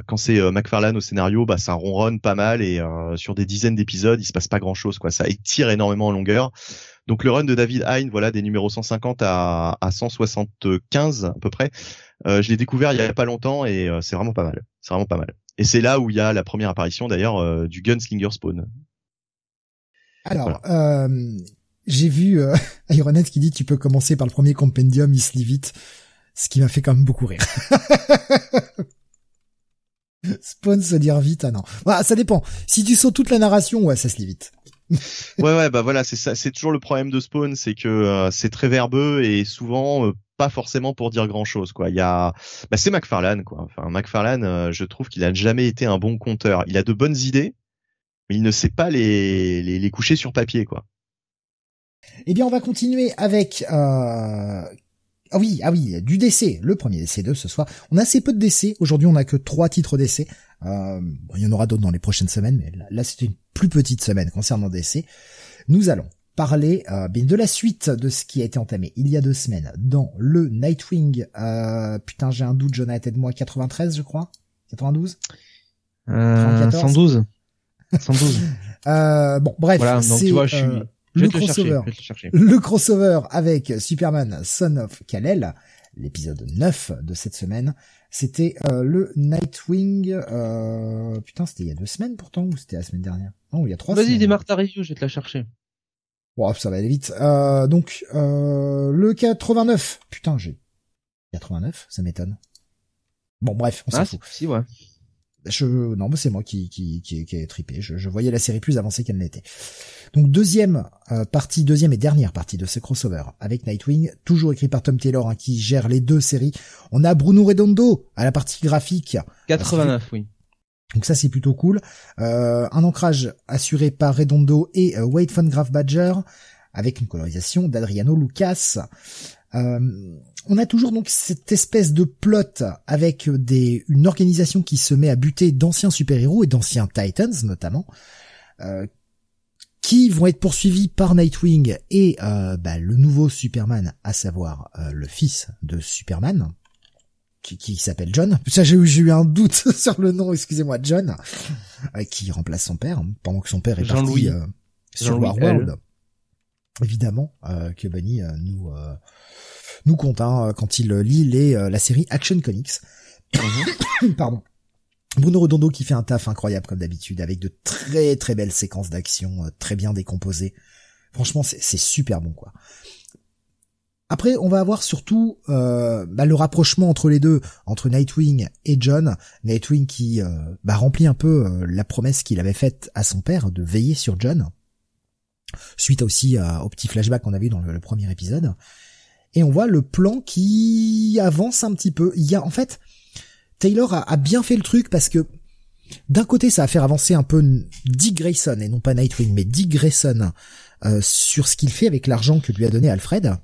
quand c'est McFarlane au scénario, bah, ça ronronne pas mal et sur des dizaines d'épisodes, il se passe pas grand chose. Quoi, ça étire énormément en longueur. Donc le run de David Hein, voilà, des numéros 150 à, à 175 à peu près. Euh, je l'ai découvert il y a pas longtemps et euh, c'est vraiment pas mal. C'est vraiment pas mal. Et c'est là où il y a la première apparition d'ailleurs euh, du Gunslinger Spawn. Alors, j'ai vu Ironhead qui dit tu peux commencer par le premier compendium, il se lit vite, ce qui m'a fait quand même beaucoup rire. Spawn se dire vite, ah non. Bah, ça dépend. Si tu sautes toute la narration, ouais, ça se lit vite ouais ouais bah voilà c'est ça c'est toujours le problème de Spawn c'est que euh, c'est très verbeux et souvent euh, pas forcément pour dire grand chose quoi. Il y a bah, c'est McFarlane quoi. Enfin McFarlane euh, je trouve qu'il a jamais été un bon conteur. Il a de bonnes idées mais il ne sait pas les les, les coucher sur papier quoi. Eh bien on va continuer avec ah oui, ah oui, du DC, le premier DC de ce soir. On a assez peu de DC. Aujourd'hui, on a que trois titres DC. Euh, il y en aura d'autres dans les prochaines semaines, mais là, c'est une plus petite semaine concernant DC. Nous allons parler euh, de la suite de ce qui a été entamé il y a deux semaines dans le Nightwing. Euh, putain, j'ai un doute, Jonathan, moi 93, je crois. 92 euh, 112. 112. euh, bon, bref. Voilà, donc tu vois, je suis le crossover, le crossover avec Superman Son of Kal-El, l'épisode 9 de cette semaine, c'était euh, le Nightwing. Euh... Putain, c'était il y a deux semaines pourtant ou c'était la semaine dernière? Non, il y a trois. Vas-y, démarre ta review, je vais te la chercher. Bon, ça va aller vite. Euh, donc euh, le 89. Putain, j'ai 89, ça m'étonne. Bon, bref, on s'en ah, fout. Si, ouais. Je, non, mais c'est moi qui, qui, qui, qui ai trippé. Je, je, voyais la série plus avancée qu'elle n'était. Donc deuxième euh, partie, deuxième et dernière partie de ce crossover avec Nightwing, toujours écrit par Tom Taylor hein, qui gère les deux séries. On a Bruno Redondo à la partie graphique. 89, oui. Donc ça c'est plutôt cool. Euh, un ancrage assuré par Redondo et euh, Wade von Graf Badger avec une colorisation d'Adriano Lucas. Euh, on a toujours donc cette espèce de plot avec des, une organisation qui se met à buter d'anciens super-héros et d'anciens Titans notamment, euh, qui vont être poursuivis par Nightwing et euh, bah, le nouveau Superman, à savoir euh, le fils de Superman, qui, s'appelle John. Ça j'ai eu un doute sur le nom, excusez-moi, John, qui remplace son père pendant que son père est parti sur Warworld. Évidemment que Bunny nous nous compte hein, quand il lit les, euh, la série Action Comics. Mhm. Pardon. Bruno Redondo qui fait un taf incroyable comme d'habitude avec de très très belles séquences d'action euh, très bien décomposées. Franchement, c'est super bon quoi. Après, on va avoir surtout euh, bah, le rapprochement entre les deux, entre Nightwing et John. Nightwing qui bah, remplit un peu la promesse qu'il avait faite à son père de veiller sur John, suite aussi au petit flashback qu'on a vu dans le premier épisode et on voit le plan qui avance un petit peu. Il y a en fait Taylor a, bien fait le truc parce que d'un côté ça va faire avancer un peu Dick Grayson et non pas Nightwing mais Dick Grayson euh, sur ce qu'il fait avec l'argent que lui a donné Alfred.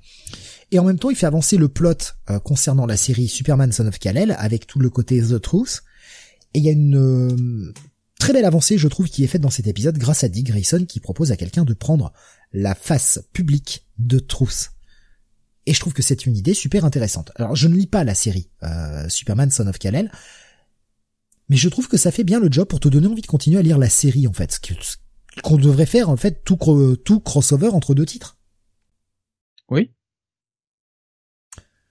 Et en même temps, il fait avancer le plot euh, concernant la série Superman Son of Kal-El avec tout le côté The Truth. Et il y a une euh, très belle avancée, je trouve, qui est faite dans cet épisode grâce à Dick Grayson qui propose à quelqu'un de prendre la face publique de Truth. Et je trouve que c'est une idée super intéressante. Alors je ne lis pas la série euh, Superman Son of Kal-El, Mais je trouve que ça fait bien le job pour te donner envie de continuer à lire la série en fait, ce qu'on devrait faire en fait tout tout crossover entre deux titres. Oui.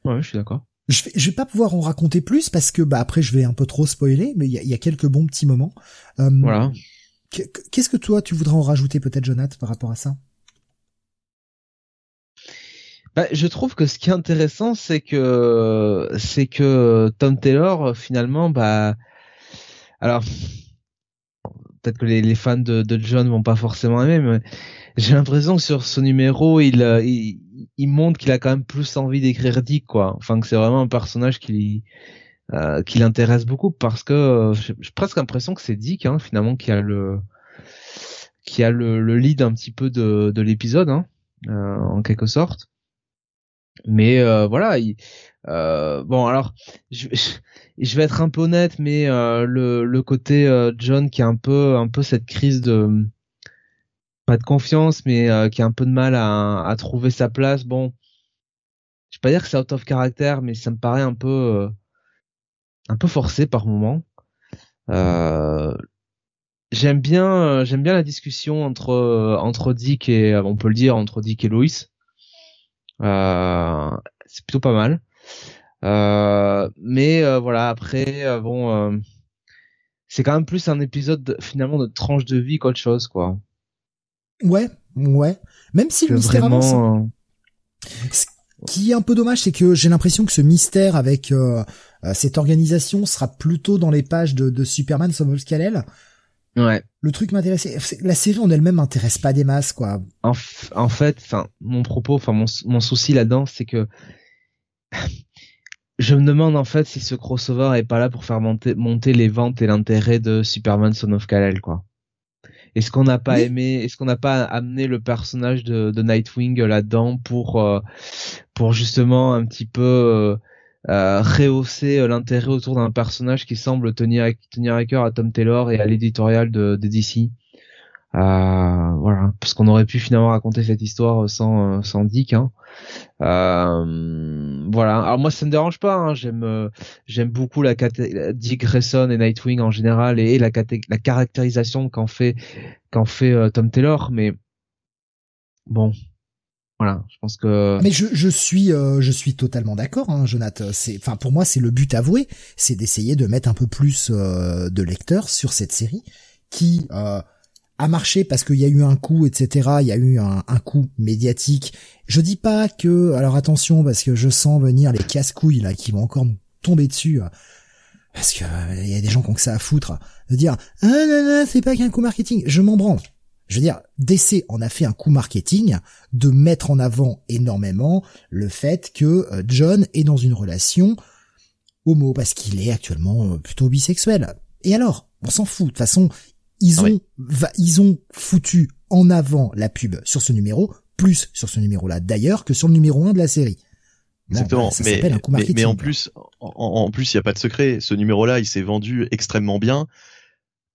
Ouais, je suis d'accord. Je vais, je vais pas pouvoir en raconter plus parce que bah après je vais un peu trop spoiler, mais il y a, quelques bons petits moments. Euh, voilà. Qu'est-ce que toi tu voudrais en rajouter peut-être, Jonathan, par rapport à ça? Bah, je trouve que ce qui est intéressant, c'est que c'est que Tom Taylor finalement, bah, alors peut-être que les, fans de, John vont pas forcément aimer, mais j'ai l'impression que sur ce numéro, il, il, il montre qu'il a quand même plus envie d'écrire Dick, quoi. Enfin, que c'est vraiment un personnage qui euh, qui l'intéresse beaucoup parce que euh, j'ai presque l'impression que c'est Dick, hein, finalement, qui a le qui a le, le lead un petit peu de, de l'épisode, hein, euh, en quelque sorte. Mais euh, voilà, euh, bon alors je, je, vais être un peu honnête, mais euh, le, le côté John qui a un peu un peu cette crise de pas de confiance, mais qui a un peu de mal à, à trouver sa place. Bon, je vais pas dire que c'est out of character, mais ça me paraît un peu un peu forcé par moment. j'aime bien j'aime bien la discussion entre entre Dick et on peut le dire entre Dick et Lois euh, c'est plutôt pas mal. Euh, mais euh, voilà, après, bon, c'est quand même plus un épisode finalement de tranche de vie qu'autre chose, quoi. Ouais, ouais. Même si le mystère avance. Ce qui est un peu dommage, c'est que j'ai l'impression que ce mystère avec cette organisation sera plutôt dans les pages de, de Superman of Ouais. Le truc m'intéressait. La série en elle-même m'intéresse pas des masses, quoi. En, en fait, enfin, mon propos, enfin, mon, mon souci là-dedans, c'est que je me demande en fait si ce crossover est pas là pour faire monter, monter les ventes et l'intérêt de Superman Son of Kal-El, quoi. Est-ce qu'on n'a pas aimé, est-ce qu'on n'a pas amené le personnage de, de Nightwing là-dedans pour euh, pour justement un petit peu euh, euh, rehausser euh, l'intérêt autour d'un personnage qui semble tenir tenir à cœur à Tom Taylor et à l'éditorial de, de, DC. Euh, voilà, parce qu'on aurait pu finalement raconter cette histoire sans euh, sans Dick. Hein. Euh, voilà. Alors moi ça me dérange pas. Hein. J'aime j'aime beaucoup la, Dick Grayson et Nightwing en général et, la, la caractérisation qu'en fait qu'en fait Tom Taylor. Mais bon, voilà, je pense que. Mais je, je suis euh, je suis totalement d'accord, hein, Jonathan. C'est, enfin pour moi c'est le but avoué, c'est d'essayer de mettre un peu plus euh, de lecteurs sur cette série qui euh, a marché parce qu'il y a eu un coup, etc. Il y a eu un, un coup médiatique. Je dis pas que, alors attention parce que je sens venir les casse-couilles là qui vont encore nous tomber dessus. Parce que il y a des gens qui ont que ça à foutre de dire ah non non c'est pas qu'un coup marketing. Je m'en branle. Je veux dire, DC en a fait un coup marketing de mettre en avant énormément le fait que euh, John est dans une relation homo parce qu'il est actuellement euh, plutôt bisexuel. Et alors, on s'en fout. De toute façon, ils ah ont, ils ont foutu en avant la pub sur ce numéro, plus sur ce numéro-là d'ailleurs que sur le numéro 1 de la série. Exactement. mais, mais, en plus, en, en plus, il n'y a pas de secret. Ce numéro-là, il s'est vendu extrêmement bien.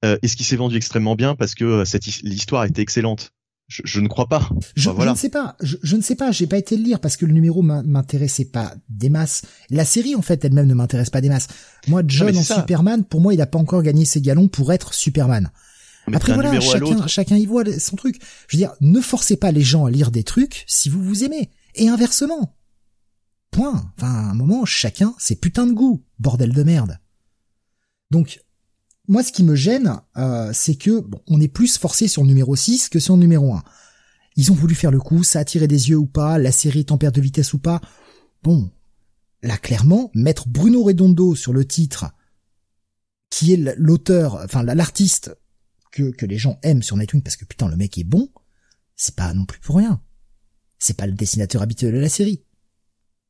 Euh, est-ce qu'il s'est vendu extrêmement bien parce que euh, cette l'histoire était excellente? Je, ne crois pas. Je, ne sais pas. Je, ne sais pas. J'ai pas été le lire parce que le numéro m'intéressait pas des masses. La série en fait elle-même ne m'intéresse pas des masses. Moi, John en Superman, pour moi, il a pas encore gagné ses galons pour être Superman. Après voilà, chacun, chacun y voit son truc. Je veux dire, ne forcez pas les gens à lire des trucs si vous vous aimez. Et inversement. Point. Enfin, à un moment, chacun ses putains de goût. Bordel de merde. Donc, moi, ce qui me gêne, euh, c'est que bon, on est plus forcé sur le numéro 6 que sur le numéro 1. Ils ont voulu faire le coup, ça a tiré des yeux ou pas, la série est en perte de vitesse ou pas. Bon, là clairement, mettre Bruno Redondo sur le titre, qui est l'auteur, enfin l'artiste que, que les gens aiment sur Nightwing parce que putain le mec est bon, c'est pas non plus pour rien. C'est pas le dessinateur habituel de la série.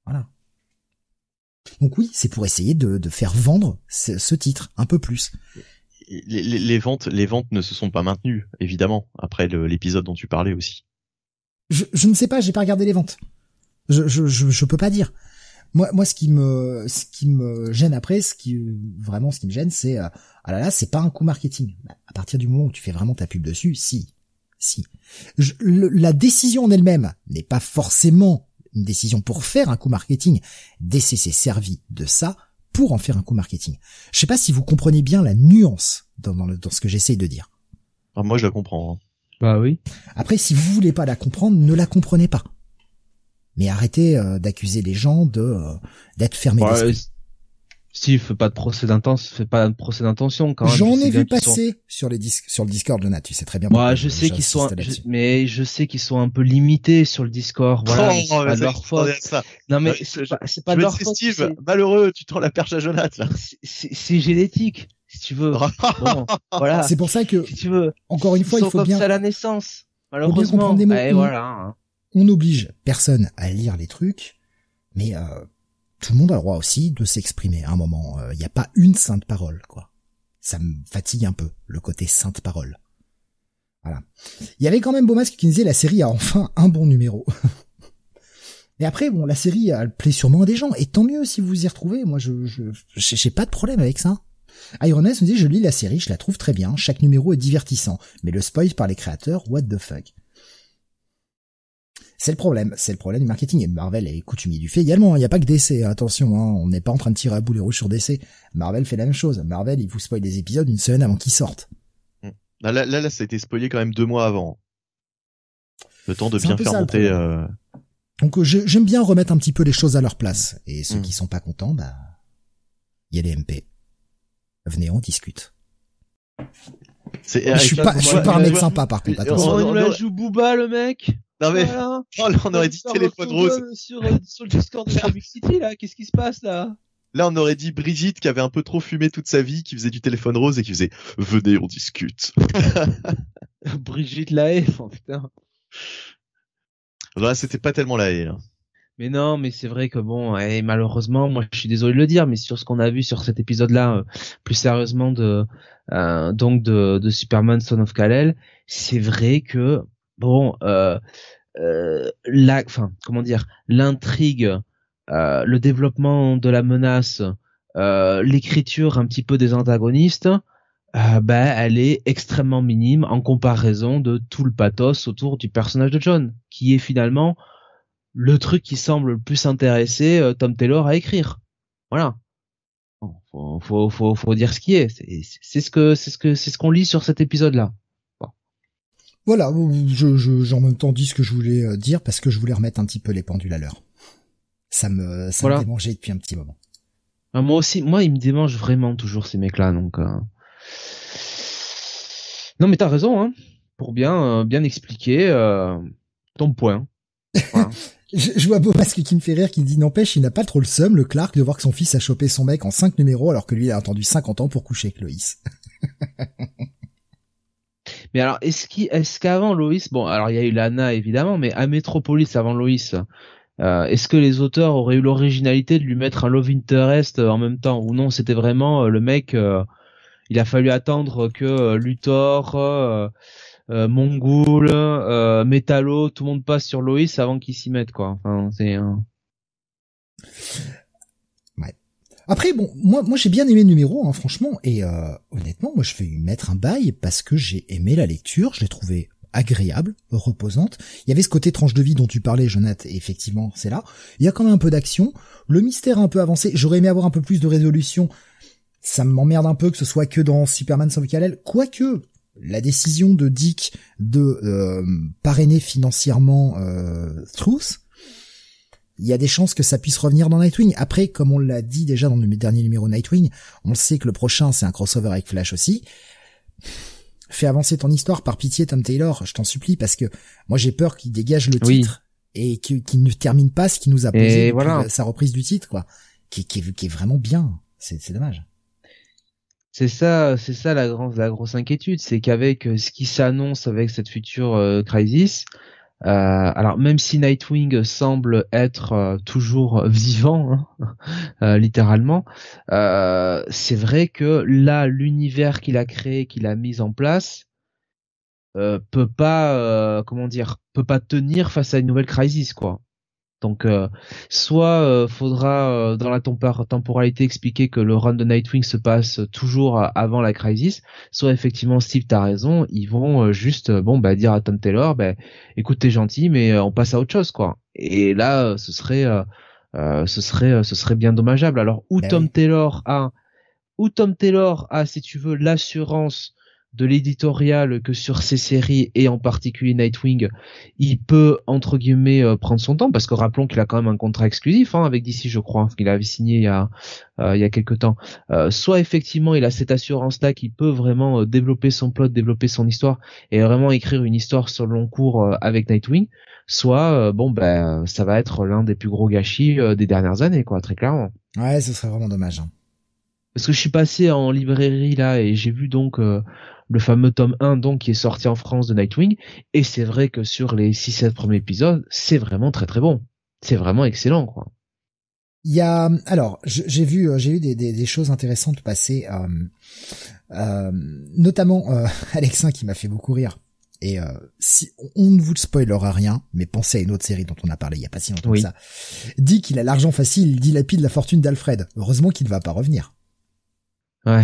Voilà. Donc oui, c'est pour essayer de, de faire vendre ce, titre un peu plus. Les, les, ventes, les ventes ne se sont pas maintenues, évidemment, après l'épisode dont tu parlais aussi. Je, je ne sais pas, j'ai pas regardé les ventes. Je, je, je, je, peux pas dire. Moi, moi, ce qui me, ce qui me gêne après, ce qui vraiment, ce qui me gêne, c'est euh, ah là là, c'est pas un coup marketing. Bah, à partir du moment où tu fais vraiment ta pub dessus, si, si. la décision en elle-même n'est pas forcément une décision pour faire un coup marketing. DC s'est servi de ça pour en faire un coup marketing. Je sais pas si vous comprenez bien la nuance dans, dans, ce que j'essaye de dire. Ah, moi, je la comprends. Hein. Bah oui. Après, si vous voulez pas la comprendre, ne la comprenez pas. Mais arrêtez euh, d'accuser les gens de euh, d'être fermés d'esprit. Si, fais pas de procès d'intention, fais pas de procès d'intention quand même. J'en ai vu passer sur les disques, sur le Discord, Lona, tu sais très bien. Moi, je sais qu'ils sont, mais je sais qu'ils sont un peu limités sur le Discord. Voilà, oh, c'est pas leur faute. Non mais c'est pas, leur faute. Steve, malheureux, tu tends la perche à Jonathan là. C'est génétique, si tu veux. bon, voilà. C'est pour ça que, si tu veux, encore une fois, il faut comme bien. à la naissance. Malheureusement. Des mots. Et voilà. Hein. On n'oblige personne à lire les trucs, mais euh, tout le monde a le droit aussi de s'exprimer à un moment. Il euh, n'y a pas une sainte parole, quoi. Ça me fatigue un peu, le côté sainte parole. Voilà. Il y avait quand même Beaumasque qui disait la série a enfin un bon numéro. Mais après, bon, la série, elle plaît sûrement à des gens, et tant mieux si vous y retrouvez. Moi, je, je, j'ai pas de problème avec ça. Ironess me dit, je lis la série, je la trouve très bien, chaque numéro est divertissant, mais le spoil par les créateurs, what the fuck. C'est le problème, c'est le problème du marketing. Et Marvel est coutumier du fait également. Il n'y a pas que DC, attention, hein. on n'est pas en train de tirer à boulet rouge sur DC. Marvel fait la même chose. Marvel, il vous spoil des épisodes une semaine avant qu'ils sortent. Hmm. Là, là, là, ça a été spoilé quand même deux mois avant. Le temps de bien faire monter. Euh... Donc j'aime bien remettre un petit peu les choses à leur place. Et ceux hmm. qui sont pas contents, bah, il y a les MP. Venez, on discute. Je suis pas, je suis pas un mec sympa par contre. Attention. On, la joue Booba le mec? Non mais, oh, là, on aurait dit téléphone rose. Sur, euh, sur le Discord de Comic City là, qu'est-ce qui se passe là? Là, on aurait dit Brigitte qui avait un peu trop fumé toute sa vie, qui faisait du téléphone rose et qui faisait venez, on discute. Brigitte Lahaye, oh putain. Là, c'était pas tellement la haie. Hein. Mais non, mais c'est vrai que bon, et malheureusement, moi, je suis désolé de le dire, mais sur ce qu'on a vu sur cet épisode-là, euh, plus sérieusement de euh, donc de, de Superman Son of Kal-El, c'est vrai que bon, euh, euh, la, enfin, comment dire, l'intrigue, euh, le développement de la menace, euh, l'écriture un petit peu des antagonistes, ben, elle est extrêmement minime en comparaison de tout le pathos autour du personnage de John, qui est finalement le truc qui semble le plus intéresser Tom Taylor à écrire. Voilà. Faut, faut, faut, faut dire ce qui est. C'est ce que, c'est ce que, c'est ce qu'on lit sur cet épisode-là. Voilà, je, je, j'en même temps dit ce que je voulais euh, dire parce que je voulais remettre un petit peu les pendules à l'heure. Ça me, ça me démangeait depuis un petit moment. Ah, moi aussi, moi, ils me démangent vraiment toujours ces mecs-là, donc. Euh... Non, mais t'as raison, hein, pour bien, euh, bien expliquer euh, ton point. je, je, vois Beaumasque qui me fait rire, qui dit n'empêche, il n'a pas trop le seum, le Clark, de voir que son fils a chopé son mec en cinq numéros alors que lui il a attendu 50 ans pour coucher avec Loïs. Mais alors, est-ce qu'avant Loïs, bon, alors il y a eu Lana évidemment, mais à Metropolis avant Loïs, euh, est-ce que les auteurs auraient eu l'originalité de lui mettre un love interest en même temps? Ou non C'était vraiment euh, le mec. Euh, il a fallu attendre que Luthor, Mongol, Metallo, tout le monde passe sur Loïs avant qu'il s'y mette quoi. Enfin, c'est. Après, bon, moi, moi j'ai bien aimé le numéro, hein, franchement, et euh, honnêtement, moi je vais lui mettre un bail parce que j'ai aimé la lecture, je l'ai trouvé agréable, reposante. Il y avait ce côté tranche de vie dont tu parlais, Jonathan, et effectivement, c'est là. Il y a quand même un peu d'action, le mystère un peu avancé. J'aurais aimé avoir un peu plus de résolution. Ça m'emmerde un peu que ce soit que dans Superman sans Kal-El, quoique la décision de Dick de euh, parrainer financièrement euh, Truth, il y a des chances que ça puisse revenir dans Nightwing. Après, comme on l'a dit déjà dans le dernier numéro Nightwing, on sait que le prochain c'est un crossover avec Flash aussi. Fais avancer ton histoire par pitié Tom Taylor, je t'en supplie, parce que moi j'ai peur qu'il dégage le titre et qu'il ne termine pas ce qu'il nous a posé voilà. sa reprise du titre, quoi, qui, qui, qui est vraiment bien. C'est dommage. C'est ça, c'est ça la, grande, la grosse inquiétude, c'est qu'avec euh, ce qui s'annonce avec cette future euh, crisis, euh, alors même si Nightwing semble être euh, toujours vivant, hein, euh, littéralement, c'est vrai que là l'univers qu'il a créé, qu'il a mis en place, peut pas, comment dire, peut pas tenir face à une nouvelle crise, quoi. Donc, euh, soit euh, faudra euh, dans la temporalité expliquer que le run de Nightwing se passe toujours avant la crisis, soit effectivement Steve t'as raison, ils vont juste bon bah dire à Tom Taylor, bah, écoute t'es gentil mais on passe à autre chose quoi. Et là ce serait ce serait ce serait bien dommageable. Alors où ben Tom Taylor a où Tom Taylor a, si tu veux, l'assurance de l'éditorial que sur ces séries et en particulier Nightwing, il peut entre guillemets euh, prendre son temps parce que rappelons qu'il a quand même un contrat exclusif hein, avec DC, je crois, qu'il avait signé il y a euh, il y a quelques temps. Euh, soit effectivement il a cette assurance là qu'il peut vraiment développer son plot, développer son histoire et vraiment écrire une histoire sur le long cours avec Nightwing. Soit bon ben ça va être l'un des plus gros gâchis des dernières années quoi, très clairement. Ouais, ce serait vraiment dommage. Hein. Parce que je suis passé en librairie là et j'ai vu donc le fameux tome 1 donc qui est sorti en France de Nightwing et c'est vrai que sur les 6 7 premiers épisodes, c'est vraiment très très bon. C'est vraiment excellent quoi. Il y a alors j'ai vu j'ai vu des, des, choses intéressantes passer euh, euh, notamment euh, Alexin qui m'a fait beaucoup rire. Et euh, si on ne vous spoilera rien, mais pensez à une autre série dont on a parlé il y a pas si longtemps que ça, dit qu'il a l'argent facile, il dilapide la fortune d'Alfred. Heureusement qu'il ne va pas revenir. Ouais.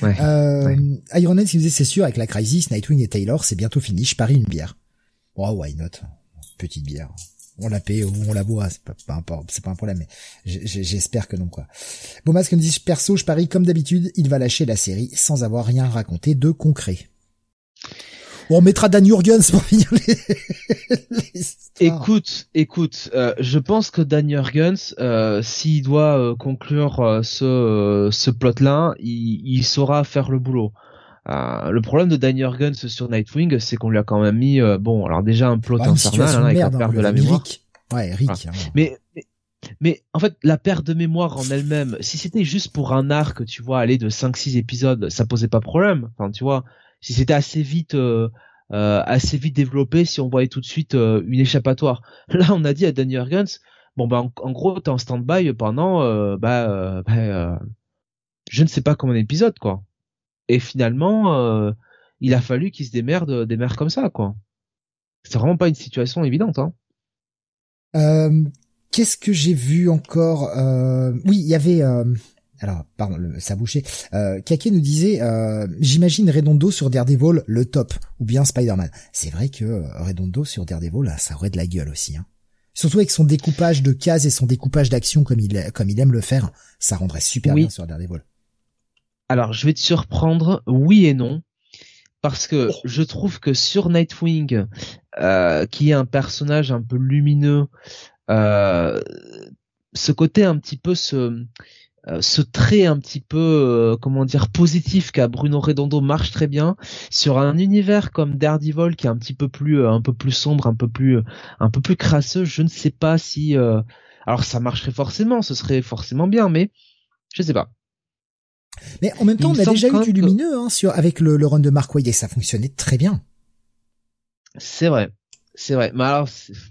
Ouais, euh, Iron Man, qui disait c'est sûr, avec la Crisis, Nightwing et Taylor, c'est bientôt fini, je parie une bière. Oh, why not? Petite bière. On la paye ou on la boit, c'est pas, pas, c'est pas un problème, mais j'espère que non, quoi. Bon, Masque me dit, perso, je parie comme d'habitude, il va lâcher la série sans avoir rien raconté de concret on mettra Dan Jurgens pour finir les, Écoute, écoute, euh, je pense que Dan Jurgens, euh, s'il doit euh, conclure ce ce plot-là, il, saura faire le boulot. le problème de Dan Jurgens sur Nightwing, c'est qu'on lui a quand même mis, bon, alors déjà un plot infernal hein, avec la perte hein, de la mémoire. Ouais, Rick. Hein. Mais, mais en fait, la perte de mémoire en elle-même, si c'était juste pour un arc, tu vois, aller de 5-6 épisodes, ça posait pas problème. Enfin, tu vois, si c'était assez vite euh, euh, assez vite développé, si on voyait tout de suite euh, une échappatoire. Là, on a dit à Danny Jurgens, bon bah en, gros t'es en stand-by pendant bah, bah je ne sais pas combien d'épisodes quoi. Et finalement, il a fallu qu'il se démerde, démerde comme ça quoi. C'est vraiment pas une situation évidente. Hein. Qu'est-ce que j'ai vu encore? Oui, il y avait alors pardon, ça bouchait. Euh, Kake nous disait, euh, j'imagine Redondo sur Daredevil le top, ou bien Spider-Man. C'est vrai que euh, Redondo sur Daredevil, ça aurait de la gueule aussi. Hein. Surtout avec son découpage de cases et son découpage d'action comme il comme il aime le faire, ça rendrait super bien sur Daredevil. Alors je vais te surprendre, oui et non, parce que je trouve que sur Nightwing, euh, qui est un personnage un peu lumineux, euh, ce côté un petit peu ce euh, ce trait un petit peu euh, comment dire positif qu'a Bruno Redondo marche très bien sur un univers comme Daredevil qui est un petit peu plus euh, un peu plus sombre un peu plus un peu plus crasseux. Je ne sais pas si alors ça marcherait forcément ce serait forcément bien mais je sais pas. Mais en même temps on a déjà eu du lumineux hein, sur avec le, le run de Mark Waid et ça fonctionnait très bien. C'est vrai. C'est vrai. Mais alors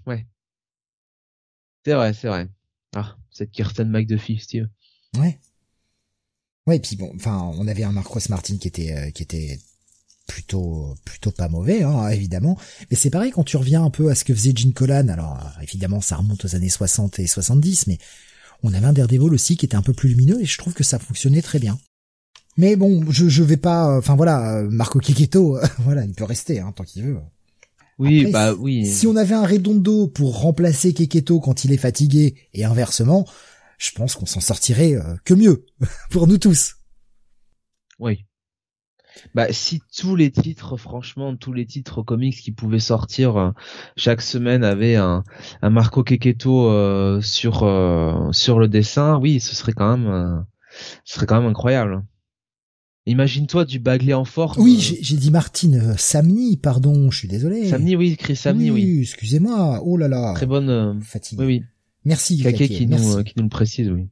ouais. C'est vrai c'est vrai. Ah cette Kirsten McDuffie Steve Ouais. Ouais, et puis bon, enfin, on avait un Marcos Martin qui était euh, qui était plutôt plutôt pas mauvais, hein, évidemment. Mais c'est pareil quand tu reviens un peu à ce que faisait Gene Colan. Alors euh, évidemment, ça remonte aux années 60 et 70, mais on avait un Daredevil aussi qui était un peu plus lumineux et je trouve que ça fonctionnait très bien. Mais bon, je je vais pas. Enfin voilà, Marco Kiketo, voilà, il peut rester hein, tant qu'il veut. Oui, bah oui. Si on avait un Redondo pour remplacer Keketo quand il est fatigué et inversement, je pense qu'on s'en sortirait euh, que mieux pour nous tous. Oui. Bah si tous les titres, franchement, tous les titres comics qui pouvaient sortir euh, chaque semaine avaient un, un Marco Keketo euh, sur sur le dessin, oui, ce serait quand même ce serait quand même incroyable. Imagine-toi du Bagley en forme. Oui, j'ai dit Martine Samni, pardon, je suis désolé. Samni, oui, Chris Samni, oui. oui. excusez-moi. Oh là là. Très bonne fatigue. Oui, oui. Merci. Kake qui nous euh, qui nous le précise, oui.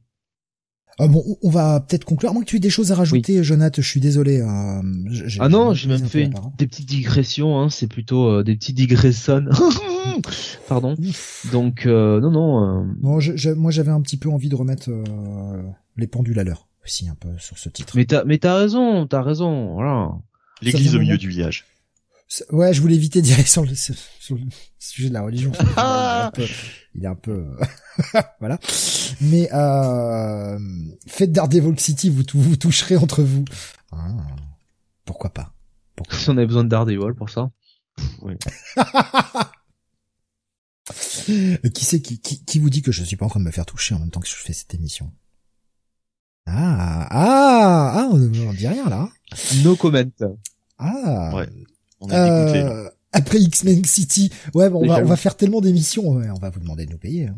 Ah bon, on va peut-être conclure. À moins que tu aies des choses à rajouter, Jonathan, je suis désolé. Euh, ah non, j'ai même fait des petites digressions. Hein, c'est plutôt euh, des petites digressions. Pardon. Donc non, non. Bon, je, moi j'avais un petit peu envie de remettre les pendules à l'heure aussi un peu sur ce titre. Mais t'as, mais t'as raison, t'as raison. Voilà. L'église au milieu du village. Ouais, je voulais éviter d'y aller sur le, sujet de la religion. il est un peu, voilà. Mais euh, faites Daredevil City, vous, vous toucherez entre vous. Ah, pourquoi pas? Si on avait besoin de Daredevil pour ça. Oui. qui c'est qui, qui, vous dit que je suis pas en train de me faire toucher en même temps que je fais cette émission? Ah ah ah, on ne dit rien là. No comment. Ah. Ouais. On a euh, après X-Men City, ouais, bon, on, va, on va faire tellement d'émissions, on va vous demander de nous payer. Hein.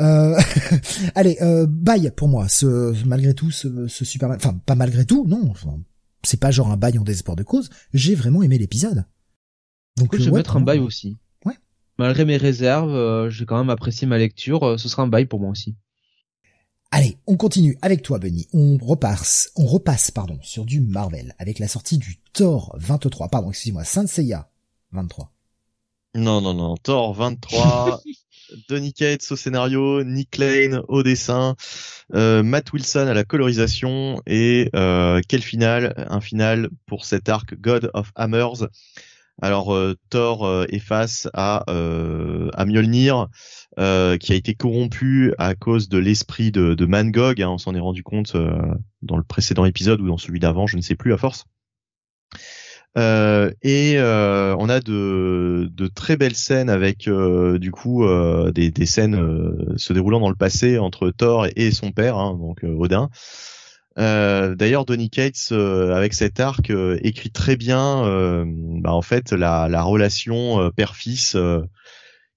Euh, allez, euh, bye pour moi. Ce, malgré tout, ce, ce Superman, enfin pas malgré tout, non. c'est pas genre un bail en désespoir de cause. J'ai vraiment aimé l'épisode. Donc je vais mettre un bail aussi. Ouais. Malgré mes réserves, euh, j'ai quand même apprécié ma lecture. Euh, ce sera un bail pour moi aussi. Allez, on continue avec toi, Benny. On repasse, on repasse, pardon, sur du Marvel avec la sortie du Thor 23. Pardon, excusez-moi, Saint Seiya 23. Non, non, non, Thor 23. Donny Cates au scénario, Nick Lane au dessin, euh, Matt Wilson à la colorisation et euh, quel final Un final pour cet arc God of Hammers. Alors euh, Thor euh, est face à, à Mjolnir qui a été corrompu à cause de l'esprit de, de Mangog. Hein, on s'en est rendu compte dans le précédent épisode ou dans celui d'avant, je ne sais plus à force. Euh, et euh, on a de, de, très belles scènes avec euh, du coup des, des, scènes se déroulant dans le passé entre Thor et, son père, hein, donc Odin. D'ailleurs, Donny Cates avec cet arc écrit très bien, bah, en fait, la, la relation père-fils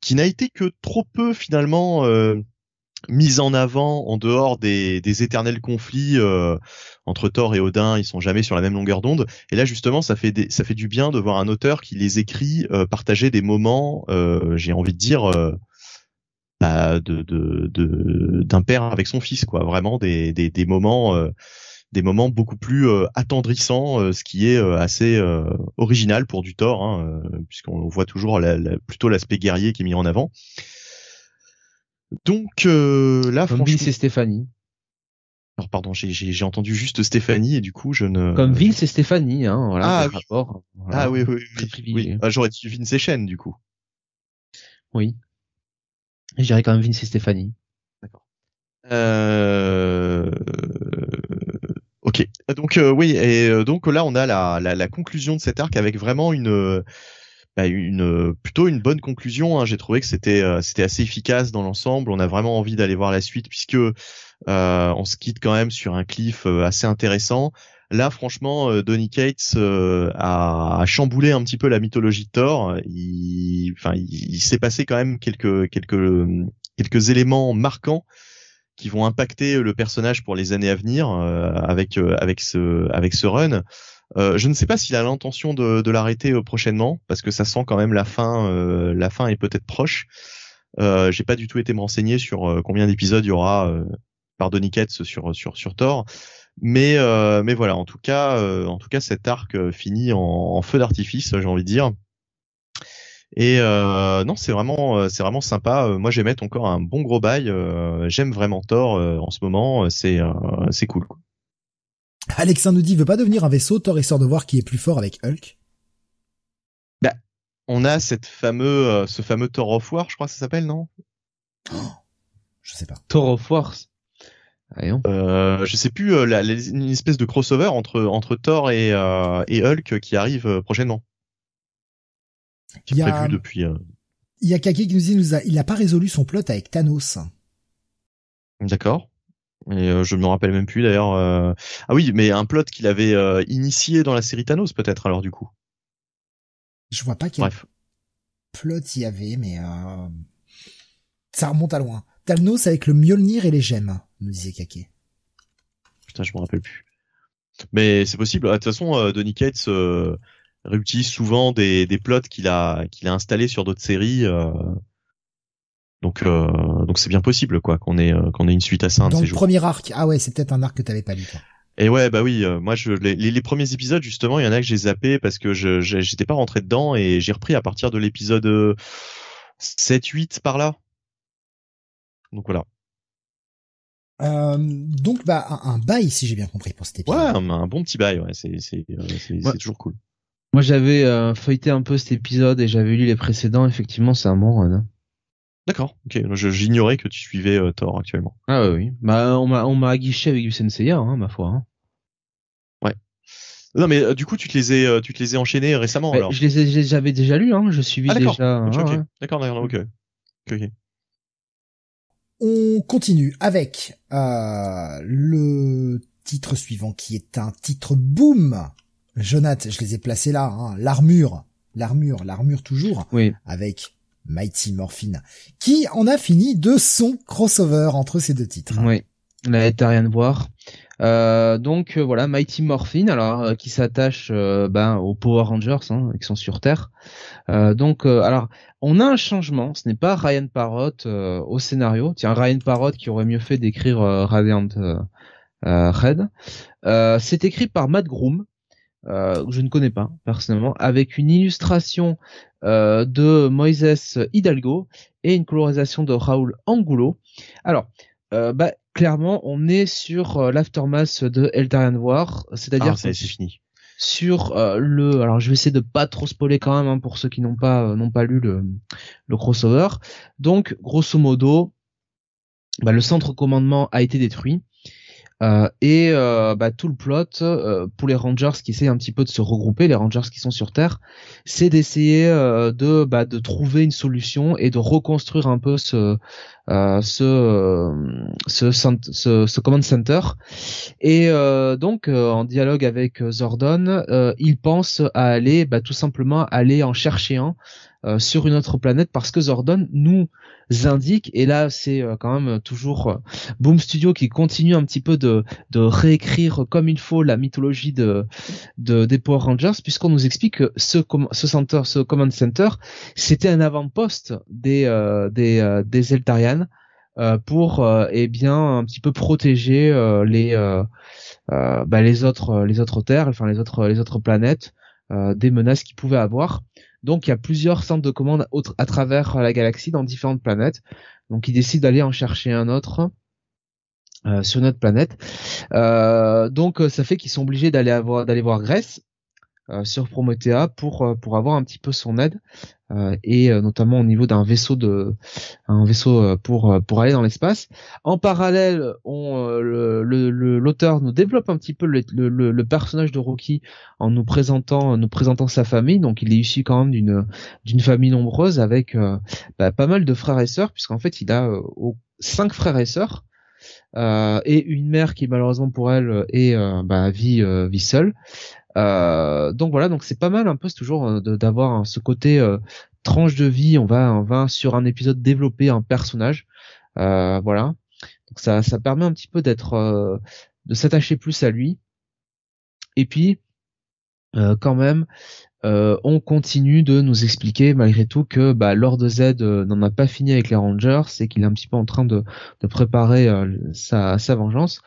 qui n'a été que trop peu finalement mise en avant en dehors des, des éternels conflits euh, entre Thor et Odin, ils sont jamais sur la même longueur d'onde. Et là justement, ça fait ça fait du bien de voir un auteur qui les écrit euh, partager des moments, euh, j'ai envie de dire, euh, bah, de d'un de, père avec son fils, quoi. Vraiment des, des, des moments des moments beaucoup plus attendrissants, ce qui est assez original pour du Thor, hein, puisqu'on voit toujours la, plutôt l'aspect guerrier qui est mis en avant. Donc euh, là, Comme. Vince et Stéphanie. Alors pardon, j'ai entendu juste Stéphanie et du coup je ne. Comme Vince et Stéphanie, hein, voilà. Ah oui. Rapport, voilà. Ah oui, oui, oui. oui. Ah, J'aurais dit Vince et du coup. Oui. Je dirais quand même Vince et Stéphanie. D'accord. Euh... Ok. Donc euh, oui, et euh, donc là on a la, conclusion de cet arc avec vraiment une bah, une plutôt une bonne conclusion. Hein. J'ai trouvé que c'était euh, assez efficace dans l'ensemble. On a vraiment envie d'aller voir la suite puisque euh, on se quitte quand même sur un cliff euh, assez intéressant. Là, franchement, Donny Cates a, a, chamboulé un petit peu la mythologie de Thor. Il, enfin, il, s'est passé quand même quelques quelques quelques éléments marquants qui vont impacter le personnage pour les années à venir avec avec ce avec ce run. Euh, je ne sais pas s'il a l'intention de, l'arrêter euh, prochainement parce que ça sent quand même la fin. Euh, la fin est peut-être proche. Euh, J'ai pas du tout été me renseigner sur combien d'épisodes il y aura par Donny sur sur sur Thor. Mais mais voilà, en tout cas en tout cas cet arc finit en, en feu d'artifice, j'ai envie de dire. Et non, c'est vraiment c'est vraiment sympa. Moi, j'aimais encore un bon gros bail. J'aime vraiment Thor en ce moment. C'est c'est cool. Quoi. Alexin nous dit, veut pas devenir un vaisseau, Thor histoire de voir qui est plus fort avec Hulk? Bah, on a cette fameux, euh, ce fameux Thor of War, je crois que ça s'appelle, non? Oh, Je sais pas. Thor of Wars. Euh, je sais plus, euh, la, une espèce de crossover entre entre Thor et, euh, et Hulk qui arrive prochainement. Qui est prévu depuis. Il y a Kaki qui nous dit, nous a, il a pas résolu son plot avec Thanos. D'accord. Et euh, je me rappelle même plus d'ailleurs. Euh, ah oui, mais un plot qu'il avait euh, initié dans la série Thanos peut-être alors du coup. Je vois pas quel Bref. plot il y avait, mais ça remonte à loin. Thanos avec le Mjolnir et les gemmes, nous disait Kake. Putain, je me rappelle plus. Mais c'est possible. Ah, de toute façon, Donny Cates réutilise souvent des, des plots qu'il a qu'il a installés sur d'autres séries. Donc euh, donc c'est bien possible quoi qu'on ait euh, qu'on ait une suite à ça. Le premier arc, ah ouais, c'est peut-être un arc que t'avais pas lu toi. Et ouais, bah oui, euh, moi je les, les, premiers épisodes justement, il y en a que j'ai zappé parce que je j'étais pas rentré dedans et j'ai repris à partir de l'épisode 7 8 par là. Donc voilà. Euh, donc bah un, un bail si j'ai bien compris pour cet épisode. Ouais, un, bon petit bail, ouais, c'est c'est c'est toujours cool. Moi j'avais feuilleté un peu cet épisode et j'avais lu les précédents, effectivement c'est un bon run. Hein. D'accord, ok. J'ignorais que tu suivais euh, Thor actuellement. Ah oui, oui. Bah on m'a on m'a aguiché avec du Senseiya, hein, ma foi. Hein. Ouais. Non mais du coup tu te les ai tu te les ai enchaînés récément alors? Je les ai j'avais déjà lu hein, je suivais ah, déjà. D'accord d'accord ok. ok. On continue avec euh, le titre suivant qui est un titre boom. Jonathan, je les ai placés là, hein, l'armure, l'armure, l'armure toujours, oui. avec Mighty Morphine, qui en a fini de son crossover entre ces deux titres. Oui, la rien de voir. Euh, donc euh, voilà, Mighty Morphine, alors euh, qui s'attache euh, ben, aux Power Rangers, hein, qui sont sur Terre. donc alors, on a un changement. Ce n'est pas Ryan Parrott au scénario. Tiens, Ryan Parrott qui aurait mieux fait d'écrire Radiant Red. C'est écrit par Matt Groom. que je ne connais pas personnellement, avec une illustration de Moises Hidalgo et une colorisation de Raoul Angulo. Alors, euh, bah, clairement, on est sur euh, l'aftermath de Eltarian War, c'est-à-dire ah, c'est fini. Sur euh, le, alors je vais essayer de pas trop spoiler quand même hein, pour ceux qui n'ont pas n'ont pas lu le, le crossover. Donc, grosso modo, bah, le centre commandement a été détruit. Euh, et euh, bah, tout le plot euh, pour les Rangers qui essayent un petit peu de se regrouper, les Rangers qui sont sur Terre, c'est d'essayer de bah, de trouver une solution et de reconstruire un peu ce ce, ce, ce, ce command center. Et donc en dialogue avec Zordon, il pense à aller bah, tout simplement aller en chercher un sur une autre planète parce que Zordon nous indique et là c'est euh, quand même toujours euh, Boom Studio qui continue un petit peu de, réécrire comme il faut la mythologie de, de des Power Rangers puisqu'on nous explique que ce ce center ce command center c'était un avant-poste des euh, des des Eltarians pour eh bien un petit peu protéger les bah, les autres les autres terres enfin les autres les autres planètes des menaces qu'ils pouvaient avoir donc il y a plusieurs centres de commande à travers la galaxie dans différentes planètes. Donc ils décident d'aller en chercher un autre. Euh, sur notre planète. Euh, donc ça fait qu'ils sont obligés d'aller voir Grèce euh, sur Promethea pour euh, pour avoir un petit peu son aide euh, et notamment au niveau d'un vaisseau de un vaisseau pour pour aller dans l'espace. En parallèle, on l'auteur nous développe un petit peu le, le, le, personnage de Rocky en nous présentant nous présentant sa famille. Donc il est issu quand même d'une d'une famille nombreuse avec bah, pas mal de frères et sœurs puisqu'en fait il a cinq frères et sœurs. Euh, et une mère qui malheureusement pour elle est euh, bah, vit vit seule euh, donc voilà, donc c'est pas mal un peu, c'est toujours euh, d'avoir hein, ce côté euh, tranche de vie. On va, on va sur un épisode développer un personnage, voilà. Donc ça, ça permet un petit peu d'être, de s'attacher plus à lui. Et puis, quand même, on continue de nous expliquer malgré tout que bah, Lord Z n'en a pas fini avec les Rangers et qu'il est un petit peu en train de, préparer sa vengeance.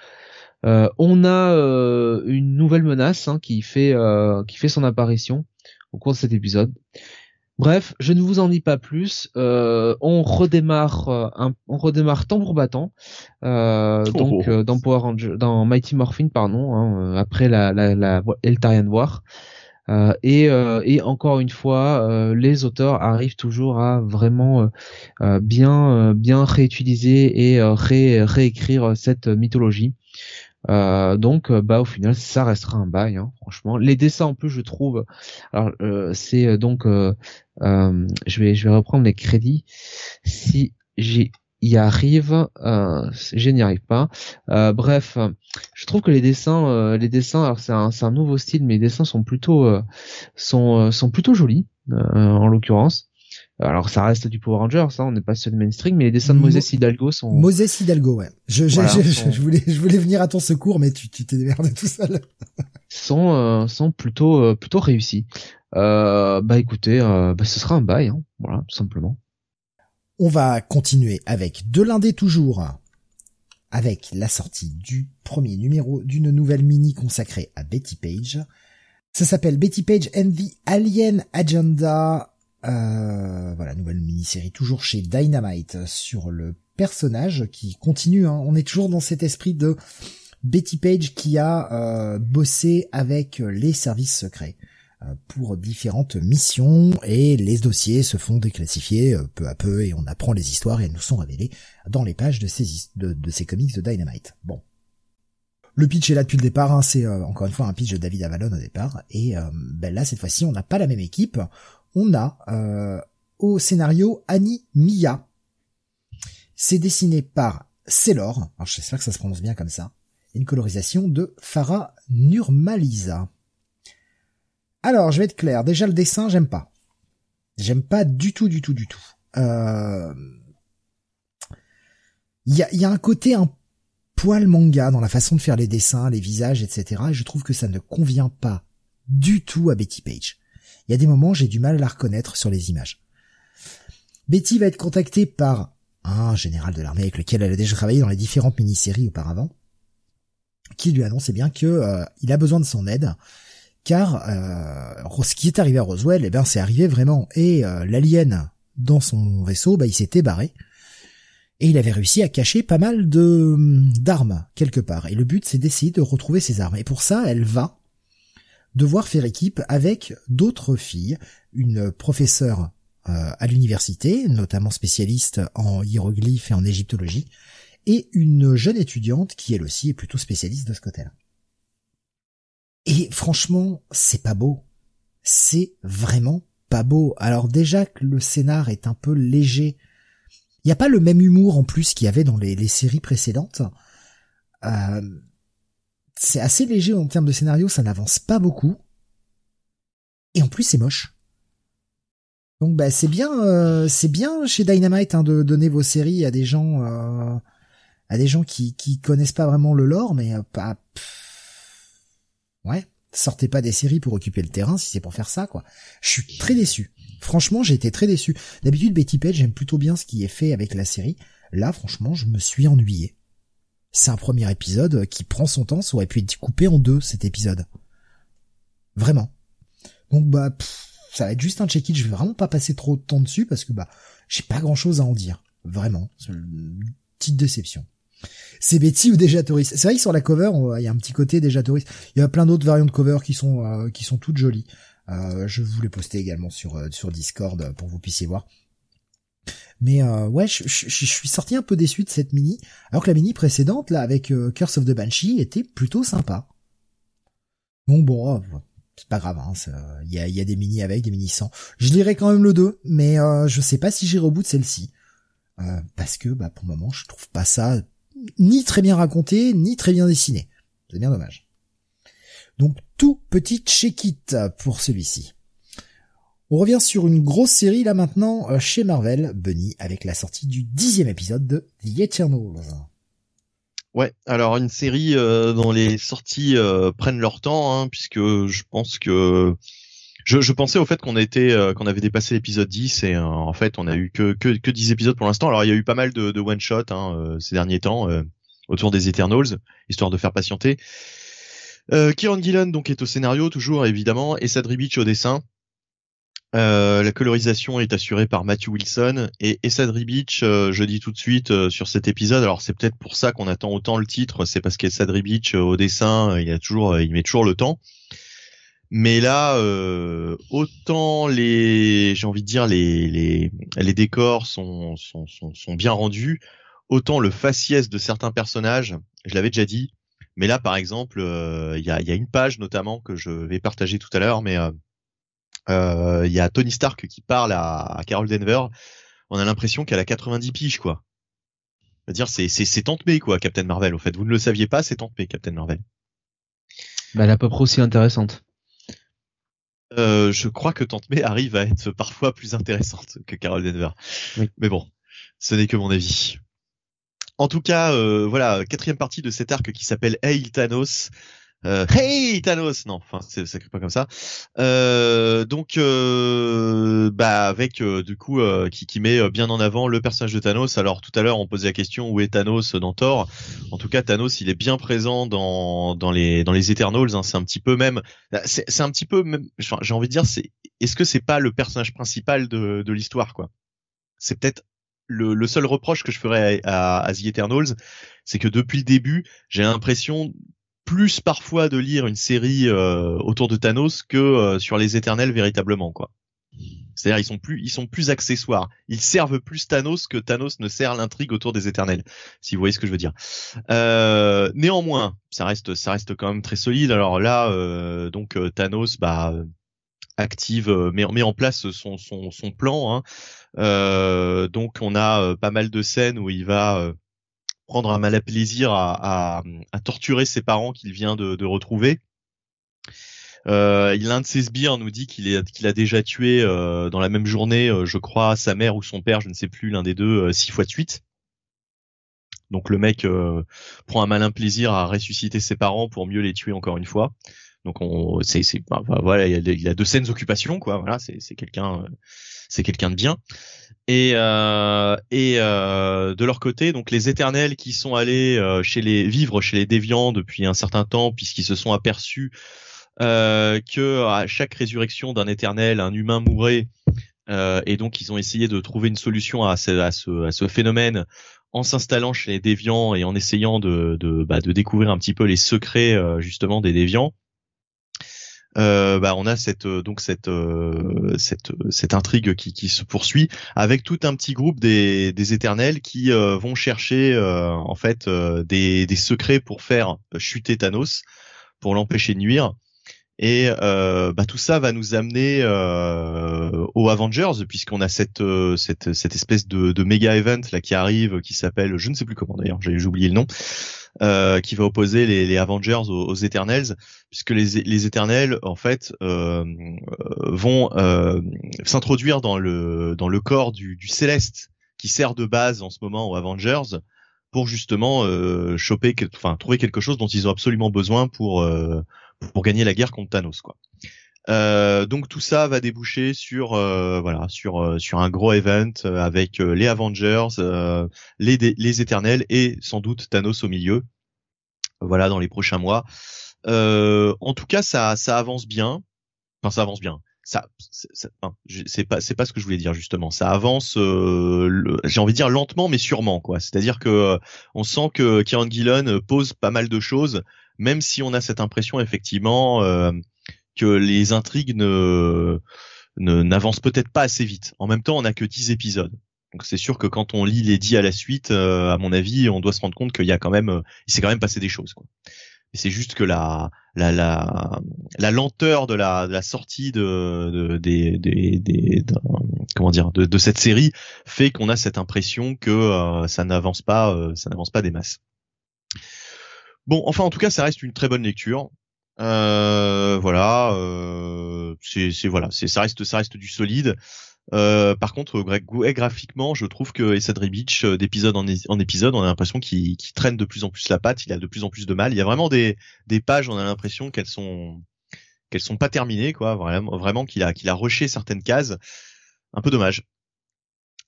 Euh, on a euh, une nouvelle menace hein, qui fait euh, qui fait son apparition au cours de cet épisode. Bref, je ne vous en dis pas plus. on redémarre, on redémarre tambour battant. donc oh. dans Power Ranger, dans Mighty Morphin, pardon, hein, après la, la, la Eltarian War. et, et encore une fois, les auteurs arrivent toujours à vraiment bien bien réutiliser et réécrire cette mythologie. Euh, donc euh, bah au final ça restera un bail hein, franchement. Les dessins en plus je trouve alors euh, c'est donc je vais je vais reprendre les crédits. Si j'y arrive je n'y arrive pas. Bref je trouve que les dessins les dessins alors c'est un un nouveau style mais les dessins sont plutôt sont sont plutôt jolis en l'occurrence alors ça reste du Power Rangers, ça, on n'est pas sur le mainstream, mais les dessins de Moses Hidalgo sont. Moses Hidalgo, ouais. Je, je, je, voulais, je voulais venir à ton secours, mais tu, tu t'es démerdé tout seul. sont, euh, sont plutôt, euh, plutôt réussis. Euh, bah écoutez, euh, bah, ce sera un bail, hein, voilà, tout simplement. On va continuer avec de l'indé toujours, avec la sortie du premier numéro d'une nouvelle mini consacrée à Betty Page. Ça s'appelle Betty Page and the Alien Agenda. Euh, voilà, nouvelle mini-série toujours chez Dynamite sur le personnage qui continue. Hein. On est toujours dans cet esprit de Betty Page qui a euh, bossé avec les services secrets euh, pour différentes missions et les dossiers se font déclassifier peu à peu et on apprend les histoires et elles nous sont révélées dans les pages de ces, de, de comics de Dynamite. Bon. Le pitch est là depuis le départ, hein, c'est encore une fois un pitch de David Avalon au départ, et ben là cette fois-ci on n'a pas la même équipe, on a au scénario Annie Mia. C'est dessiné par Celor, alors j'espère que ça se prononce bien comme ça, une colorisation de Farah Nurmaliza. Alors, je vais être clair, déjà le dessin, j'aime pas. J'aime pas du tout, du tout, du tout. Euh... Il y a, y a un côté un poil manga dans la façon de faire les dessins, les visages, etc. Et je trouve que ça ne convient pas du tout à Betty Page. Il y a des moments, j'ai du mal à la reconnaître sur les images. Betty va être contactée par un général de l'armée avec lequel elle a déjà travaillé dans les différentes mini-séries auparavant, qui lui annonce eh bien que euh, il a besoin de son aide, car euh, ce qui est arrivé à Roswell, eh bien c'est arrivé vraiment, et euh, l'alien dans son vaisseau, bah, il s'était barré, et il avait réussi à cacher pas mal de d'armes quelque part. Et le but c'est d'essayer de retrouver ces armes. Et pour ça, elle va devoir faire équipe avec d'autres filles, une professeure euh, à l'université, notamment spécialiste en hiéroglyphes et en égyptologie, et une jeune étudiante qui elle aussi est plutôt spécialiste de ce côté-là. Et franchement, c'est pas beau. C'est vraiment pas beau. Alors déjà que le scénar est un peu léger, il n'y a pas le même humour en plus qu'il y avait dans les, séries précédentes. Euh, c'est assez léger en termes de scénario, ça n'avance pas beaucoup. Et en plus c'est moche. Donc bah c'est bien, euh, c'est bien chez Dynamite hein, de donner vos séries à des gens, euh, à des gens qui qui connaissent pas vraiment le lore, mais euh, pas. ouais, sortez pas des séries pour occuper le terrain si c'est pour faire ça quoi. Je suis très déçu. Franchement, j'ai été très déçu. D'habitude, Betty Page, j'aime plutôt bien ce qui est fait avec la série. Là, franchement, je me suis ennuyé. C'est un premier épisode qui prend son temps, ça aurait pu être coupé en deux cet épisode. Vraiment. Donc bah ça va être juste un check-it, je vais vraiment pas passer trop de temps dessus parce que bah j'ai pas grand chose à en dire. Vraiment. C'est une petite déception. C'est Betty ou déjà Tourist. C'est vrai sur la cover, il y a un petit côté déjà Tourist. Il y a plein d'autres variantes de cover qui sont euh, qui sont toutes jolies. Euh, je vous les poster également sur euh, sur Discord pour que vous puissiez voir. Mais ouais, je, suis sorti un peu déçu de cette mini, alors que la mini précédente là avec Curse of the Banshee était plutôt sympa. Bon bon, c'est pas grave, hein, il y, a, y, a, des mini avec, des mini sans. Je lirai quand même le 2, mais euh, je sais pas si j'irai au bout de celle-ci. Euh, parce que bah, pour le moment, je trouve pas ça ni très bien raconté, ni très bien dessiné. C'est bien dommage. Donc tout petit check-it pour celui-ci. On revient sur une grosse série là maintenant euh, chez Marvel, Bunny, avec la sortie du dixième épisode de The Eternals. Ouais, alors une série euh, dont les sorties euh, prennent leur temps, hein, puisque je pense que je, pensais au fait qu'on était euh, qu'on avait dépassé l'épisode 10 et en fait on a eu que, que, que 10 épisodes pour l'instant. Alors il y a eu pas mal de, one shot hein, ces derniers temps autour des Eternals, histoire de faire patienter. Kieran Gillen donc est au scénario toujours évidemment et Sadri Beach au dessin. Euh, la colorisation est assurée par Matthew Wilson et Essad Beach, euh, je dis tout de suite euh, sur cet épisode. Alors c'est peut-être pour ça qu'on attend autant le titre, c'est parce qu'Essad Beach au dessin, il a toujours, il met toujours le temps. Mais là, autant les, j'ai envie de dire les les, les décors sont, sont, sont sont bien rendus, autant le faciès de certains personnages, je l'avais déjà dit. Mais là, par exemple, il y a, y a une page notamment que je vais partager tout à l'heure, mais euh, il y a Tony Stark qui parle à, Carol Denver. On a l'impression qu'elle a 90 piges, quoi. C'est-à-dire, c'est, c'est, c'est Tante May, quoi, Captain Marvel. En fait, vous ne le saviez pas, c'est Tante May, Captain Marvel. Bah, elle est à peu près aussi intéressante. Euh, je crois que Tante May arrive à être parfois plus intéressante que Carol Denver. Mais bon, ce n'est que mon avis. En tout cas, euh, voilà, quatrième partie de cet arc qui s'appelle Hail Thanos. Euh, hey Thanos, non, enfin c'est ça pas comme ça. Euh, donc euh, bah avec euh, du coup qui, qui met bien en avant le personnage de Thanos. Alors tout à l'heure on posait la question où est Thanos dans Thor? En tout cas Thanos il est bien présent dans dans les dans les Eternals. Hein, c'est un petit peu même c'est un petit peu même. J'ai envie de dire c'est est-ce que c'est pas le personnage principal de de l'histoire quoi? C'est peut-être le, le, seul reproche que je ferais à, à, The Eternals, c'est que depuis le début, j'ai l'impression plus parfois de lire une série euh, autour de Thanos que euh, sur les Éternels véritablement quoi. C'est-à-dire ils sont plus ils sont plus accessoires. Ils servent plus Thanos que Thanos ne sert l'intrigue autour des Éternels. Si vous voyez ce que je veux dire. Euh, néanmoins, ça reste ça reste quand même très solide. Alors là, donc Thanos bah active met, en place son son, son plan. Hein. donc on a pas mal de scènes où il va prendre un mal à plaisir à, torturer ses parents qu'il vient de, retrouver. Euh, l'un de ses sbires nous dit qu'il a déjà tué euh, dans la même journée, euh, je crois, sa mère ou son père, je ne sais plus, l'un des deux, six fois de suite. Donc le mec prend un malin plaisir à ressusciter ses parents pour mieux les tuer encore une fois. Donc on, c'est, c'est, bah, voilà, il a, a, de saines occupations, quoi. Voilà, c'est quelqu'un, c'est quelqu'un de bien. Et euh, euh, de leur côté, donc les Éternels qui sont allés chez les vivre chez les Déviants depuis un certain temps, puisqu'ils se sont aperçus euh, que à chaque résurrection d'un éternel, un humain mourrait, euh, et donc ils ont essayé de trouver une solution à ce, phénomène en s'installant chez les déviants et en essayant de, bah, découvrir un petit peu les secrets euh, justement des déviants. Euh, bah, on a cette donc cette euh, cette cette intrigue qui, qui se poursuit avec tout un petit groupe des, des éternels qui euh, vont chercher en fait des, des secrets pour faire chuter Thanos pour l'empêcher de nuire. Et euh, bah, tout ça va nous amener euh, aux Avengers puisqu'on a cette, euh, cette cette espèce de, de méga event là qui arrive qui s'appelle je ne sais plus comment d'ailleurs j'ai oublié le nom euh, qui va opposer les, les Avengers aux, aux, puisque les les en fait euh, vont s'introduire dans le dans le corps du, du Céleste qui sert de base en ce moment aux Avengers pour justement choper enfin trouver quelque chose dont ils ont absolument besoin pour pour gagner la guerre contre Thanos quoi. Euh, donc tout ça va déboucher sur euh, voilà sur euh, sur un gros event avec les Avengers, les les Éternels et sans doute Thanos au milieu. Voilà dans les prochains mois. en tout cas ça ça avance bien. Enfin ça avance bien. Ça, c'est pas c'est pas ce que je voulais dire justement. Ça avance, j'ai envie de dire lentement mais sûrement quoi. C'est-à-dire que on sent que Kieran Gillen pose pas mal de choses même si on a cette impression effectivement euh, que les intrigues ne n'avancent peut-être pas assez vite. En même temps, on n'a que 10 épisodes. Donc c'est sûr que quand on lit les 10 à la suite, euh, à mon avis, on doit se rendre compte qu'il y a quand même, euh, il s'est quand même passé des choses. Quoi. C'est juste que la, la, la, la lenteur de la, de la sortie de, de des, des, des comment dire, de, de, cette série fait qu'on a cette impression que ça n'avance pas, ça n'avance pas des masses. Bon, enfin en tout cas, ça reste une très bonne lecture. Euh, voilà, euh, c'est voilà, c'est ça reste ça reste du solide. Euh, par contre, graphiquement, je trouve que Essad Beach, euh, d'épisode en, en, épisode, on a l'impression qu'il traîne de plus en plus la patte, il a de plus en plus de mal. Il y a vraiment des, des pages, on a l'impression qu'elles sont qu'elles sont pas terminées, quoi. Vraiment, vraiment qu'il a qu'il a rushé certaines cases. Un peu dommage.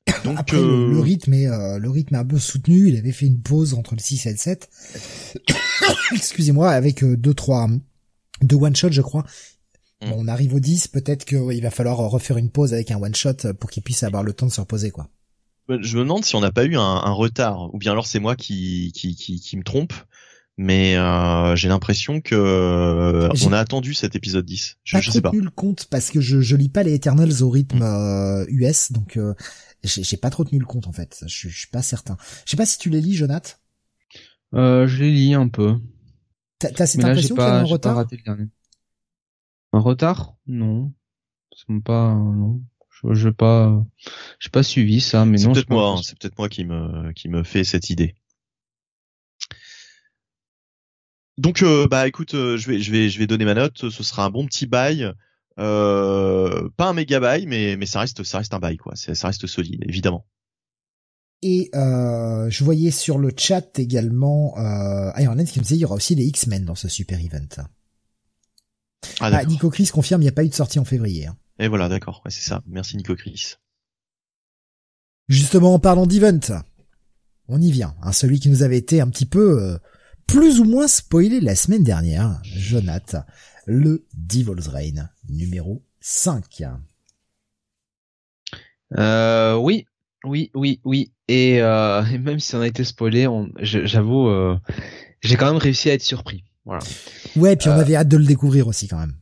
Donc, Après, le, euh, rythme est euh, le rythme est un peu soutenu. Il avait fait une pause entre le 6 et le 7. Excusez-moi, avec euh, deux trois deux one shot, je crois. Mm. on arrive au 10, peut-être qu'il va falloir refaire une pause avec un one shot pour qu'il puisse avoir le temps de se reposer, quoi. Je me demande si on n'a pas eu un, un, retard, ou bien alors c'est moi qui, qui, qui, qui, me trompe, mais euh, j'ai l'impression que on a attendu cet épisode 10. Je, pas je sais pas. le compte parce que je, je lis pas les Eternals au rythme US, mm. donc j'ai pas trop tenu le compte en fait. Je, suis pas certain. Je sais pas si tu les lis, Jonath. Euh, je les lis un peu. T'as cette impression qu'il y a un retard? raté le dernier. Un retard? Non. C'est pas non. Je j'ai pas j'ai pas suivi ça mais non. C'est peut-être moi, hein. c'est peut-être moi qui me qui me fait cette idée. Donc euh, bah écoute, euh, je vais je vais je vais donner ma note. Ce sera un bon petit bail. Euh, pas un mégabyte, mais mais ça reste ça reste un bail quoi. Ça reste solide évidemment. Et euh, je voyais sur le chat également euh, Ironhead qui me disait il y aura aussi les X-Men dans ce super event. Ah, ah Nico Chris confirme il n'y a pas eu de sortie en février. Hein. Et voilà d'accord, c'est ça. Merci Nico Chris. Justement en parlant d'event, on y vient. Hein, celui qui nous avait été un petit peu euh, plus ou moins spoilé la semaine dernière, Jonath le Devil's Reign numéro 5. Euh, oui, oui, oui, oui. Et, euh, même si on a été spoilé, j'avoue, euh, j'ai quand même réussi à être surpris. Voilà. Ouais, puis on avait hâte de le découvrir aussi quand même.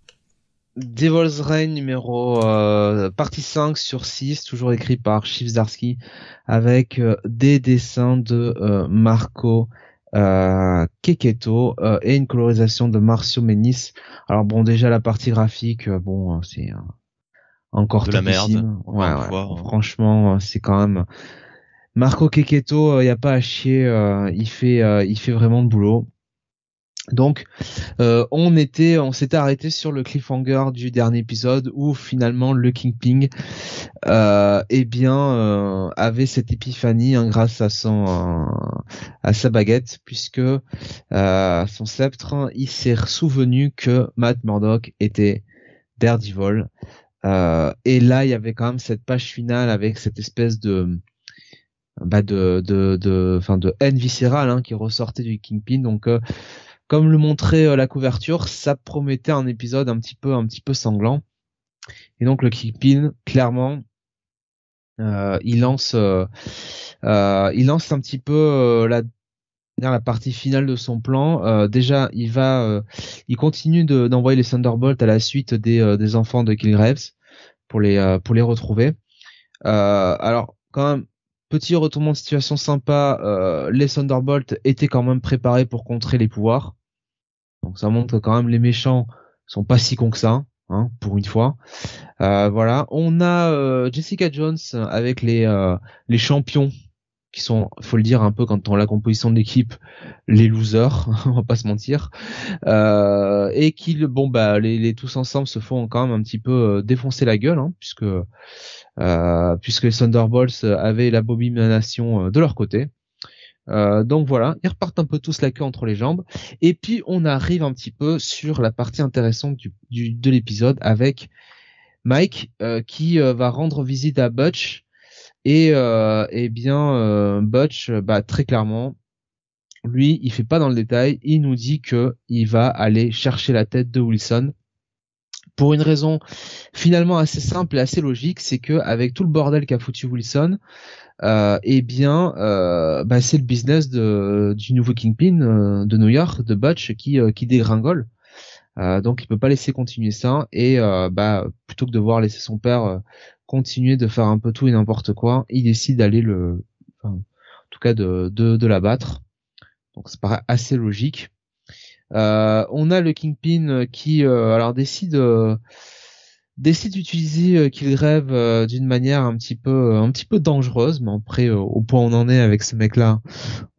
Devil's Reign numéro euh, partie 5 sur 6, toujours écrit par Chief Zarsky, avec euh, des dessins de euh, Marco euh, Keketo et une colorisation de Marcio Menis. Alors bon, déjà la partie graphique, bon, c'est encore de la merde. Ouais, ouais. Franchement, c'est quand même Marco Keketo, il y a pas à chier, il fait il fait vraiment de boulot. Donc, euh, on était, on s'était arrêté sur le cliffhanger du dernier épisode où finalement le Kingpin, euh, eh bien, euh, avait cette épiphanie hein, grâce à son, à sa baguette, puisque son sceptre, il s'est souvenu que Matt Murdock était Daredevil. et là, il y avait quand même cette page finale avec cette espèce de bah de de de enfin de, haine viscérale hein, qui ressortait du Kingpin donc comme le montrait euh, la couverture, ça promettait un épisode un petit peu un petit peu sanglant. Et donc le Kingpin, clairement, euh, il lance euh, il lance un petit peu la la partie finale de son plan. déjà, il va, il continue d'envoyer les Thunderbolts à la suite des, des enfants de Killgraves pour les pour les retrouver. alors, quand même, petit retournement de situation sympa. les Thunderbolts étaient quand même préparés pour contrer les pouvoirs. Donc ça montre quand même les méchants sont pas si cons que ça, hein, pour une fois. Euh, voilà, on a euh, Jessica Jones avec les euh, les champions qui sont, faut le dire un peu quand on a la composition de l'équipe, les losers, on va pas se mentir, et qui, bon bah, les, tous ensemble se font quand même un petit peu défoncer la gueule, hein, puisque puisque les Thunderbolts avaient la bobimination de leur côté. Euh, donc voilà, ils repartent un peu tous la queue entre les jambes. Et puis on arrive un petit peu sur la partie intéressante du, de l'épisode avec Mike euh, qui euh, va rendre visite à Butch. Et eh bien Butch, bah, très clairement, lui, il fait pas dans le détail. Il nous dit que il va aller chercher la tête de Wilson pour une raison finalement assez simple et assez logique, c'est que avec tout le bordel qu'a foutu Wilson, euh, eh bien, euh, bah, c'est le business du nouveau Kingpin euh, de New York, de Butch, euh, qui dégringole. Donc, il peut pas laisser continuer ça. Et bah, plutôt que de voir laisser son père continuer de faire un peu tout et n'importe quoi, il décide d'aller le, enfin, en tout cas, de, de, de l'abattre. Donc, ça paraît assez logique. on a le Kingpin qui, alors, décide décide d'utiliser euh, qu'il rêve euh, d'une manière un petit peu un petit peu dangereuse mais après euh, au point où on en est avec ce mec là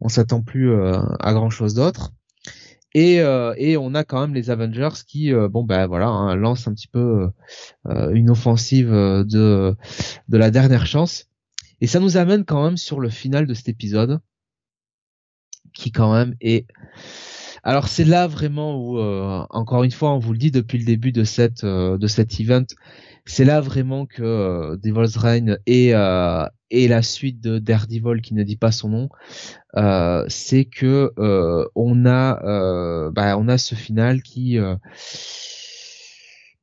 on s'attend plus à grand chose d'autre et, et on a quand même les Avengers qui bon ben voilà hein, lancent un petit peu une offensive de de la dernière chance. Et ça nous amène quand même sur le final de cet épisode qui quand même est alors c'est là vraiment où, euh, encore une fois, on vous le dit depuis le début de cette euh, de cet event, c'est là vraiment que euh, Devil's Reign et et la suite de Daredevil qui ne dit pas son nom, c'est que on a bah, on a ce final qui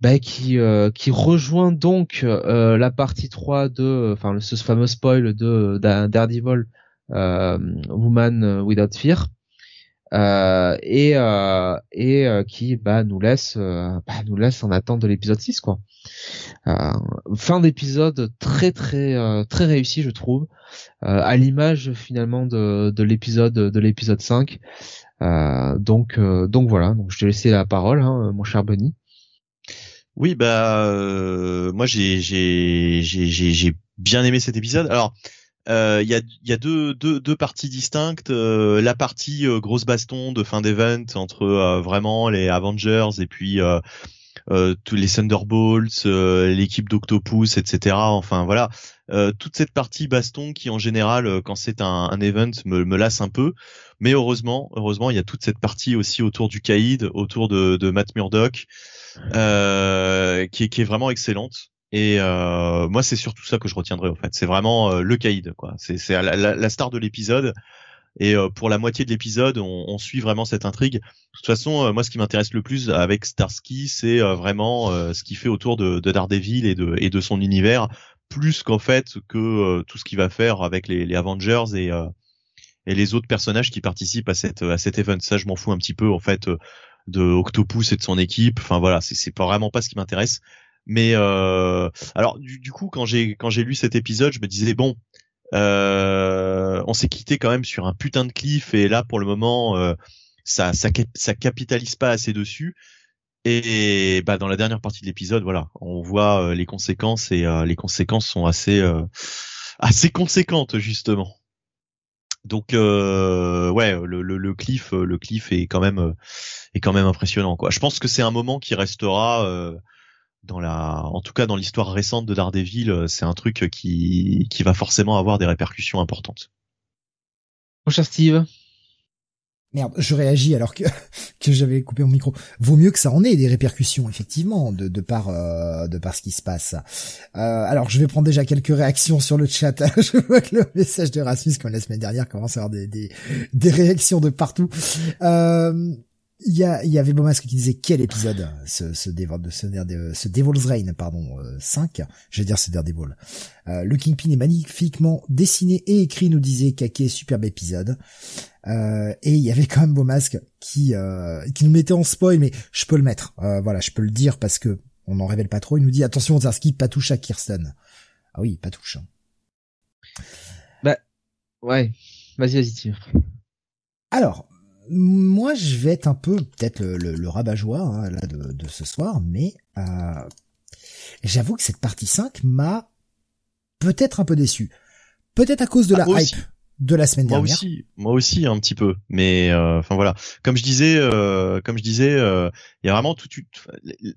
bah, qui qui rejoint donc la partie 3 de enfin ce fameux spoil de Daredevil Woman Without Fear. euh, et euh, et euh, qui bah nous laisse bah, nous laisse en attente de l'épisode 6 quoi. fin d'épisode très très très réussi je trouve à l'image finalement de de l'épisode de l'épisode 5. donc donc voilà, donc je te laisser la parole hein, mon cher Benny. Oui, bah moi j'ai j'ai j'ai j'ai bien aimé cet épisode. Alors euh, il y, a, y a deux, deux, deux parties distinctes. Euh, la partie euh, grosse baston de fin d'event entre vraiment les Avengers et puis tous les Thunderbolts, l'équipe d'Octopus, etc. Enfin voilà, toute cette partie baston qui en général, quand c'est un, un, event, me, me lasse un peu. Mais heureusement, heureusement, il y a toute cette partie aussi autour du Caïd, autour de, de Matt Murdock, euh, qui, qui est vraiment excellente. Et euh, moi, c'est surtout ça que je retiendrai en fait. C'est vraiment euh, le caïd, quoi. C'est la, la, la, star de l'épisode. Et euh, pour la moitié de l'épisode, on, on, suit vraiment cette intrigue. De toute façon, euh, moi, ce qui m'intéresse le plus avec Starsky, c'est vraiment ce qu'il fait autour de, de, Daredevil et de, et de son univers, plus qu'en fait que tout ce qu'il va faire avec les, les Avengers et et les autres personnages qui participent à cette à cet event. Ça, je m'en fous un petit peu en fait. de Octopus et de son équipe. Enfin voilà, c'est pas vraiment pas ce qui m'intéresse. Mais euh, alors du, du, coup quand j'ai quand j'ai lu cet épisode, je me disais bon, euh, on s'est quitté quand même sur un putain de cliff et là pour le moment euh, ça, ça ça capitalise pas assez dessus. Et bah dans la dernière partie de l'épisode, voilà, on voit les conséquences et euh, les conséquences sont assez euh, assez conséquentes justement. Donc ouais, le, le, le, cliff, le cliff est quand même est quand même impressionnant quoi. Je pense que c'est un moment qui restera dans la, en tout cas dans l'histoire récente de Daredevil, c'est un truc qui qui va forcément avoir des répercussions importantes. Mon cher Steve, Merde, je réagis alors que, que j'avais coupé mon micro. Vaut mieux que ça en ait des répercussions, effectivement, de, de par euh, de par ce qui se passe. Euh, alors, je vais prendre déjà quelques réactions sur le chat. je vois que le message de Rasmus, comme la semaine dernière, commence à avoir des, des, des réactions de partout. Euh, il y, a, il y avait Beaumasque qui disait quel épisode ce ce, de ce, ce Devil's Reign pardon euh, 5 je vais dire ce Daredevil. Euh, le Kingpin est magnifiquement dessiné et écrit nous disait Kake superbe épisode. Euh, et il y avait quand même Beaumasque qui euh, qui nous mettait en spoil mais je peux le mettre. Euh, voilà je peux le dire parce que on n'en révèle pas trop. Il nous dit attention Zarski pas touche à Kirsten. Ah oui pas touche hein. bah ouais. Vas-y vas-y tire alors moi, je vais être un peu peut-être le, le, rabat-joie hein, là de, de, ce soir, mais euh, j'avoue que cette partie 5 m'a peut-être un peu déçu. Peut-être à cause de ah, la hype de la semaine dernière. Moi aussi, moi aussi un petit peu. Mais euh, enfin voilà, comme je disais, euh, comme je disais, euh, il y a vraiment tout,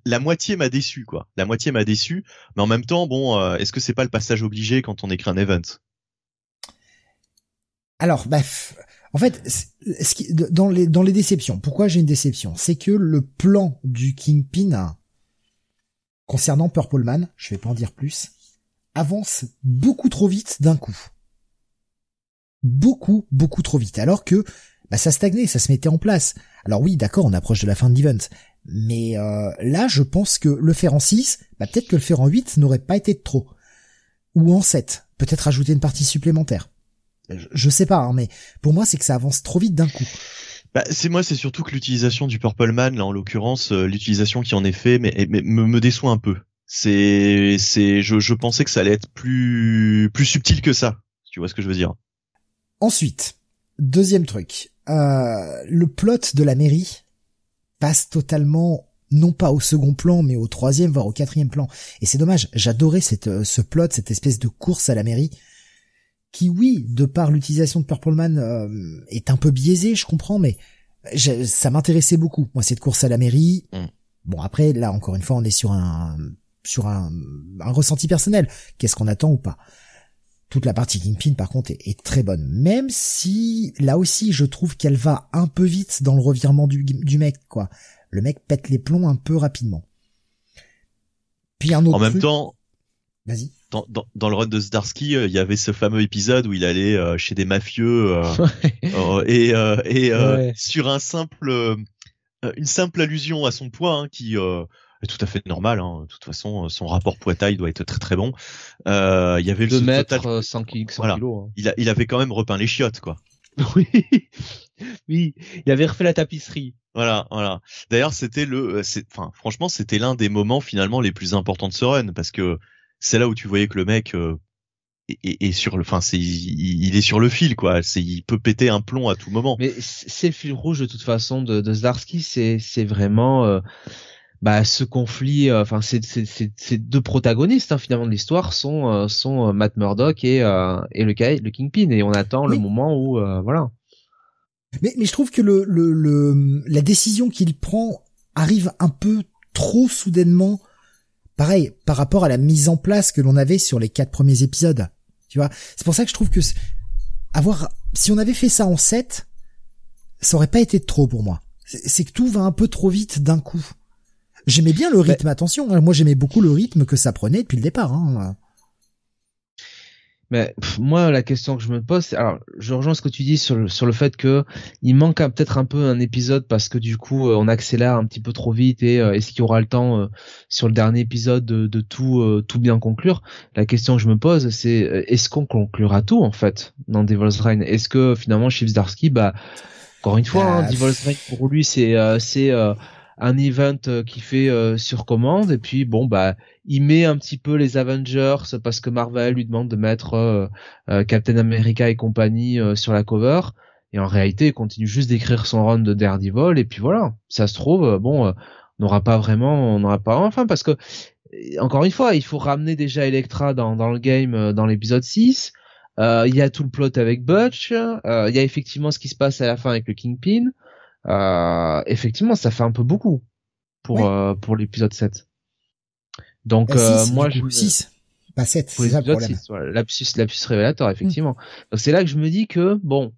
la moitié m'a déçu quoi. La moitié m'a déçu, mais en même temps, bon, euh, est-ce que c'est pas le passage obligé quand on écrit un event? Alors, bref. En fait, ce qui, dans les déceptions, pourquoi j'ai une déception, c'est que le plan du Kingpin concernant Purple Man, je vais pas en dire plus, avance beaucoup trop vite d'un coup. Beaucoup, beaucoup trop vite. Alors que bah, ça stagnait, ça se mettait en place. Alors oui, d'accord, on approche de la fin de l'event. Mais euh, là, je pense que le faire en 6, bah, peut-être que le faire en 8 n'aurait pas été trop. Ou en 7, peut-être ajouter une partie supplémentaire je sais pas, hein, mais pour moi c'est que ça avance trop vite d'un coup. Bah, c'est moi, c'est surtout que l'utilisation du Purple Man, là en l'occurrence, euh, l'utilisation qui en est fait, mais, me, me, déçoit un peu. C'est, c'est, je, je pensais que ça allait être plus, plus subtil que ça. Si tu vois ce que je veux dire? Ensuite, deuxième truc, euh, le plot de la mairie passe totalement non pas au second plan, mais au troisième, voire au quatrième plan. Et c'est dommage. J'adorais cette, euh, ce plot, cette espèce de course à la mairie qui oui, de par l'utilisation de Purple Man, euh, est un peu biaisé, je comprends, mais ça m'intéressait beaucoup. Moi, cette course à la mairie. Mm. Bon, après, là, encore une fois, on est sur un sur un, un ressenti personnel. Qu'est-ce qu'on attend ou pas? Toute la partie Kingpin, par contre, est, très bonne. Même si, là aussi, je trouve qu'elle va un peu vite dans le revirement du, du mec, quoi. Le mec pète les plombs un peu rapidement. Puis un autre En même temps, Vas-y. Dans, dans, dans, le run de Zdarsky, euh, il y avait ce fameux épisode où il allait euh, chez des mafieux euh, et, et sur un simple, une simple allusion à son poids hein, qui est tout à fait normal. Hein. De toute façon, son rapport poids-taille doit être très très bon. il y avait le mètres, 100 kilos. Hein. Il, a, il avait quand même repeint les chiottes, quoi. Oui, oui, il avait refait la tapisserie. Voilà, voilà. D'ailleurs, c'était le, enfin, franchement, c'était l'un des moments finalement les plus importants de ce run parce que c'est là où tu voyais que le mec euh, est, sur le, enfin c'est, il, est sur le fil quoi. C'est, il peut péter un plomb à tout moment. Mais c'est le fil rouge de toute façon de, de Zdarsky, c'est c'est vraiment euh, bah ce conflit. Euh, enfin c'est c'est deux protagonistes hein, finalement de l'histoire sont sont Matt Murdock et et le le Kingpin et on attend le moment où voilà. Mais mais je trouve que le le, le la décision qu'il prend arrive un peu trop soudainement pareil, par rapport à la mise en place que l'on avait sur les quatre premiers épisodes. Tu vois, c'est pour ça que je trouve que avoir, si on avait fait ça en 7, ça aurait pas été trop pour moi. C'est que tout va un peu trop vite d'un coup. J'aimais bien le rythme, attention. Hein. moi, j'aimais beaucoup le rythme que ça prenait depuis le départ. Hein. Mais moi, la question que je me pose, alors, je rejoins ce que tu dis sur le, sur le fait que il manque peut-être un peu un épisode parce que du coup, euh, on accélère un petit peu trop vite et euh, est-ce qu'il y aura le temps euh, sur le dernier épisode de, tout tout bien conclure? La question que je me pose, c'est est-ce qu'on conclura tout en fait dans Devil's Reign? Est-ce que finalement, Chief Darsky, bah Encore une fois, hein, bah, Devil's Reign pour lui c'est c'est un event qui fait sur commande et puis bon bah il met un petit peu les Avengers parce que Marvel lui demande de mettre Captain America et compagnie sur la cover et en réalité il continue juste d'écrire son run de Daredevil et puis voilà ça se trouve bon on n'aura pas vraiment on n'aura pas enfin parce que encore une fois, il faut ramener déjà Electra dans, dans le game euh, dans l'épisode 6. Euh, il y a tout le plot avec Butch. Euh, il y a effectivement ce qui se passe à la fin avec le Kingpin. Euh, effectivement, ça fait un peu beaucoup pour euh, pour l'épisode 7. Donc moi je 6 pas 7, c'est ça le problème. 6, voilà, lapsus, révélateur effectivement. Mm. Donc c'est là que je me dis que bon,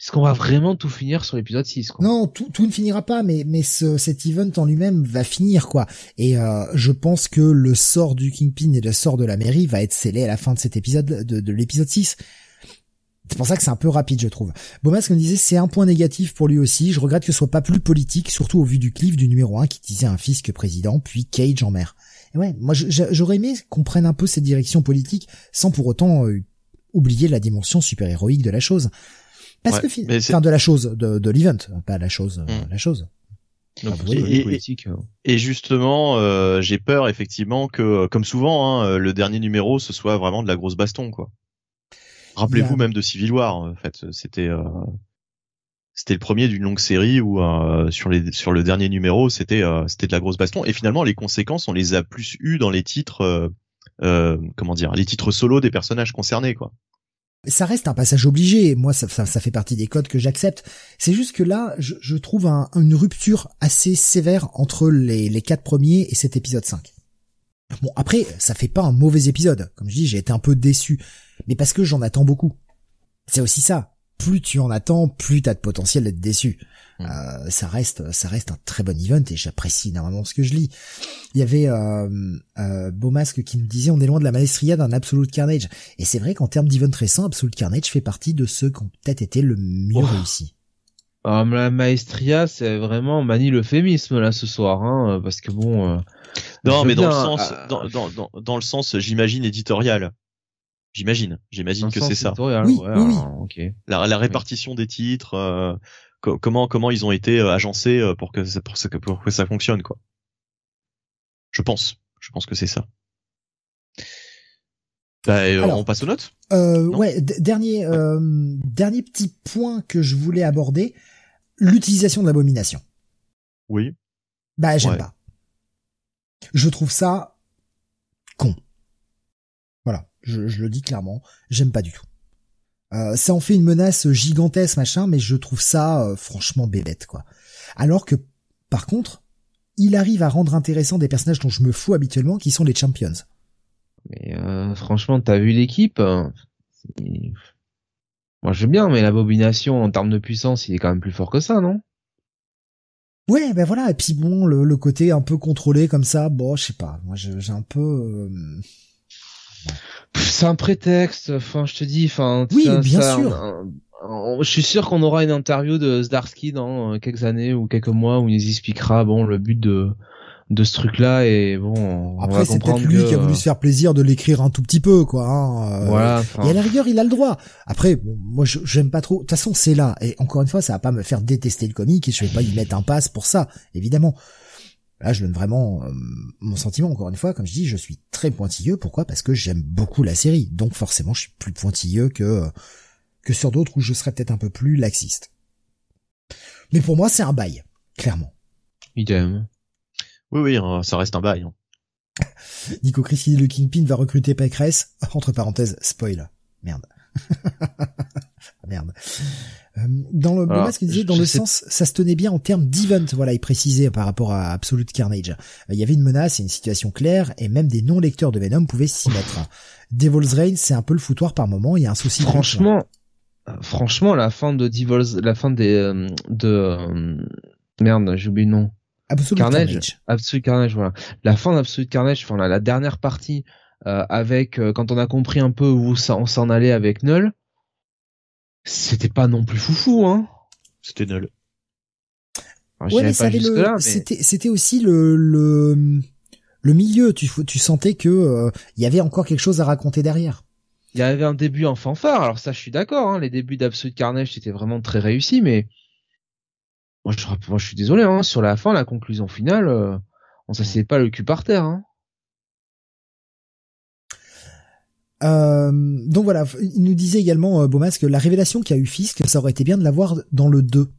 est-ce qu'on va vraiment tout finir sur l'épisode 6 quoi? Non, tout, tout ne finira pas, mais, mais ce, cet event en lui-même va finir, quoi. Et euh, je pense que le sort du Kingpin et le sort de la mairie va être scellé à la fin de cet épisode, de, de l'épisode 6. C'est pour ça que c'est un peu rapide, je trouve. Bomas, comme disait, c'est un point négatif pour lui aussi. Je regrette que ce soit pas plus politique, surtout au vu du cliff du numéro 1 qui disait un que président, puis Cage en mer. Et ouais, moi j'aurais aimé qu'on prenne un peu cette direction politique sans pour autant euh, oublier la dimension super-héroïque de la chose. Parce que enfin de la chose, de, de l'event, pas la chose, euh, mm. la chose. Donc, ah, et, politique, hein. et, justement, euh, j'ai peur effectivement que, comme souvent, hein, le dernier numéro, ce soit vraiment de la grosse baston, quoi. Rappelez-vous même de Civil War, en fait, c'était euh, c'était le premier d'une longue série où euh, sur les sur le dernier numéro, c'était euh, c'était de la grosse baston. Et finalement, les conséquences, on les a plus eues dans les titres, comment dire, les titres solo des personnages concernés, quoi ça reste un passage obligé. Moi, ça, ça, fait partie des codes que j'accepte. C'est juste que là, je, je trouve une rupture assez sévère entre les, les quatre premiers et cet épisode 5. Bon, après, ça fait pas un mauvais épisode. Comme je dis, j'ai été un peu déçu. Mais parce que j'en attends beaucoup. C'est aussi ça. Plus tu en attends, plus t'as de potentiel d'être déçu. Mm. Euh, ça reste, ça reste un très bon event et j'apprécie énormément ce que je lis. Il y avait euh, euh, Beaumasque qui nous disait on est loin de la maestria d'un Absolute Carnage. Et c'est vrai qu'en termes d'event récent, Absolute Carnage fait partie de ceux qui ont peut-être été le mieux réussi. Ah, la maestria, c'est vraiment manie l'euphémisme là ce soir, hein, parce que bon. Euh, non, mais dans le sens, dans, dans, dans, dans le sens, j'imagine éditorial. J'imagine, j'imagine que c'est ça. Oui, oui, La, la répartition des titres, euh, comment comment ils ont été euh, agencés euh, pour que ça, pour, pour que ça fonctionne quoi. Je pense, je pense que c'est ça. Bah, euh, on passe aux notes? Euh, ouais, dernier euh, dernier petit point que je voulais aborder, l'utilisation de l'abomination. Oui. Bah j'aime pas. Je trouve ça je, je le dis clairement, j'aime pas du tout. Euh, ça en fait une menace gigantesque machin, mais je trouve ça euh, franchement bébête quoi. Alors que par contre, il arrive à rendre intéressant des personnages dont je me fous habituellement, qui sont les champions. Mais euh, franchement, t'as vu l'équipe hein Moi, je veux bien, mais l'abomination en termes de puissance, il est quand même plus fort que ça, non? Ouais, ben voilà. Et puis bon, le, côté un peu contrôlé comme ça, bon, je sais pas. Moi, j'ai un peu c'est un prétexte. Enfin, je te dis, enfin. Oui, bien sûr. je suis sûr qu'on aura une interview de Zdarsky dans euh, quelques années ou quelques mois où il nous expliquera bon le but de de ce truc-là et bon. Après, c'est peut-être lui qui a voulu se faire plaisir de l'écrire un tout petit peu, quoi. Hein. Euh, voilà. Et à la rigueur, il a le droit. Après, bon, moi, j'aime pas trop. De toute façon, c'est là. Et encore une fois, ça va pas me faire détester le comique et je vais pas y mettre un passe pour ça, évidemment. Là, je donne vraiment euh, mon sentiment, encore une fois, comme je dis, je suis très pointilleux. Pourquoi? Parce que j'aime beaucoup la série. Donc forcément, je suis plus pointilleux que, que sur d'autres où je serais peut-être un peu plus laxiste. Mais pour moi, c'est un bail, clairement. Idem. Oui, oui, hein, ça reste un bail. Hein. Nico Chris le Kingpin va recruter Pécresse. Entre parenthèses, spoil. Merde. Merde. Euh, dans le Alors, qu'il disait, dans le sens, ça se tenait bien en termes d'event, voilà, il précisait par rapport à Absolute Carnage. Euh, il y avait une menace et une situation claire, et même des non-lecteurs de Venom pouvaient s'y mettre. Devil's Reign, c'est un peu le foutoir par moment, il y a un souci. Franchement, euh, franchement, la fin de Devil's, la fin des, de, merde, j'ai oublié le nom. Absolute Carnage. Absolute Carnage, voilà. La fin d'Absolute Carnage, enfin, la, dernière partie, avec, quand on a compris un peu où ça, on s'en allait avec Null, c'était pas non plus foufou, hein. C'était nul. ouais, mais c'était, c'était aussi le, le, le milieu. Tu, tu sentais que euh, il y avait encore quelque chose à raconter derrière. Il y avait un début en fanfare. Alors ça, je suis d'accord. Hein, les débuts d'Absolute Carnage, c'était vraiment très réussi, mais Moi, je, moi, je suis désolé, hein, sur la fin, la conclusion finale, euh, on s'assied pas le cul par terre. Hein. Euh, donc voilà, il nous disait également, euh, Bomas, que la révélation qu'a eu Fisk, ça aurait été bien de l'avoir dans le 2.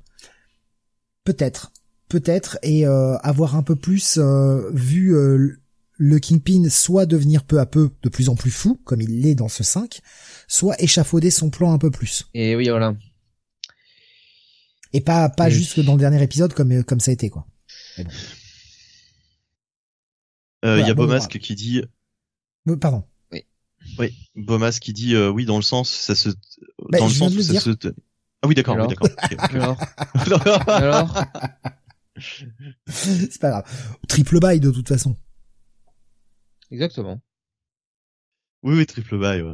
Peut-être. Peut-être, et euh, avoir un peu plus euh, vu le Kingpin soit devenir peu à peu de plus en plus fou, comme il l'est dans ce 5, soit échafauder son plan un peu plus. Et oui, voilà. Et pas pas juste dans le dernier épisode comme comme ça a été quoi. Il y a Bomasque qui dit. Pardon. Oui, Bomas qui dit euh, oui dans le sens ça se bah, dans le sens où ça se ah oui d'accord oui, d'accord alors, alors c'est pas grave. Triple bail de toute façon. Exactement. Oui oui triple bail ouais.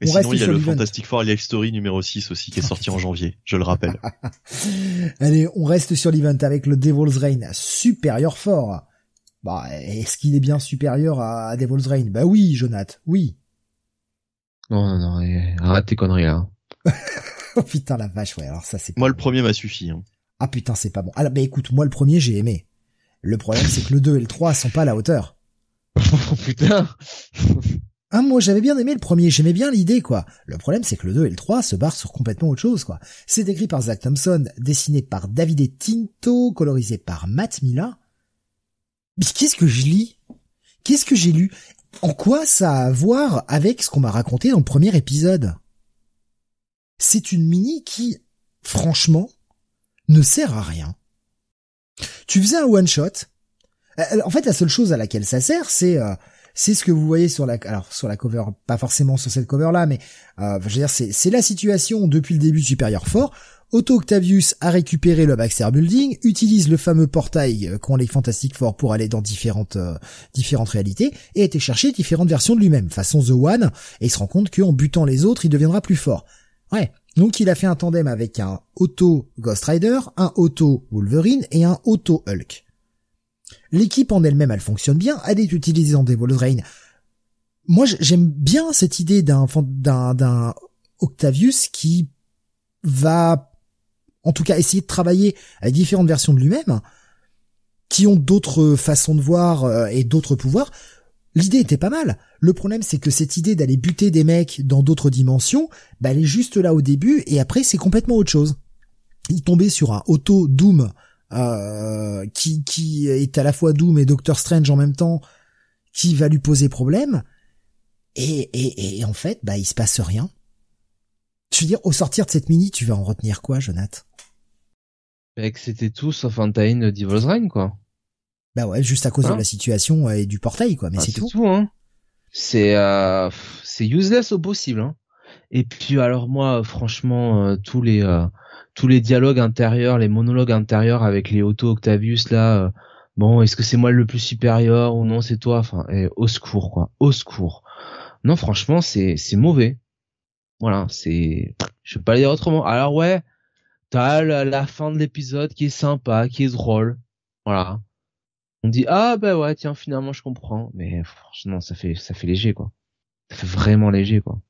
Mais On sinon, il y a le Fantastic Four Life Story numéro 6 aussi qui est sorti en janvier, je le rappelle. Allez, on reste sur l'event avec le Devil's Reign Superior Fort. Bah, est-ce qu'il est bien supérieur à, Devil's Reign? Bah oui, Jonath, oui. Non, non, non, arrête tes conneries là. oh putain la vache, ouais, alors ça c'est... Moi le premier m'a suffi. Hein. Ah putain, c'est pas bon. Alors, bah écoute, moi le premier j'ai aimé. Le problème c'est que le 2 et le 3 sont pas à la hauteur. oh putain ah, moi j'avais bien aimé le premier, j'aimais bien l'idée quoi. Le problème c'est que le 2 et le 3 se barrent sur complètement autre chose quoi. C'est écrit par Zach Thompson, dessiné par David Tinto, colorisé par Matt Mila. Mais qu'est-ce que je lis? Qu'est-ce que j'ai lu? En quoi ça a à voir avec ce qu'on m'a raconté dans le premier épisode? C'est une mini qui, franchement, ne sert à rien. Tu faisais un one shot. En fait, la seule chose à laquelle ça sert, c'est euh, c'est ce que vous voyez sur la alors sur la cover, pas forcément sur cette cover là, mais euh, je veux c'est c'est la situation depuis le début de Superior Fort Otto Octavius a récupéré le Baxter Building, utilise le fameux portail euh, qu'ont les Fantastic Four pour aller dans différentes euh, différentes réalités et a été chercher différentes versions de lui-même, façon The One, et il se rend compte qu'en butant les autres, il deviendra plus fort. Ouais. Donc il a fait un tandem avec un Otto Ghost Rider, un Otto Wolverine et un Otto Hulk. L'équipe en elle-même, elle fonctionne bien, elle est utilisée dans Devil's Reign. Moi, j'aime bien cette idée d'un Octavius qui va en tout cas essayer de travailler avec différentes versions de lui-même, qui ont d'autres façons de voir euh, et d'autres pouvoirs. L'idée était pas mal. Le problème, c'est que cette idée d'aller buter des mecs dans d'autres dimensions, bah, elle est juste là au début, et après, c'est complètement autre chose. Il tombait sur un auto Doom euh, qui, qui est à la fois Doom et Doctor Strange en même temps, qui va lui poser problème. Et, et, et en fait, bah, il se passe rien. Je veux dire, au sortir de cette mini, tu vas en retenir quoi, Jonath que c'était tout sauf un tie-in Devil's Reign, quoi. Bah ouais, juste à cause de hein la situation et du portail, quoi. Mais ah, c'est tout. tout hein. C'est euh, c'est useless au possible. Hein. Et puis alors moi, franchement, euh, tous les euh, tous les dialogues intérieurs, les monologues intérieurs avec les Otto Octavius là, euh, bon, est-ce que c'est moi le plus supérieur ou non c'est toi? Enfin, au secours quoi, au secours. Non, franchement, c'est c'est mauvais. Voilà, c'est, je vais pas le dire autrement. Alors ouais, t'as la, fin de l'épisode qui est sympa, qui est drôle. Voilà. On dit ah bah ouais tiens finalement je comprends, mais franchement ça fait ça fait léger quoi. Ça fait vraiment léger quoi.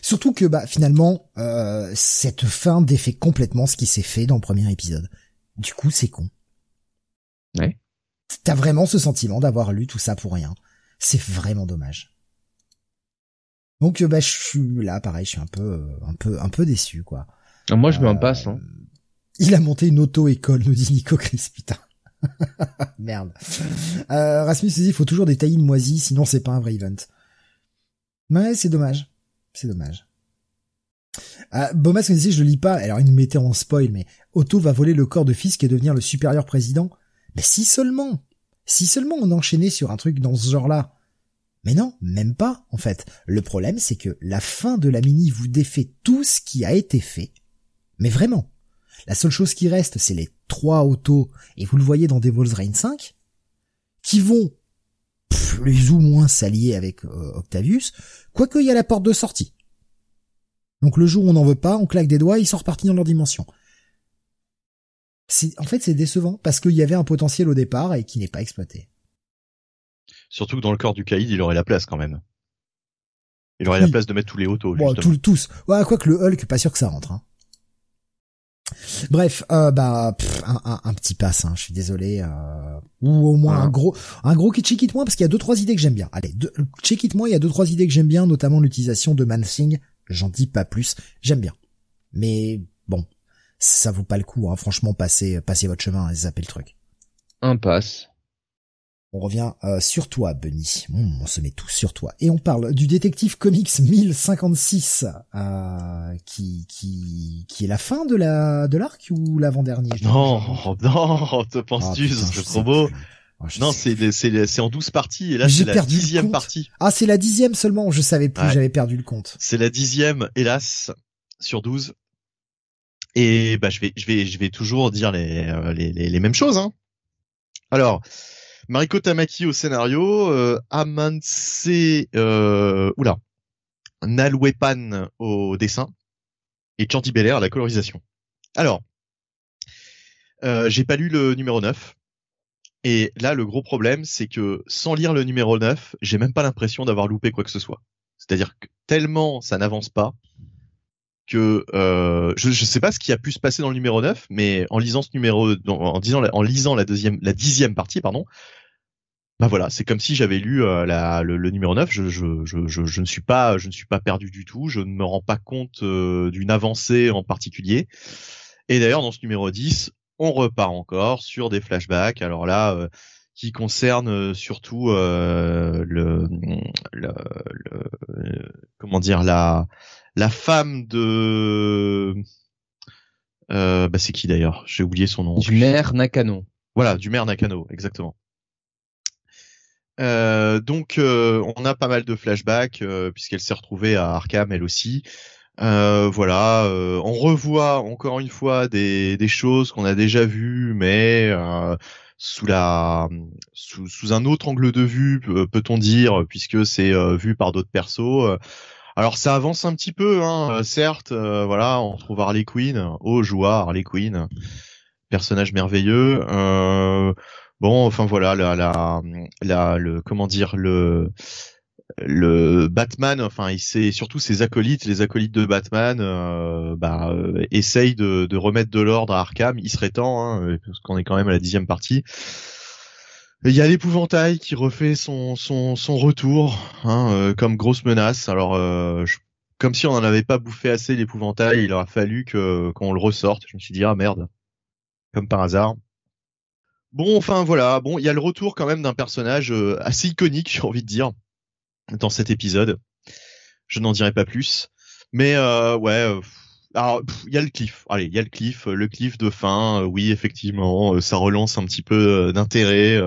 Surtout que bah finalement euh, cette fin défait complètement ce qui s'est fait dans le premier épisode. Du coup c'est con. Ouais. T'as vraiment ce sentiment d'avoir lu tout ça pour rien. C'est vraiment dommage. Donc bah je suis là pareil, je suis un peu un peu un peu déçu quoi. Ah, moi, je m'en passe. Hein. Il a monté une auto-école, nous dit Nico Chris, putain. Merde. Euh, Rasmus dit, il faut toujours des tailles moisies, sinon c'est pas un vrai event. Ouais, c'est dommage. C'est dommage. Euh, Bomas nous disait, je le lis pas, alors il nous mettait en spoil, mais Otto va voler le corps de Fisk et devenir le supérieur président. Mais si seulement Si seulement on enchaînait sur un truc dans ce genre-là. Mais non, même pas, en fait. Le problème, c'est que la fin de la mini vous défait tout ce qui a été fait, mais vraiment. La seule chose qui reste, c'est les trois autos, et vous le voyez dans Devil's Reign 5, qui vont plus ou moins s'allier avec euh, Octavius, quoique il y a la porte de sortie. Donc le jour où on n'en veut pas, on claque des doigts, ils sont repartis dans leur dimension. en fait, c'est décevant, parce qu'il y avait un potentiel au départ et qui n'est pas exploité. Surtout que dans le corps du Kaïd, il aurait la place quand même. Il aurait la place de mettre tous les autos, bon, tous. Ouais, quoi que le Hulk, pas sûr que ça rentre. Hein. Bref, euh, bah un, un, petit pass, hein, je suis désolé, euh, ou au moins un gros, un gros qui check it moins parce qu'il y a deux trois idées que j'aime bien. Allez, check it moins, il y a deux trois idées que j'aime bien, notamment l'utilisation de Mansing. J'en dis pas plus, j'aime bien. Mais bon, ça vaut pas le coup, hein. franchement, passez, passez votre chemin et zappez le truc. Un pass. On revient euh, sur toi, Benny. Hmm, on se met tous sur toi. Et on parle du détective comics 1056, euh, qui, qui, qui est la fin de la de l'arc ou l'avant-dernier? Non, non, te penses-tu, ah, c'est trop beau. Oh, non, c'est c'est en 12 parties et là c'est la dixième partie. Ah, c'est la dixième seulement. Je savais plus, j'avais perdu le compte. C'est la dixième, hélas, sur 12. Et bah je vais je vais je vais toujours dire les euh, les, les, les mêmes choses. Hein. Alors, Mariko Tamaki au scénario, euh, Amanse, euh, oula, Nalwepan au dessin et Chanty Belair à la colorisation. Alors, euh, j'ai pas lu le numéro 9. Et là, le gros problème, c'est que sans lire le numéro 9, j'ai même pas l'impression d'avoir loupé quoi que ce soit. C'est-à-dire que tellement ça n'avance pas que euh, je ne sais pas ce qui a pu se passer dans le numéro 9, mais en lisant ce numéro, en, disant, en lisant la deuxième, la dixième partie, pardon, bah voilà, c'est comme si j'avais lu euh, la, le, numéro 9. Je, je, je, je, ne suis pas, je ne suis pas perdu du tout. Je ne me rends pas compte euh, d'une avancée en particulier. Et d'ailleurs, dans ce numéro 10, on repart encore sur des flashbacks. Alors là, euh, qui concerne surtout le, le, le, comment dire la la femme de bah c'est qui d'ailleurs? J'ai oublié son nom. Du maire Nakano. Voilà, du maire Nakano, exactement. Euh, donc euh, on a pas mal de flashbacks euh, puisqu'elle s'est retrouvée à Arkham elle aussi. voilà, on revoit encore une fois des, des choses qu'on a déjà vues, mais sous la sous, sous, un autre angle de vue, peut-on dire, puisque c'est vu par d'autres persos. Alors ça avance un petit peu, hein, certes. voilà, on retrouve Harley Quinn, oh joie Harley Quinn, personnage merveilleux. Euh, Bon, enfin voilà, la, la, le, comment dire, le, le Batman, enfin, il sait surtout ses acolytes, les acolytes de Batman, euh, bah, euh, essayent de, de, remettre de l'ordre à Arkham. Il serait temps, hein, parce qu'on est quand même à la dixième partie. Il y a l'épouvantail qui refait son, son, retour hein, euh, comme grosse menace. Alors, euh, comme si on n'en avait pas bouffé assez l'épouvantail, il aura fallu que qu'on le ressorte. Je me suis dit ah merde, comme par hasard. Bon, enfin voilà, bon, il y a le retour quand même d'un personnage euh, assez iconique, j'ai envie de dire, dans cet épisode. Je n'en dirai pas plus, mais euh, ouais. Euh, alors, il y a le cliff. Allez, il y a le cliff, le cliff de fin. oui, effectivement, ça relance un petit peu d'intérêt.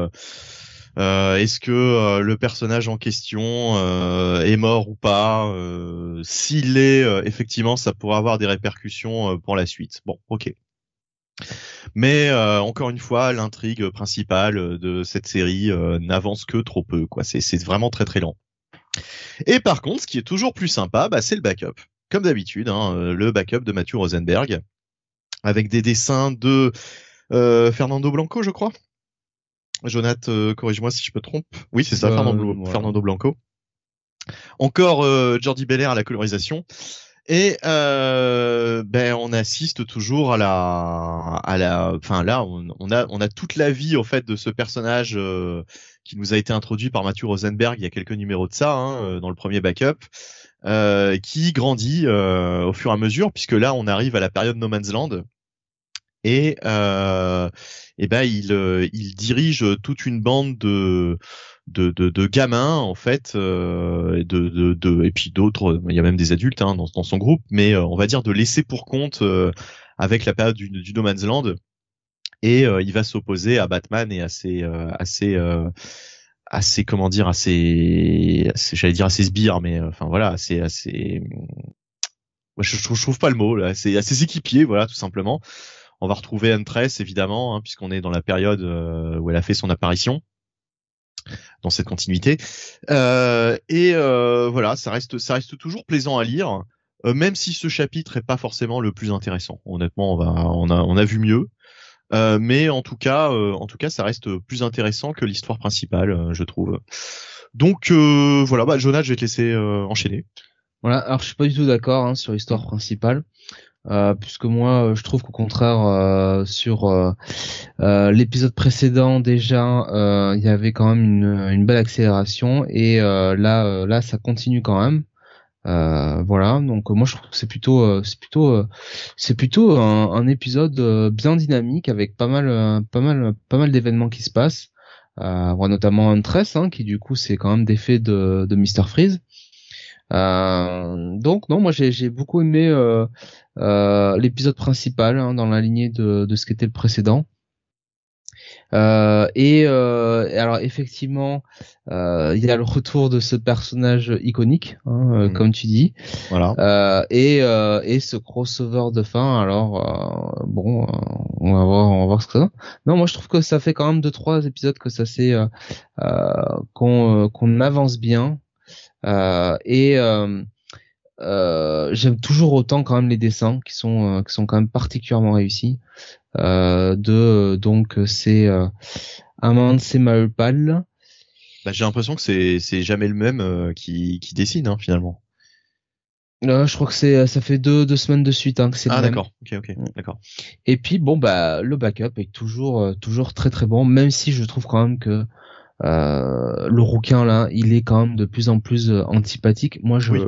Est-ce que le personnage en question est mort ou pas S'il est, effectivement, ça pourrait avoir des répercussions pour la suite. Bon, ok. Mais euh, encore une fois, l'intrigue principale de cette série euh, n'avance que trop peu. Quoi, c'est vraiment très très lent. Et par contre, ce qui est toujours plus sympa, bah, c'est le backup. Comme d'habitude, hein, euh, le backup de Mathieu Rosenberg, avec des dessins de Fernando Blanco, je crois. Jonathan, corrige-moi si je me trompe. Oui, c'est ça, Fernando, Fernando, Blanco. Encore Jordi Belair à la colorisation. Et euh, ben on assiste toujours à la, à la, enfin là on, a on a toute la vie en fait de ce personnage euh, qui nous a été introduit par Mathieu Rosenberg il y a quelques numéros de ça hein, euh, dans le premier backup, euh, qui grandit euh, au fur et à mesure puisque là on arrive à la période No Man's Land. Et et ben il il dirige toute une bande de de, de, de, gamins en fait, euh, de, de, de, et puis d'autres, il y a même des adultes hein, dans, dans, son groupe, mais euh, on va dire de laisser pour compte euh, avec la période du, du No Man's Land, et euh, il va s'opposer à Batman et à ses, à ses, ses comment dire, à ses, j'allais dire à ses sbires, mais enfin voilà, c'est assez, je, je, trouve pas le mot là, c'est à ses équipiers, voilà tout simplement. On va retrouver Huntress évidemment, hein, puisqu'on est dans la période où elle a fait son apparition dans cette continuité. Euh, et euh, voilà, ça reste, ça reste toujours plaisant à lire, euh, même si ce chapitre est pas forcément le plus intéressant. Honnêtement, on va, on a, on a vu mieux. Mais en tout cas, en tout cas, ça reste plus intéressant que l'histoire principale, je trouve. Donc voilà, bah, Jonathan, je vais te laisser enchaîner. Voilà, alors je suis pas du tout d'accord hein, sur l'histoire principale. Euh, puisque moi je trouve qu'au contraire euh, sur euh, l'épisode précédent déjà il y avait quand même une, une belle accélération et là là ça continue quand même voilà donc moi je trouve que c'est plutôt c'est plutôt c'est plutôt un, un épisode bien dynamique avec pas mal pas mal pas mal d'événements qui se passent euh, notamment Huntress hein, qui du coup c'est quand même des faits de, de Mr Freeze euh, donc non, moi j'ai beaucoup aimé euh, euh, l'épisode principal hein, dans la lignée de ce qu'était le précédent. Euh, et euh, alors effectivement, euh, il y a le retour de ce personnage iconique, hein, mm. comme tu dis. Voilà. et et ce crossover de fin. Alors bon, on va voir, on va voir ce que ça. Non, moi je trouve que ça fait quand même deux trois épisodes que ça c'est qu'on qu'on avance bien. Euh, et euh, euh, j'aime toujours autant quand même les dessins qui sont qui sont quand même particulièrement réussis. de donc c'est Amand Semaupal. Bah, j'ai l'impression que c'est c'est jamais le même qui qui dessine hein, finalement. Euh, je crois que c'est ça fait deux deux semaines de suite hein, que c'est ah d'accord ok ok mm. d'accord et puis bon bah le backup est toujours toujours très très bon même si je trouve quand même que euh, le rouquin là, il est quand même de plus en plus euh, antipathique. Moi, je, oui,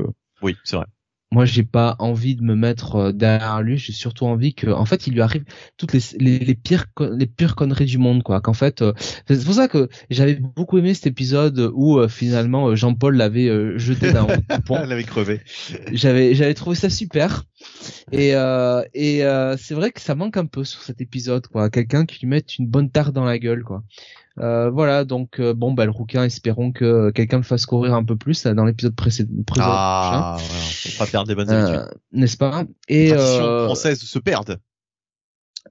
c'est vrai. Moi, j'ai pas envie de me mettre euh, derrière lui. J'ai surtout envie que, en fait, il lui arrive toutes les, les, les pires les pires conneries du monde, quoi. Qu'en fait, c'est pour ça que j'avais beaucoup aimé cet épisode où finalement Jean-Paul l'avait jeté d'un pont. l'avait crevé. J'avais j'avais trouvé ça super. Et et c'est vrai que ça manque un peu sur cet épisode, quoi. Quelqu'un qui lui mette une bonne tarte dans la gueule, quoi. Euh, voilà, donc euh, bon, bah le rouquin, espérons que quelqu'un le fasse courir un peu plus dans l'épisode précédent. Ah, voilà, pas perdre des bonnes habitudes, euh, n'est-ce pas? Et euh, française se perdent.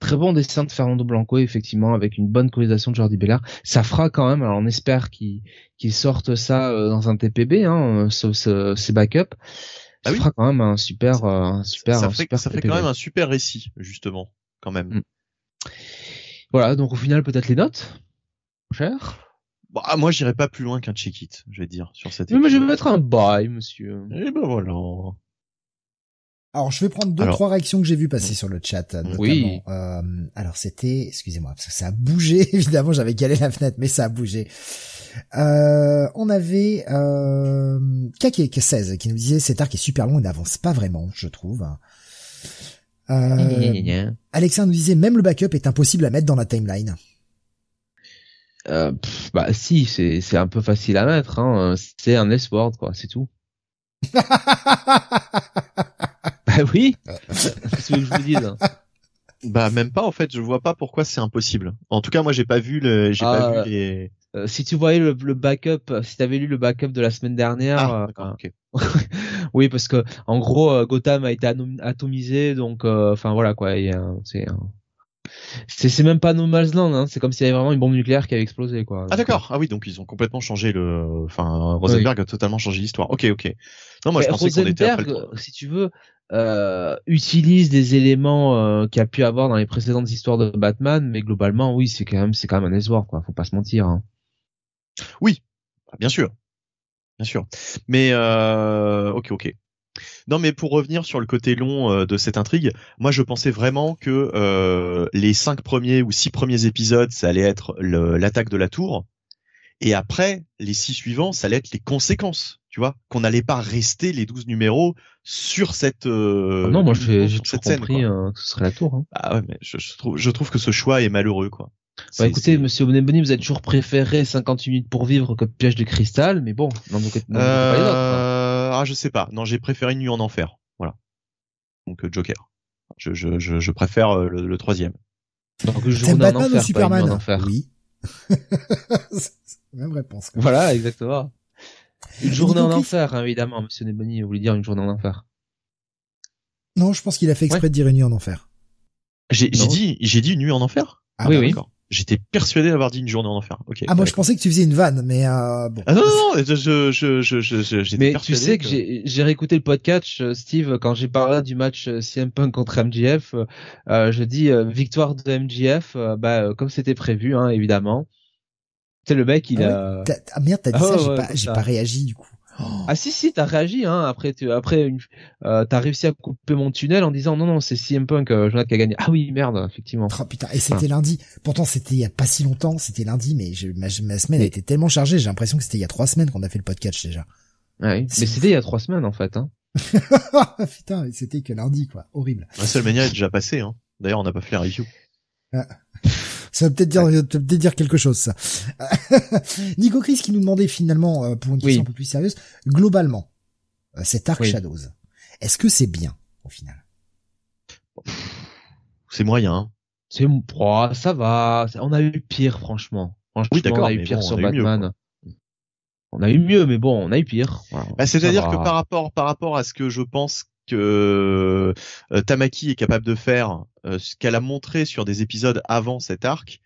Très bon dessin de Fernando Blanco, effectivement, avec une bonne colonisation de Jordi Bellard. Ça fera quand même, alors on espère qu'ils qu'ils sortent ça dans un TPB, hein, ce, ce, ces backups. Ça ah fera quand même un super, un super, ça, fait, ça fait quand même un super récit, justement, quand même. Mm. Voilà, donc au final peut-être les notes cher? Bah, moi, j'irai pas plus loin qu'un check-it, je vais dire, sur cette. Mais je vais mettre un bye, monsieur. Et eh ben voilà. Alors, je vais prendre deux, trois réactions que j'ai vues passer sur le chat, notamment. Oui. Euh, alors, c'était, excusez-moi, parce que ça a bougé, évidemment, j'avais calé la fenêtre, mais ça a bougé. Euh, on avait euh, Kake16 qui nous disait cet arc est super long et n'avance pas vraiment, je trouve. Euh, Alexandre nous disait même le backup est impossible à mettre dans la timeline. Euh, bah si, c'est c'est un peu facile à mettre. Hein. C'est un S-word quoi, c'est tout. bah oui. Qu'est-ce que je vous dise Bah même pas en fait. Je vois pas pourquoi c'est impossible. En tout cas, moi j'ai pas vu le, j'ai pas ah, vu les. Euh, si tu voyais le, le backup, si t'avais lu le backup de la semaine dernière, ah, euh, oui parce que en gros Gotham a été atomisé, donc enfin voilà quoi, c'est c'est même pas No Man's Land, hein. c'est comme s'il y avait vraiment une bombe nucléaire qui avait explosé quoi. Ah d'accord, ah oui donc ils ont complètement changé le, enfin Rosenberg a totalement changé l'histoire. Ok ok. Non moi je pensais qu'on était après si tu veux, euh, utilise des éléments euh, qu'il a pu avoir dans les précédentes histoires de Batman, mais globalement oui c'est quand même c'est quand même un espoir quoi, faut pas se mentir. Hein. Oui, bien sûr, bien sûr. Mais euh, ok ok. Non, mais pour revenir sur le côté long euh, de cette intrigue, moi je pensais vraiment que euh, les cinq premiers ou six premiers épisodes, ça allait être l'attaque de la tour, et après les six suivants, ça allait être les conséquences. Tu vois, qu'on n'allait pas rester les douze numéros sur cette. Euh, ah non, moi j'ai toujours compris que ce serait la tour. Hein. Ah ouais, mais je, trouve, je trouve que ce choix est malheureux, quoi. Bah écoutez, Monsieur Boneboni, vous avez toujours préféré 50 minutes pour vivre que Piège de cristal, mais bon, non, donc, euh... ah, je sais pas. Non, j'ai préféré Nuit en enfer. Voilà. Donc euh, Joker. Je, je, je, je préfère euh, le, le, troisième. Donc Journée en enfer, Superman. en enfer. Oui. Même réponse. Voilà, exactement. Une journée en enfer, hein, évidemment, Monsieur Neboni, vous voulez dire une journée en enfer. Non, je pense qu'il a fait exprès de dire une nuit en enfer. J'ai dit, j'ai dit une nuit en enfer? Ah, oui, oui. J'étais persuadé d'avoir dit une journée en enfer. Ok. Ah moi je pensais que tu faisais une vanne, mais euh, bon. Ah non non, non je je je Mais tu sais que, j'ai réécouté le podcast euh, Steve quand j'ai parlé du match euh, CM Punk contre MJF, euh, je dis victoire de MJF, bah comme c'était prévu hein évidemment. C'est le mec il ah a. Ah merde t'as dit ça, ah j'ai pas j'ai pas réagi du coup. Ah si si, t'as réagi hein. Après tu après euh, t'as réussi à couper mon tunnel en disant non non c'est CM Punk euh, Jonathan qui a gagné. Ah oui merde effectivement. Oh putain et c'était lundi. Pourtant c'était il y a pas si longtemps. C'était lundi mais je, ma, ma, semaine a été tellement chargée. J'ai l'impression que c'était il y a trois semaines qu'on a fait le podcast déjà. Ouais, mais c'était il y a trois semaines en fait. Hein. putain c'était que lundi quoi. Horrible. La seule manière est déjà passée. Hein. D'ailleurs on n'a pas fait la review. Ah. Ça veut peut-être dire, peut dire quelque chose, ça. Nico Chris qui nous demandait finalement, euh, pour une question un peu plus sérieuse, globalement, euh, cet arc Shadows, est-ce que c'est bien, au final? C'est moyen. Hein. C'est, oh, ça va. On a eu pire, franchement. Franchement, oui, d'accord, on a eu pire sur Batman. on a eu mieux, mais bon, on a eu pire. bah, c'est-à-dire que par rapport, par rapport à ce que je pense que euh, Tamaki est capable de faire, euh, ce qu'elle a montré sur des épisodes avant cet arc,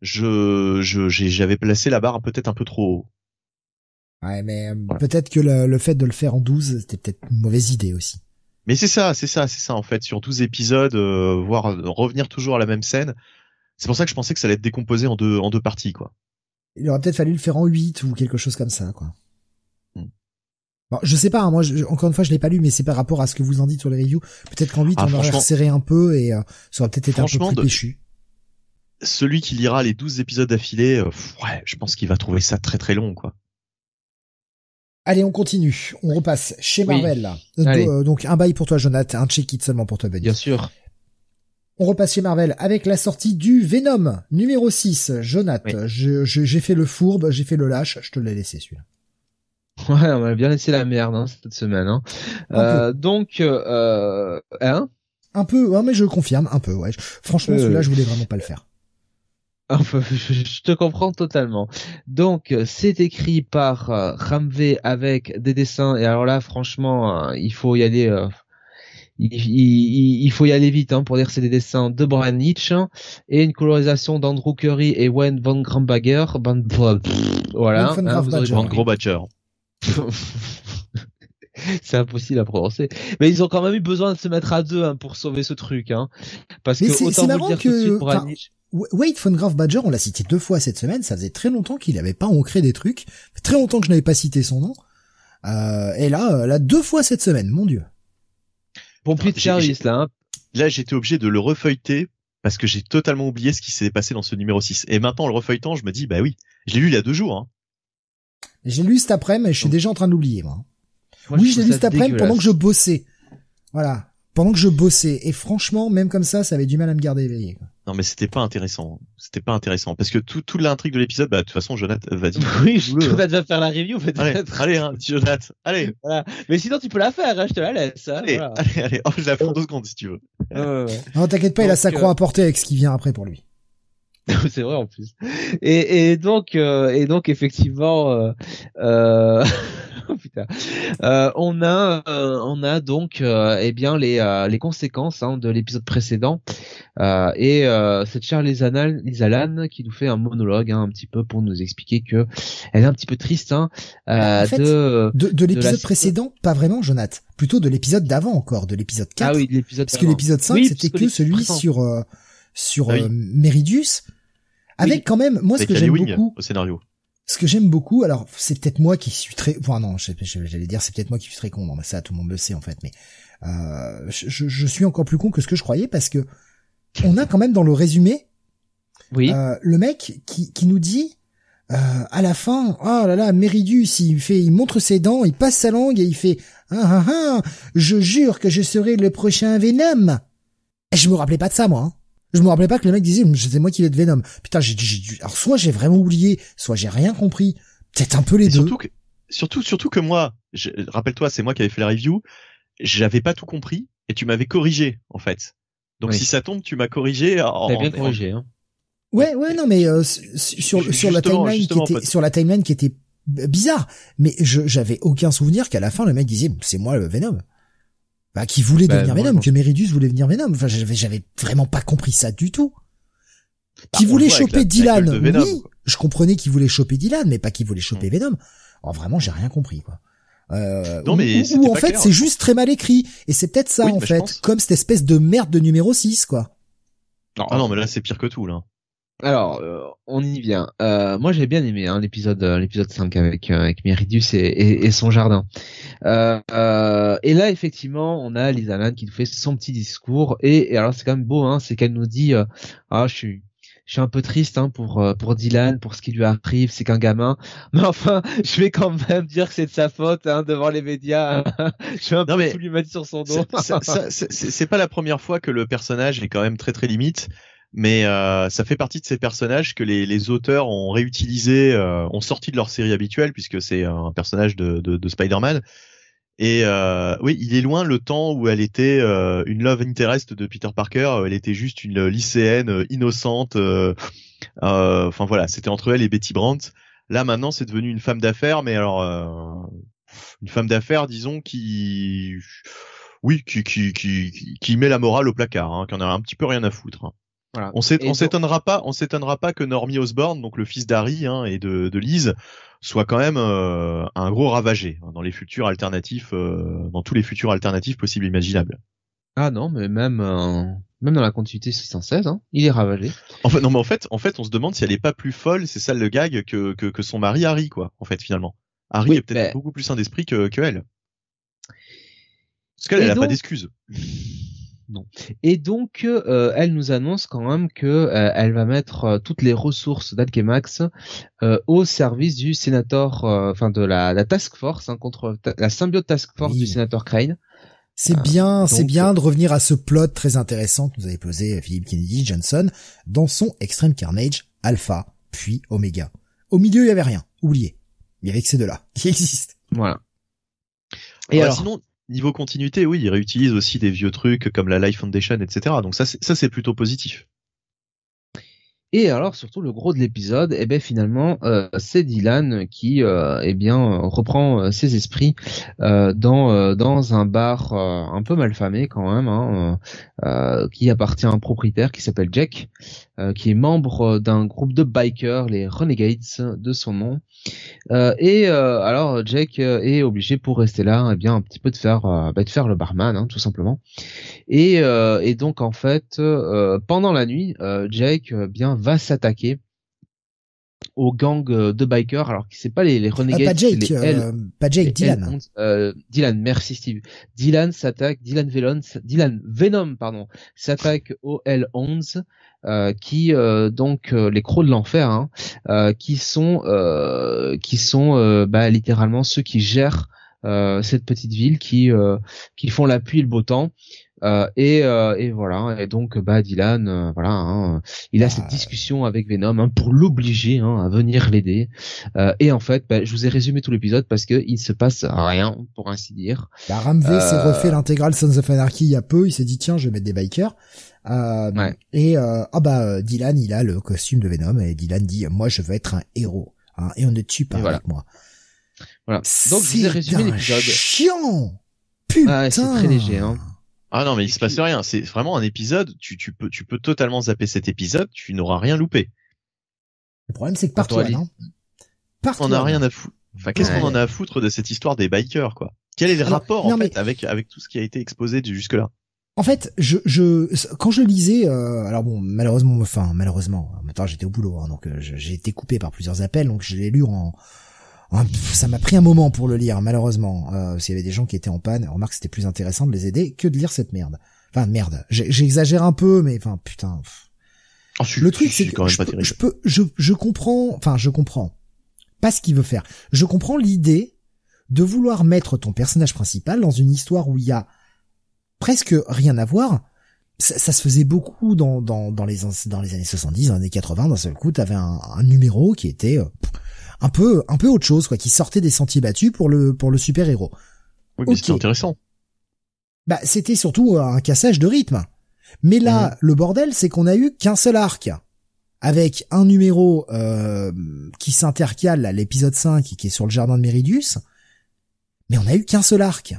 je j'avais placé la barre peut-être un peu trop haut. Ouais, mais euh, peut-être que le, fait de le faire en 12, c'était peut-être une mauvaise idée aussi. Mais c'est ça, c'est ça, c'est ça en fait. Sur 12 épisodes, voire revenir toujours à la même scène, c'est pour ça que je pensais que ça allait être décomposé en deux, en deux parties, quoi. Il aurait peut-être fallu le faire en 8 ou quelque chose comme ça, quoi. Bon, je sais pas, hein, moi, encore une fois, je l'ai pas lu, mais c'est par rapport à ce que vous en dites sur les reviews. Peut-être qu'en 8, ah, on aurait resserré un peu et euh, ça aurait peut-être été un peu plus péchu. Celui qui lira les 12 épisodes d'affilée, euh, ouais, je pense qu'il va trouver ça très très long, quoi. Allez, on continue. On repasse chez Marvel. Euh, donc, un bail pour toi, Jonathan, un check-it seulement pour toi, Benny. Bien sûr. On repasse chez Marvel avec la sortie du Venom numéro 6. Jonathan, j'ai fait le fourbe, j'ai fait le lâche, je te l'ai laissé celui-là. Ouais, on a bien laissé la merde hein, cette semaine. Hein. Euh, donc, euh, hein? Un peu, ouais, mais je confirme, un peu. Ouais. Franchement, euh, celui-là, je voulais vraiment pas le faire. Enfin, je te comprends totalement. Donc, c'est écrit par euh, Ramvé avec des dessins. Et alors là, franchement, il faut y aller. Il, il, il, faut y aller vite hein, pour dire que c'est des dessins de Brian Nietzsche et une colorisation d'Andrew Curry et Wayne Van Grambagger. voilà. Van Gros Badger. c'est impossible à prononcer. Mais ils ont quand même eu besoin de se mettre à deux hein, pour sauver ce truc, hein. Parce que autant vous dire que Wade von Graf Badger, on l'a cité deux fois cette semaine. Ça faisait très longtemps qu'il n'avait pas ancré des trucs. Très longtemps que je n'avais pas cité son nom. Euh, et là, euh, là deux fois cette semaine, mon dieu. Bon plus de service là. Hein. Là, j'étais obligé de le refeuilleter parce que j'ai totalement oublié ce qui s'est passé dans ce numéro 6. Et maintenant, en le refeuilletant, je me dis, bah oui, je l'ai lu il y a deux jours. Hein. J'ai lu cet après, mais je suis déjà en train d'oublier, moi. oui, je l'ai lu cet après pendant que je bossais. Voilà. Pendant que je bossais. Et franchement, même comme ça, ça avait du mal à me garder éveillé. Quoi. Non, mais c'était pas intéressant. C'était pas intéressant. Parce que tout, tout l'intrigue de l'épisode, bah, de toute façon, Jonathan va dire. oui, Jonathan va faire la review, peut-être. Allez, allez, hein, Jonathan. Allez. Voilà. Mais sinon, tu peux la faire, hein, je te la laisse. Hein, allez, allez, allez. Oh, je la fais en deux secondes, si tu veux. ouais, ouais. Non, t'inquiète pas, il a sa croix euh, à porter avec ce qui vient après pour lui. c'est vrai en plus. Et, et donc euh, et donc effectivement euh, euh, oh, putain, on a on a donc eh bien les les conséquences hein, de l'épisode précédent. Et c'est Charles Lizalan qui nous fait un monologue hein, un petit peu pour nous expliquer que elle est un petit peu triste hein, en fait, de de, l'épisode précédent pas vraiment Jonathan plutôt de l'épisode d'avant encore de l'épisode 4 ah oui l'épisode parce que l'épisode 5 c'était que celui sur sur ah Meridius avec quand même, moi, ce que j'aime beaucoup. Au scénario. Ce que j'aime beaucoup, alors c'est peut-être moi qui suis très, enfin non, j'allais dire c'est peut-être moi qui suis très con, non mais ça tout le monde le sait en fait, mais euh, je, je, suis encore plus con que ce que je croyais parce que on a quand même dans le résumé, oui, euh, le mec qui, qui nous dit euh, à la fin, oh là là, Meridus, il fait, il montre ses dents, il passe sa langue et il fait, ah ah ah, je jure que je serai le prochain Venom. Et je me rappelais pas de ça moi. Hein. Je me rappelais pas que le mec disait c'était moi qui vais de Venom. Putain, j'ai dû alors soit j'ai vraiment oublié, soit j'ai rien compris. Peut-être un peu les deux. Surtout que surtout surtout que moi, rappelle-toi, c'est moi qui avais fait la review, j'avais pas tout compris et tu m'avais corrigé en fait. Donc si ça tombe, tu m'as corrigé. En, bien corrigé hein. Ouais, ouais, non, mais euh, sur sur la timeline qui était sur la timeline qui était bizarre, mais je j'avais aucun souvenir qu'à la fin le mec disait c'est moi le Venom. Bah, qui voulait bah, devenir Venom, que Meridus voulait devenir Venom. Enfin, j'avais, j'avais vraiment pas compris ça du tout. Bah, qui voulait choper Dylan, oui, je comprenais qu'il voulait choper Dylan, mais pas qu'il voulait choper hmm. Venom. Alors vraiment, j'ai rien compris, quoi. Euh, non, mais ou, en fait, c'est juste très mal écrit. Et c'est peut-être ça, en fait, comme cette espèce de merde de numéro 6, quoi. Non, ah non, mais là, c'est pire que tout, là. Alors, euh, on y vient. Euh, moi j'ai bien aimé hein, l'épisode l'épisode 5 avec avec Meridius et, et, son jardin. et là effectivement on a Lisa Lan qui nous fait son petit discours et, et alors c'est quand même beau hein, c'est qu'elle nous dit ah je suis je suis un peu triste hein, pour euh, pour Dylan, pour ce qui lui arrive, c'est qu'un gamin. Mais enfin, je vais quand même dire que c'est de sa faute hein, devant les médias. je vais un peu tout lui mettre sur son dos. c'est pas la première fois que le personnage est quand même très très limite. Mais euh, ça fait partie de ces personnages que les, les auteurs ont réutilisé, euh, ont sorti de leur série habituelle puisque c'est un personnage de, de, de Spider-Man et euh, oui, il est loin le temps où elle était euh, une love interest de Peter Parker. Elle était juste une lycéenne euh, innocente. Enfin voilà, c'était entre elle et Betty Brandt. Là maintenant, c'est devenu une femme d'affaires, mais alors une femme d'affaires, disons, qui oui, qui, qui, qui, qui, met la morale au placard, hein, qui en a un petit peu rien à foutre. Hein. Voilà. On s'étonnera pas, on s'étonnera pas que Normie Osborn, donc le fils d'Harry hein, et de, de Liz, soit quand même euh, un gros ravagé hein, dans les futurs alternatifs, euh, dans tous les futurs alternatifs possibles et imaginables. Ah non, mais même euh, même dans la continuité 616, hein, il est ravagé. En fait, non, mais en fait, en fait, on se demande si elle est pas plus folle, c'est ça le gag que, que, que son mari Harry, quoi. En fait, finalement, Harry est peut-être beaucoup plus sain d'esprit que, que elle. Parce qu'elle, elle a pas d'excuses. Non. Et donc, euh, elle nous annonce quand même que euh, elle va mettre euh, toutes les ressources d'Alchemax au service du sénateur, enfin de la, la, task force hein, contre la symbiote task force du sénateur Crane. C'est bien, c'est bien de revenir à ce plot très intéressant que nous avait posé Philippe Kennedy Johnson dans son Extreme Carnage Alpha puis Omega. Au milieu, il y avait rien. Oubliez. Il y avait que ces deux-là qui existent. Voilà. Et alors, sinon, niveau continuité, oui, ils réutilisent aussi des vieux trucs comme la Life Foundation, etc. Donc ça, ça c'est plutôt positif. Et alors surtout le gros de l'épisode, eh ben finalement euh, c'est Dylan qui euh, eh bien reprend euh, ses esprits euh, dans dans un bar un peu malfamé quand même, hein, qui appartient à un propriétaire qui s'appelle Jack, qui est membre d'un groupe de bikers, les Renegades de son nom. et alors Jack est obligé pour rester là, eh bien un petit peu de faire bah, de faire le barman, hein, tout simplement. Et, et donc en fait pendant la nuit, Jack bien va s'attaquer au gang euh, de bikers, alors c'est pas les, les renegades, pas Jake, euh, pas Jake, Dylan. Euh, Dylan, merci Steve. Dylan s'attaque, Dylan Venom, Dylan Venom, pardon, s'attaque au L11, qui donc les crocs de l'enfer, hein, qui sont qui sont bah, littéralement ceux qui gèrent cette petite ville, qui qui font la pluie et le beau temps. Euh, et, euh, et, voilà. Et donc, bah, Dylan, euh, voilà, hein, il a cette ah. discussion avec Venom hein, pour l'obliger hein, à venir l'aider. et en fait, bah, je vous ai résumé tout l'épisode parce que il se passe rien, pour ainsi dire. Bah, Ramvé s'est refait l'intégrale Sons of Anarchy il y a peu. Il s'est dit tiens, je vais mettre des bikers. Ouais. Et ah bah, Dylan, il a le costume de Venom et Dylan dit moi, je veux être un héros. Hein, et on ne tue pas avec moi. Voilà. Donc, je vous ai résumé l'épisode. Chiant. Putain. Ah, c'est très léger. Hein. Ah non, mais il se passe rien. C'est vraiment un épisode. Tu, tu peux, tu peux totalement zapper cet épisode. Tu n'auras rien loupé. Le problème, c'est que partout, non Partout. On a rien à foutre. Enfin, qu'est-ce qu'on en a à foutre de cette histoire des bikers, quoi? Quel est le rapport en fait avec avec tout ce qui a été exposé jusque là En fait, je, je quand je lisais, euh, alors bon, malheureusement, enfin malheureusement, en même temps j'étais au boulot, hein, donc euh, j'ai été coupé par plusieurs appels, donc je l'ai lu en ça m'a pris un moment pour le lire, malheureusement. Euh, S'il y avait des gens qui étaient en panne, remarque c'était plus intéressant de les aider que de lire cette merde. Enfin merde, j'exagère un peu, mais enfin putain. Oh, le truc c'est que je, peux, je, peux, je, je comprends, enfin je comprends pas ce qu'il veut faire. Je comprends l'idée de vouloir mettre ton personnage principal dans une histoire où il y a presque rien à voir. Ça, ça se faisait beaucoup dans, dans, dans, les, dans les années 70, dans les années 80. D'un seul coup, t'avais un, un numéro qui était euh, un peu un peu autre chose quoi, qui sortait des sentiers battus pour le pour le super héros. Oui, mais c'était intéressant. Bah c'était surtout un cassage de rythme. Mais là, le bordel, c'est qu'on a eu qu'un seul arc avec un numéro euh, qui s'intercale à l'épisode 5 qui est sur le jardin de Meridius. Mais on a eu qu'un seul arc.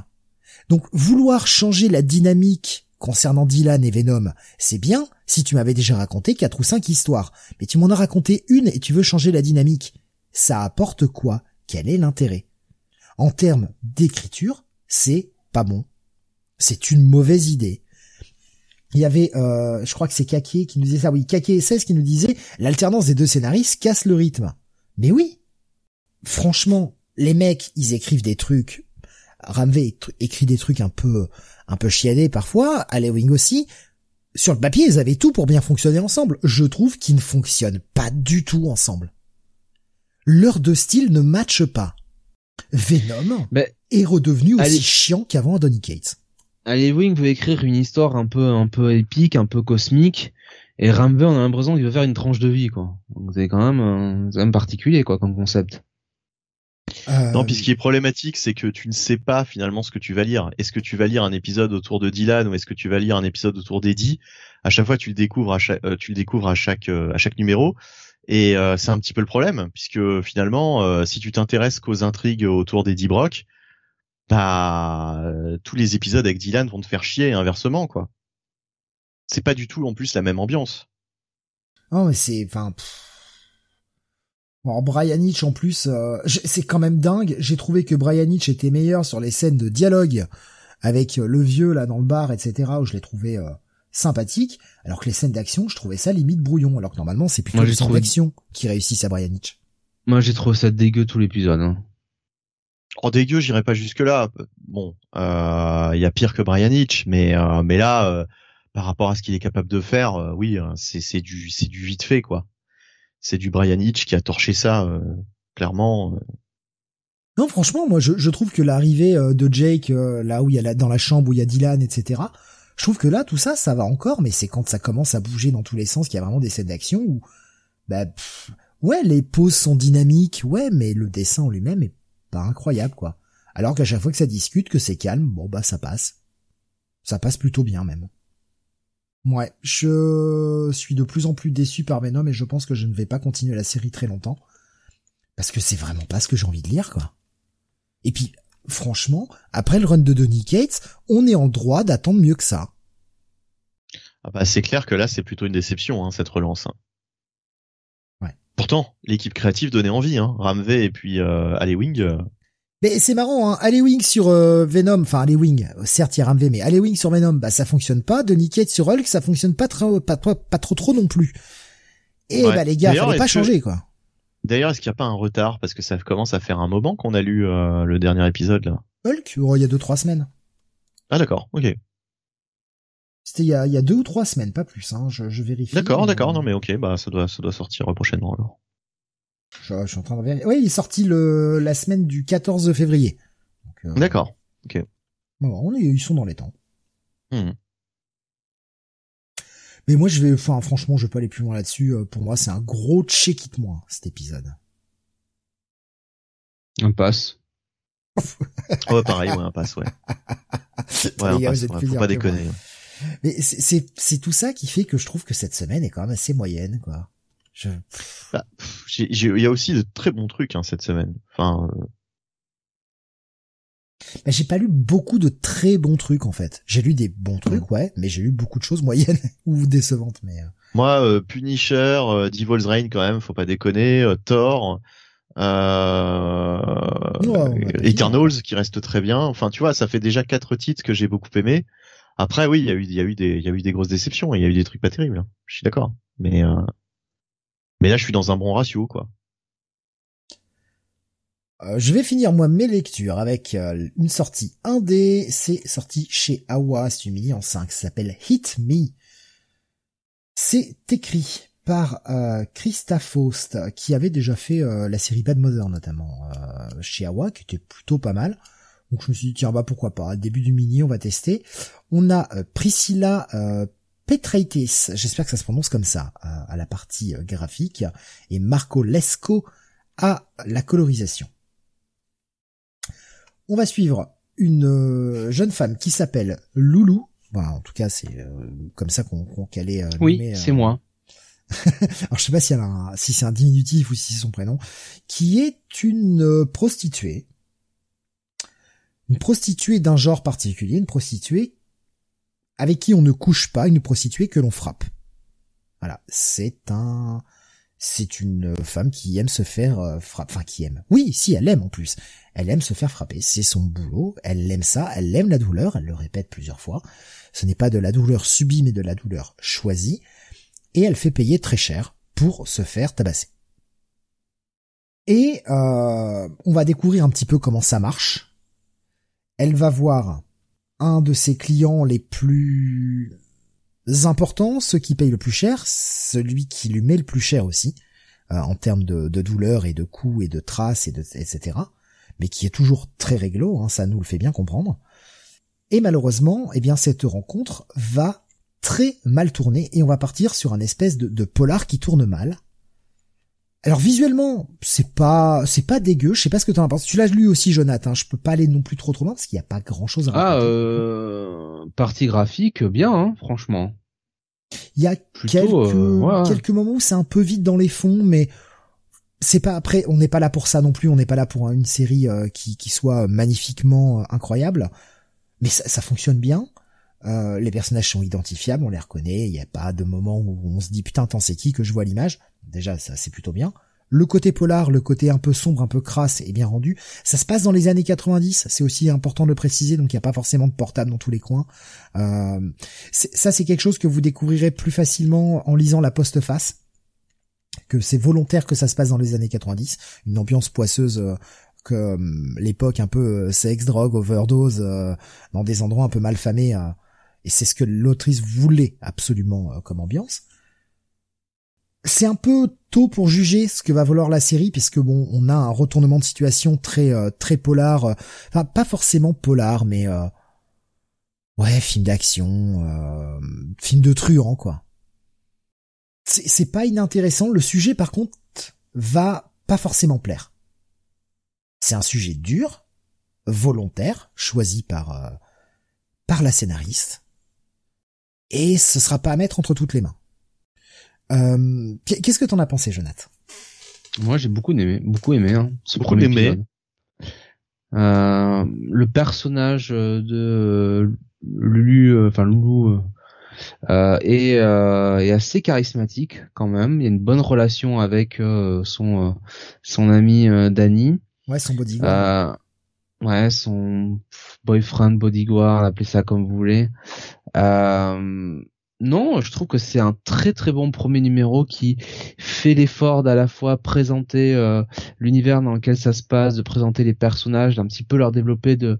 Donc vouloir changer la dynamique concernant Dylan et Venom, c'est bien si tu m'avais déjà raconté quatre ou cinq histoires. Mais tu m'en as raconté une et tu veux changer la dynamique ça apporte quoi? Quel est l'intérêt? En termes d'écriture, c'est pas bon. C'est une mauvaise idée. Il y avait, euh, je crois que c'est Kaké qui nous disait ça, oui, Kaké 16 qui nous disait l'alternance des deux scénaristes casse le rythme. Mais oui. Franchement, les mecs, ils écrivent des trucs. Ramvé écrit des trucs un peu, un peu chiadés parfois. Wing aussi. Sur le papier, ils avaient tout pour bien fonctionner ensemble. Je trouve qu'ils ne fonctionnent pas du tout ensemble. Leurs deux styles ne matchent pas. Venom est redevenu aussi chiant qu'avant Donny Cates. Wing veut écrire une histoire un peu, un peu épique, un peu cosmique. Et Ramvé, on a l'impression qu'il veut faire une tranche de vie, quoi. Donc c'est quand même, quand même particulier, quoi, comme concept. Euh... Non, puis ce qui est problématique, c'est que tu ne sais pas finalement ce que tu vas lire. Est-ce que tu vas lire un épisode autour de Dylan ou est-ce que tu vas lire un épisode autour d'Eddie? À chaque fois, tu le découvres à chaque, euh, tu le découvres à chaque, euh, à chaque numéro. Et euh, c'est un petit peu le problème, puisque finalement, si tu t'intéresses qu'aux intrigues autour d'Eddie Brock, bah tous les épisodes avec Dylan vont te faire chier et inversement, quoi. C'est pas du tout en plus la même ambiance. Oh, mais c'est, enfin. Bon, Brian Hitch en plus, euh, c'est quand même dingue. J'ai trouvé que Brian Hitch était meilleur sur les scènes de dialogue avec euh, le vieux là dans le bar, etc. où je l'ai trouvé euh, sympathique, alors que les scènes d'action, je trouvais ça limite brouillon. Alors que normalement, c'est plutôt les scènes d'action qui réussissent à Brian Hitch. Moi, j'ai trouvé ça dégueu tout l'épisode. Hein. Oh dégueu, j'irai pas jusque là. Bon, il y a pire que Brian Hitch, mais mais là, par rapport à ce qu'il est capable de faire, oui, hein, c'est c'est du c'est du vite fait quoi c'est du Brian Hitch qui a torché ça euh, clairement. Euh. Non, franchement, moi je, trouve que l'arrivée euh, de Jake là où il y a la, dans la chambre où il y a Dylan, etc. Je trouve que là tout ça, ça va encore, mais c'est quand ça commence à bouger dans tous les sens qu'il y a vraiment des scènes d'action où, bah, ouais, les poses sont dynamiques, ouais, mais le dessin en lui-même est pas incroyable quoi. Alors qu'à chaque fois que ça discute, que c'est calme, bon bah ça passe, ça passe plutôt bien même. Ouais, je suis de plus en plus déçu par Venom et je pense que je ne vais pas continuer la série très longtemps. Parce que c'est vraiment pas ce que j'ai envie de lire, quoi. Et puis, franchement, après le run de Donny Cates, on est en droit d'attendre mieux que ça. Ah bah c'est clair que là c'est plutôt une déception, hein, cette relance. Hein. Ouais. Pourtant, l'équipe créative donnait envie, hein. Ramvé et puis euh, Wing. Euh, mais c'est marrant, hein. Wing sur euh, Venom, enfin Wing, certes il y a Ramvé, mais Wing sur Venom, bah ça fonctionne pas. De Niket sur Hulk, ça fonctionne pas trop, pas, pas, pas trop trop non plus. Et bah les gars, fallait pas changer quoi. D'ailleurs, est-ce qu'il n'y a pas un retard? Parce que ça commence à faire un moment qu'on a lu euh, le dernier épisode là Hulk, oh, il y a deux trois semaines. Ah d'accord, ok. C'était il y a, il y a deux ou trois semaines, pas plus. Hein. Je, je vérifie. D'accord, d'accord, non mais ok, bah ça doit ça doit sortir prochainement alors. Je, suis en train de vérifier. Oui, il est sorti le, la semaine du 14 février. Euh, D'accord. Ok. Bon, on est, ils sont dans les temps. Hmm. Mais moi, je vais, enfin, franchement, je vais pas aller plus loin là-dessus. Euh, pour moi, c'est un gros check it moi cet épisode. Un passe. ouais, pareil, ouais, un passe, ouais. ouais, un passe, faut pas déconner. Mais c'est, c'est tout ça qui fait que je trouve que cette semaine est quand même assez moyenne, quoi. Bah, il y a aussi de très bons trucs hein, cette semaine. Enfin. Euh... Bah, j'ai pas lu beaucoup de très bons trucs en fait. J'ai lu des bons trucs, mm. ouais, mais j'ai lu beaucoup de choses moyennes ou décevantes. Mais euh. moi, euh, Punisher, euh, Devil's Reign quand même, faut pas déconner. Thor, euh, Eternals qui reste très bien. Enfin, tu vois, ça fait déjà quatre titres que j'ai beaucoup aimé. Après, oui, il y a eu, il y a eu des, il y a eu des grosses déceptions. Il y a eu des trucs pas terribles. Hein. Je suis d'accord. Mais mais là, je suis dans un bon ratio, quoi. Euh, je vais finir moi mes lectures avec euh, une sortie indé, c'est sorti chez Awa, c'est une mini en 5, ça s'appelle Hit Me. C'est écrit par euh, Christa Faust, qui avait déjà fait euh, la série Bad Mother notamment chez Awa, qui était plutôt pas mal. Donc je me suis dit tiens bah pourquoi pas, début du mini on va tester. On a Priscilla Petraitis, j'espère que ça se prononce comme ça, à la partie euh, graphique, et Marco Lesco à la colorisation. On va suivre une euh, jeune femme qui s'appelle Loulou. en tout cas, c'est euh, comme ça qu'on qu allait Oui, c'est moi. Alors je sais pas si, si c'est un diminutif ou si c'est son prénom, qui est une prostituée, une prostituée d'un genre particulier, une prostituée avec qui on ne couche pas, une prostituée que l'on frappe. Voilà, c'est un, c'est une femme qui aime se faire euh, frapper, enfin qui aime. Oui, si elle aime en plus. Elle aime se faire frapper, c'est son boulot, elle aime ça, elle aime la douleur, elle le répète plusieurs fois. Ce n'est pas de la douleur subie mais de la douleur choisie et elle fait payer très cher pour se faire tabasser. Et euh, on va découvrir un petit peu comment ça marche. Elle va voir un de ses clients les plus importants, ceux qui payent le plus cher, celui qui lui met le plus cher aussi, euh, en termes de, douleur et de coups et de traces et de etc. Mais qui est toujours très réglo, hein, ça nous le fait bien comprendre. Et malheureusement, eh bien cette rencontre va très mal tourner et on va partir sur un espèce de, de polar qui tourne mal. Alors visuellement, c'est pas c'est pas dégueu. Je sais pas ce que t'en penses. Tu l'as lu aussi, Jonathan. Je peux pas aller non plus trop trop loin parce qu'il y a pas grand chose à Ah, euh, partie graphique, bien, hein, franchement. Il y a quelques euh, quelques moments où c'est un peu vide dans les fonds, mais c'est pas après. On n'est pas là pour ça non plus. On n'est pas là pour une série euh, qui qui soit magnifiquement euh, incroyable, mais ça, ça fonctionne bien. Euh, les personnages sont identifiables, on les reconnaît. Il n'y a pas de moment où on se dit putain, t'en sais qui que je vois l'image? Déjà, ça c'est plutôt bien. Le côté polar, le côté un peu sombre, un peu crasse est bien rendu. Ça se passe dans les années 90, c'est aussi important de le préciser, donc il n'y a pas forcément de portable dans tous les coins. Euh, ça c'est quelque chose que vous découvrirez plus facilement en lisant la postface, que c'est volontaire que ça se passe dans les années 90, une ambiance poisseuse euh, que euh, l'époque un peu sex, drogue, overdose, dans des endroits un peu malfamés, et c'est ce que l'autrice voulait absolument comme ambiance c'est un peu tôt pour juger ce que va valoir la série puisque bon on a un retournement de situation très euh, très polar euh, enfin pas forcément polar mais euh, ouais film d'action film de truand quoi. C'est pas inintéressant. Le sujet par contre va pas forcément plaire. C'est un sujet dur volontaire choisi par par la scénariste et ce sera pas à mettre entre toutes les mains euh, Qu'est-ce que t'en as pensé, Jonathan? Moi, j'ai beaucoup aimé, beaucoup aimé. Hein, beaucoup aimé. Euh, le personnage de Lulu, euh, enfin Loulou, euh, est, euh, est, assez charismatique quand même. Il y a une bonne relation avec euh, son son ami Danny. Ouais, son bodyguard. ouais, son boyfriend, bodyguard, appelez ça comme vous voulez. Euh, non, je trouve que c'est un très très bon premier numéro qui fait l'effort d'à la fois présenter euh, l'univers dans lequel ça se passe, de présenter les personnages, d'un petit peu leur développer, de,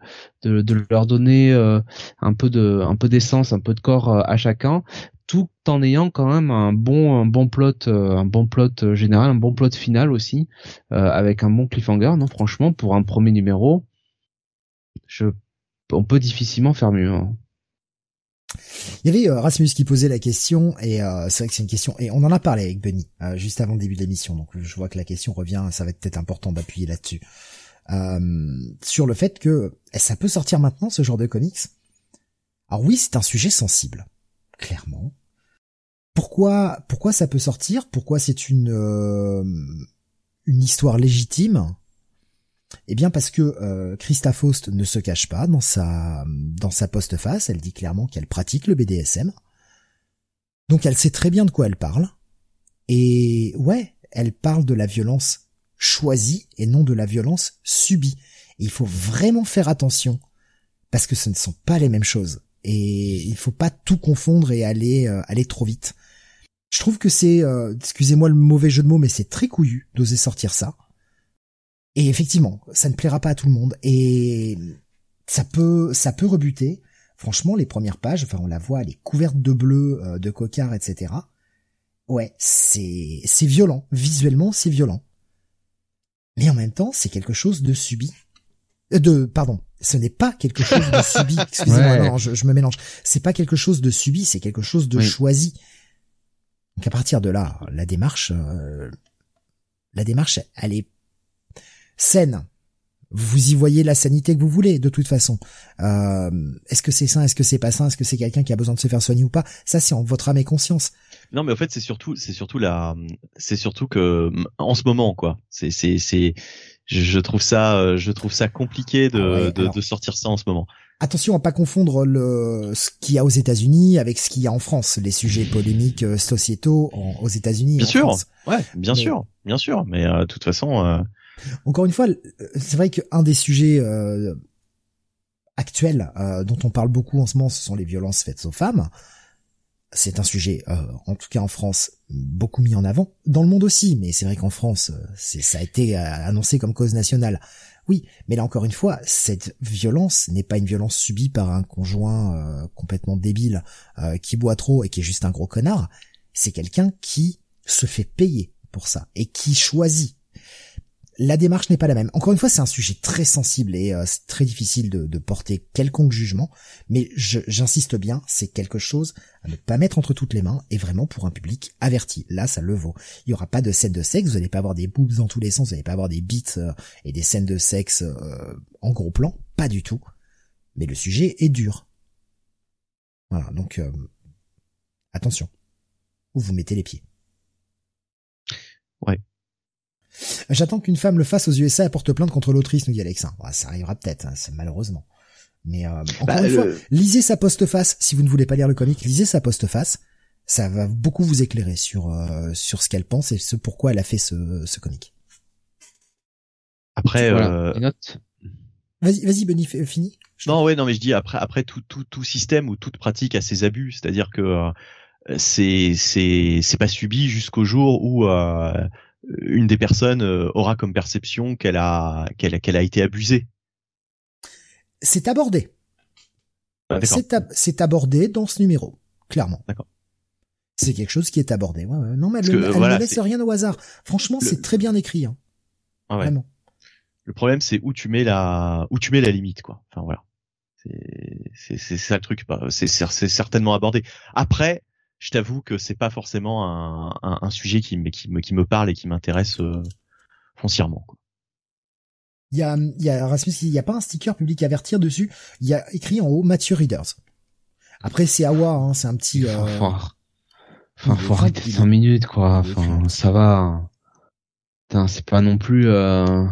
leur donner euh, un peu de un peu d'essence, un peu de corps euh, à chacun, tout en ayant quand même un bon un bon plot, un bon plot général, un bon plot final aussi, avec un bon cliffhanger. Non, franchement, pour un premier numéro, je on peut difficilement faire mieux. Hein. Il y avait euh, Rasmus qui posait la question et euh, c'est vrai que c'est une question et on en a parlé avec Benny euh, juste avant le début de l'émission donc je vois que la question revient ça va être peut-être important d'appuyer là-dessus sur le fait que ça peut sortir maintenant ce genre de comics? Alors oui c'est un sujet sensible clairement. Pourquoi pourquoi ça peut sortir? Pourquoi c'est une une histoire légitime? Eh bien parce que euh, Christa Faust ne se cache pas dans sa dans sa postface, elle dit clairement qu'elle pratique le BDSM. Donc elle sait très bien de quoi elle parle. Et ouais, elle parle de la violence choisie et non de la violence subie. Il faut vraiment faire attention parce que ce ne sont pas les mêmes choses et il faut pas tout confondre et aller euh, aller trop vite. Je trouve que c'est euh, excusez-moi le mauvais jeu de mots mais c'est très couillu d'oser sortir ça. Et effectivement, ça ne plaira pas à tout le monde et ça peut, ça peut rebuter. Franchement, les premières pages, enfin, on la voit, elle est couverte de bleu, euh, de cocard, etc. Ouais, c'est, c'est violent. Visuellement, c'est violent. Mais en même temps, c'est quelque chose de subi. Euh, de, pardon, ce n'est pas quelque chose de subi. Excusez-moi, non, je, me mélange. C'est pas quelque chose de subi, c'est quelque chose de choisi. Donc à partir de là, la démarche, euh, la démarche, elle est saine. Vous y voyez la sanité que vous voulez, de toute façon. Euh, est-ce que c'est sain, est-ce que c'est pas sain, est-ce que c'est quelqu'un qui a besoin de se faire soigner ou pas? Ça, c'est en votre âme et conscience. Non, mais en fait, c'est surtout, c'est surtout la, c'est surtout que en ce moment, quoi. C'est, c'est, c'est, je, trouve ça, je trouve ça compliqué de, ah de, sortir ça en ce moment. Attention à pas confondre le ce qu'il y a aux États-Unis avec ce qu'il y a en France, les sujets polémiques euh, sociétaux aux États-Unis. Bien sûr, ouais, bien sûr, bien sûr, mais euh, de toute façon. Encore une fois, c'est vrai qu'un des sujets euh, actuels euh, dont on parle beaucoup en ce moment, ce sont les violences faites aux femmes. c'est un sujet, euh, en tout cas en France, beaucoup mis en avant, dans le monde aussi, mais c'est vrai qu'en France, euh, ça a été euh, annoncé comme cause nationale. Oui, mais là encore une fois, cette violence n'est pas une violence subie par un conjoint complètement débile qui boit trop et qui est juste un gros connard. C'est quelqu'un qui se fait payer pour ça et qui choisit la démarche n'est pas la même. Encore une fois, c'est un sujet très sensible et euh, c'est très difficile de, porter quelconque jugement, mais j'insiste bien, c'est quelque chose à ne pas mettre entre toutes les mains et vraiment pour un public averti. Là, ça le vaut. Il y aura pas de scène de sexe, vous n'allez pas avoir des boobs dans tous les sens, vous n'allez pas avoir des beats euh, et des scènes de sexe euh, en gros plan, pas du tout. Mais le sujet est dur. Voilà, donc attention. Où vous mettez les pieds. Ouais. J'attends qu'une femme le fasse aux USA et porte plainte contre l'autrice, nous dit Alexin. ça arrivera peut-être, hein, malheureusement. Mais euh, encore bah, une fois, lisez sa postface si vous ne voulez pas lire le comic. Lisez sa postface. Ça va beaucoup vous éclairer sur euh, sur ce qu'elle pense et ce pourquoi elle a fait ce, ce comic. Après, euh... vas-y, vas-y, Benny, fini. Non, ouais, non, mais je dis après, après tout, tout, tout système ou toute pratique a ses abus. C'est-à-dire que euh, c'est, c'est, c'est pas subi jusqu'au jour où euh, une des personnes euh, aura comme perception qu'elle a qu'elle qu'elle a été abusée. C'est abordé. Ah, c'est abordé dans ce numéro, clairement. D'accord. C'est quelque chose qui est abordé. Non, mais elle, ne laisse rien au hasard. Franchement, c'est très bien écrit. Hein. Ah Vraiment. Le problème, c'est où tu mets la où tu mets la limite, quoi. Enfin voilà. C'est ça le truc. C'est c'est certainement abordé. Après, je t'avoue que c'est pas forcément un, un, un, sujet qui, qui, me, qui me parle et qui m'intéresse euh, foncièrement. Quoi. Il y a, il y a Rasmus, il y a pas un sticker public avertir dessus. Il y a écrit en haut Mathieu Readers. Après c'est Awa, hein, c'est un petit. Euh... Enfin, enfin faut arrêter 5 minutes quoi. Enfin, ça va. c'est pas non plus. Euh...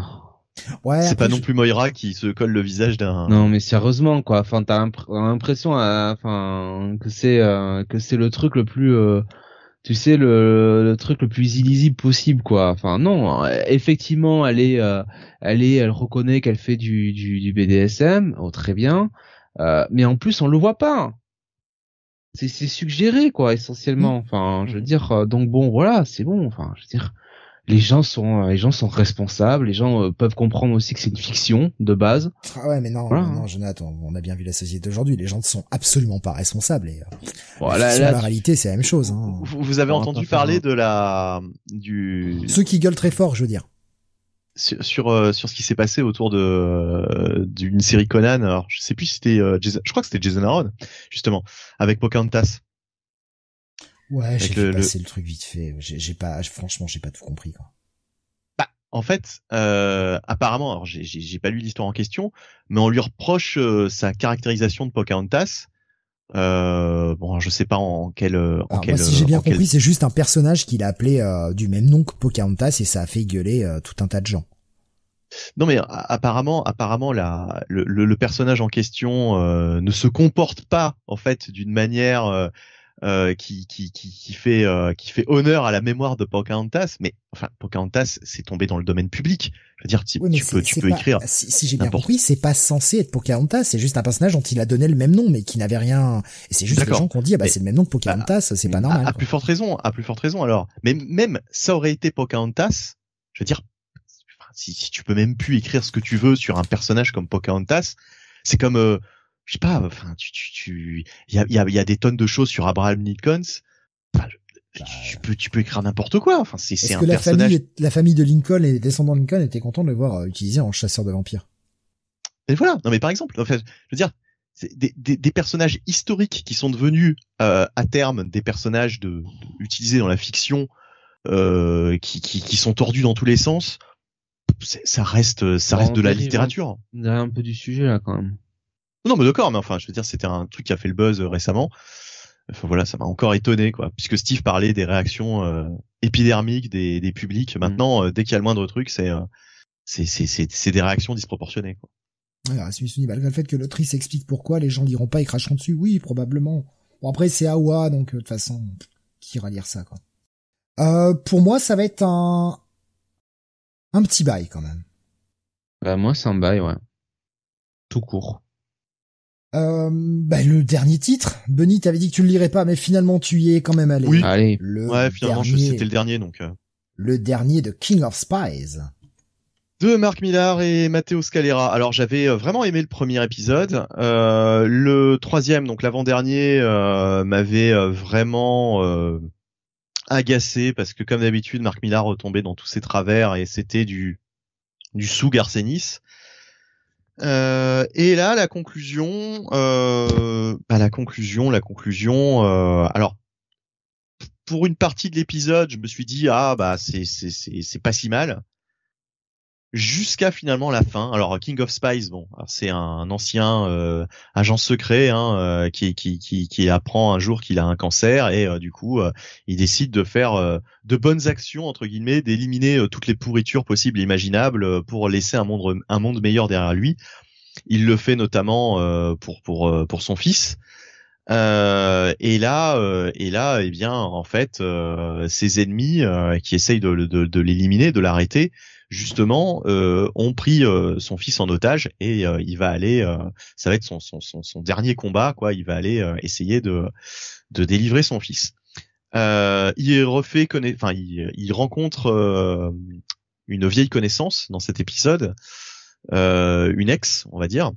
Ouais, c'est pas non plus Moira qui se colle le visage d'un. Non, mais sérieusement, quoi. Enfin, t'as l'impression, euh, enfin, que c'est euh, que c'est le truc le plus, euh, tu sais, le, le, truc le plus illisible possible, quoi. Enfin, non. Effectivement, elle est, elle est, elle reconnaît qu'elle fait du, du, du BDSM, oh, très bien. mais en plus, on le voit pas. C'est suggéré, quoi, essentiellement. Enfin, je veux dire, donc bon, voilà, c'est bon. Enfin, je veux dire les gens sont les gens sont responsables, les gens euh, peuvent comprendre aussi que c'est une fiction de base. Ah ouais, mais non, non, Jonathan, on a bien vu la société d'aujourd'hui, les gens ne sont absolument pas responsables et euh, la réalité, c'est la même chose. Hein. Vous, avez entendu parler de la du ceux qui gueulent très fort, je veux dire. Sur sur, euh, sur ce qui s'est passé autour de d'une série Conan, alors je sais plus si c'était Jason, je crois que c'était Jason Aaron justement avec Pocahontas. Ouais, j'ai le, passer le... truc vite fait. J'ai pas, franchement, j'ai pas tout compris. Quoi. Bah, en fait, euh, apparemment, alors j'ai pas lu l'histoire en question, mais on lui reproche euh, sa caractérisation de Pocahontas. Euh, bon, je sais pas en quel. En quel si j'ai bien compris, c'est juste un personnage qu'il a appelé euh, du même nom que Pocahontas et ça a fait gueuler euh, tout un tas de gens. Non mais apparemment, apparemment la, le, le, personnage en question ne se comporte pas en fait d'une manière euh, qui, qui, qui, qui, fait euh, qui fait honneur à la mémoire de Pocahontas, mais enfin Pocahontas c'est tombé dans le domaine public. Je veux dire, tu, tu peux tu peux écrire. Si, j'ai bien compris, c'est pas censé être Pocahontas, c'est juste un personnage dont il a donné le même nom, mais qui n'avait rien. Et c'est juste les gens qui ont dit ah bah c'est le même nom que Pocahontas, c'est pas normal. À, plus forte raison, à plus forte raison alors. Mais même ça aurait été Pocahontas, je veux dire, si, si tu peux même plus écrire ce que tu veux sur un personnage comme Pocahontas, c'est comme euh, je sais pas, enfin, tu, tu, tu, il y a, y, a, y a des tonnes de choses sur Abraham Lincoln. Enfin, bah, tu peux, tu peux écrire n'importe quoi. Enfin, c'est, c'est un que la personnage. Famille, la famille de Lincoln et les descendants de Lincoln étaient contents de le voir euh, utilisé en chasseur de vampires? Et voilà. Non, mais par exemple, en fait, je veux dire, des, des, des, personnages historiques qui sont devenus euh, à terme des personnages de, utilisés dans la fiction, euh, qui, qui, qui, sont tordus dans tous les sens. Ça reste, ça reste de la littérature. On a un peu du sujet là quand même. Non, mais d'accord, mais enfin, je veux dire, c'était un truc qui a fait le buzz euh, récemment. Enfin, voilà, ça m'a encore étonné, quoi, puisque Steve parlait des réactions euh, épidermiques des, des publics. Mm. Maintenant, euh, dès qu'il y a le moindre truc, c'est c'est c'est des réactions disproportionnées, quoi. Ouais, Rasmus malgré le fait que l'autrice explique pourquoi les gens liront pas et cracheront dessus, oui, probablement. Bon après c'est Awa, donc de toute façon, qui ira lire ça, quoi. Euh, pour moi, ça va être un un petit bail quand même. Bah moi, c'est un bail, ouais. Tout court. Euh, bah, le dernier titre. Benny, t'avais dit que tu le lirais pas, mais finalement tu y es quand même allé. Oui. Allez. Le ouais, finalement c'était le dernier donc. Euh. Le dernier de King of Spies. De Mark Millar et Matteo Scalera. Alors j'avais euh, vraiment aimé le premier épisode. Euh, le troisième, donc l'avant-dernier, m'avait vraiment agacé parce que comme d'habitude, Mark Millar retombait dans tous ses travers et c'était du du sous Garcenis. Euh, et là, la conclusion, euh, bah, la conclusion, la conclusion. Euh, alors, pour une partie de l'épisode, je me suis dit ah bah c'est c'est c'est c'est pas si mal jusqu'à finalement la fin. Alors King of Spies, bon, c'est un ancien euh, agent secret hein, euh, qui, qui, qui, qui, apprend un jour qu'il a un cancer et euh, du coup il décide de faire de bonnes actions entre guillemets, d'éliminer toutes les pourritures possibles et imaginables pour laisser un monde un monde meilleur derrière lui. Il le fait notamment pour pour pour son fils. Euh, et là, et là, eh bien, en fait, ses ennemis qui essayent de, de, de l'éliminer, de l'arrêter, justement euh, ont pris euh, son fils en otage et euh, il va aller ça va être son, son, son, son, dernier combat quoi. Il va aller essayer de de délivrer son fils. Il refait enfin il, il rencontre une vieille connaissance dans cet épisode une ex on va dire.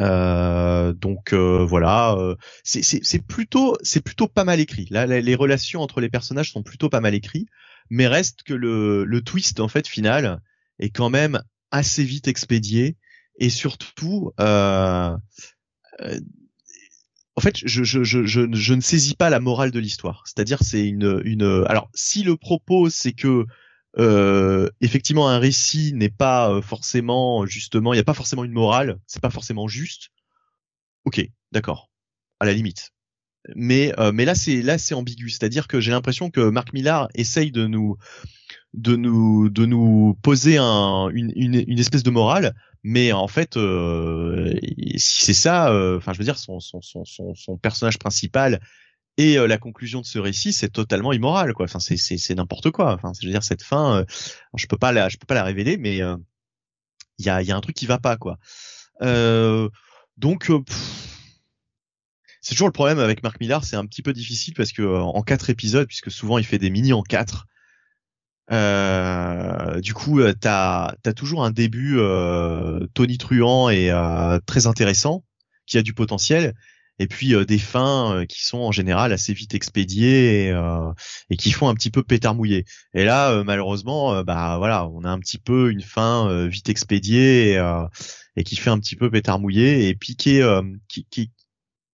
Euh, donc voilà, euh, c'est plutôt c'est plutôt pas mal écrit. Là, les relations entre les personnages sont plutôt pas mal écrits mais reste que le, le twist en fait final est quand même assez vite expédié et surtout euh, euh, en fait je, je, je, je, ne saisis pas la morale de l'histoire. C'est-à-dire c'est une, une alors si le propos c'est que euh, effectivement un récit n'est pas euh, forcément justement il n'y a pas forcément une morale c'est pas forcément juste ok d'accord à la limite mais euh, mais là c'est là c'est ambigu, c'est-à-dire que j'ai l'impression que Marc Millar essaye de nous de nous de nous poser un, une, une, une espèce de morale, mais en fait euh, si c'est ça, euh, enfin je veux dire son son, son, son, son personnage principal et la conclusion de ce récit c'est totalement immoral quoi. Enfin c'est c'est n'importe quoi. Enfin je veux dire cette fin, je peux pas la je peux pas la révéler, mais il y a y a un truc qui va pas quoi. donc c'est toujours le problème avec Marc Millar, c'est un petit peu difficile parce que euh, en quatre épisodes, puisque souvent il fait des mini en quatre, euh, du coup, euh, t'as as toujours un début euh, tonitruant et très intéressant, qui a du potentiel, et puis des fins qui sont en général assez vite expédiées et, et qui font un petit peu pétard mouillé. Et là, malheureusement, bah voilà, on a un petit peu une fin vite expédiée et, et, qui fait un petit peu pétard mouillé et puis qui, qui, qui,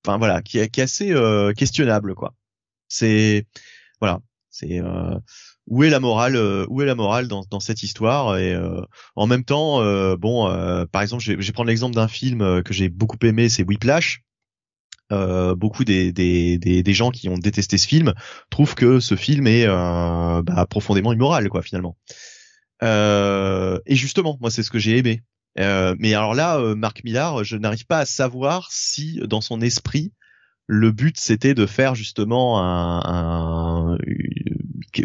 enfin voilà, qui est, assez euh, questionnable quoi. C'est voilà, c'est euh, où est la morale euh, où est la morale dans, cette histoire? Et en même temps bon par exemple je vais, prendre l'exemple d'un film que j'ai beaucoup aimé c'est Whiplash. Beaucoup des, des, des, gens qui ont détesté ce film trouvent que ce film est bah, profondément immoral quoi finalement. Et justement moi c'est ce que j'ai aimé mais alors là, euh, Marc Millard, je n'arrive pas à savoir si dans son esprit, le but c'était de faire justement un,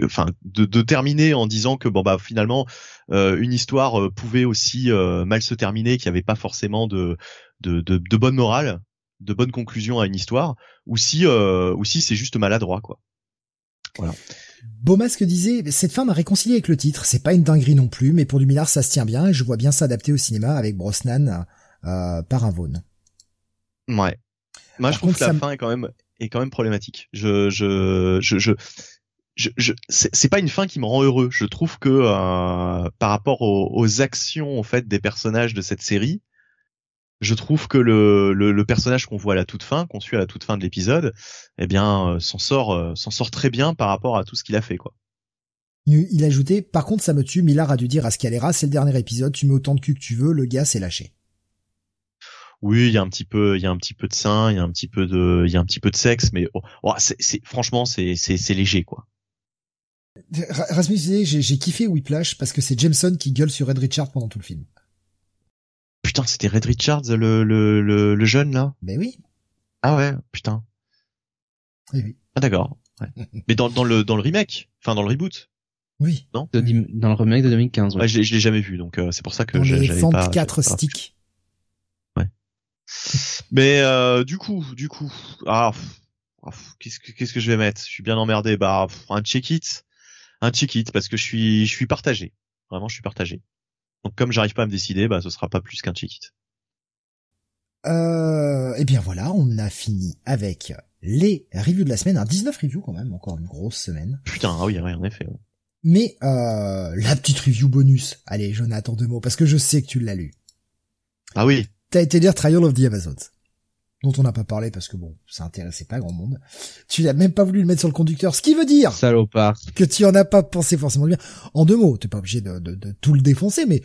enfin de, de, terminer en disant que bon bah finalement euh, une histoire euh, pouvait aussi mal se terminer, qu'il n'y avait pas forcément de, de, de, de bonne morale, de bonne conclusion à une histoire, ou si ou si c'est juste maladroit quoi. Voilà. Beaumasque disait, cette fin m'a réconcilié avec le titre, c'est pas une dinguerie non plus, mais pour du Millard ça se tient bien et je vois bien s'adapter au cinéma avec Brosnan euh, par un Vaughn. Ouais. Moi je trouve que la fin est quand même est quand même problématique. Je je je je, je, c'est pas une fin qui me rend heureux. Je trouve que euh, par rapport aux, aux, actions en fait des personnages de cette série, je trouve que le, le, personnage qu'on voit à la toute fin, qu'on suit à la toute fin de l'épisode, eh bien, euh, s'en sort, euh, s'en sort très bien par rapport à tout ce qu'il a fait, quoi. Il a ajouté, par contre, ça me tue. Millard a dû dire à Scalera, c'est le dernier épisode, tu mets autant de cul que tu veux, le gars s'est lâché. Oui, il y a un petit peu, il y a un petit peu de sein, il y a un petit peu de, il y a un petit peu de sexe, mais oh, oh c'est, franchement, c'est, c'est, léger, quoi. Rasmus j'ai kiffé Whiplash parce que c'est Jameson qui gueule sur Red Richard pendant tout le film. Putain, c'était Red Richards, le, le, le, jeune là Ben oui. Ah ouais, putain. Oui, oui. Ah d'accord. Ouais. Mais dans, dans le dans le remake, enfin dans le reboot. Oui. Non? dans le remake de 2015. Ouais. ouais je, je l'ai jamais vu, donc euh, c'est pour ça que j'avais pas. 4 sticks. Ouais. Mais euh, du coup, du coup, ah, qu'est-ce que qu'est-ce que je vais mettre? Je suis bien emmerdé. Bah, un check it, un check it parce que je suis je suis partagé. Vraiment, je suis partagé. Donc comme j'arrive pas à me décider, bah ce sera pas plus qu'un check it. Euh, et eh bien voilà, on a fini avec les reviews de la semaine. Un 19 reviews quand même, encore une grosse semaine. Putain, ah oui, en effet. Mais euh, la petite review bonus. Allez, Jonathan, deux mots, parce que je sais que tu l'as lu. Ah oui. T'as été lire Trial of the Amazons, dont on n'a pas parlé parce que bon, ça intéressait pas grand monde. Tu n'as même pas voulu le mettre sur le conducteur, ce qui veut dire salopard que tu en as pas pensé forcément bien. En deux mots, t'es pas obligé de, de, de tout le défoncer, mais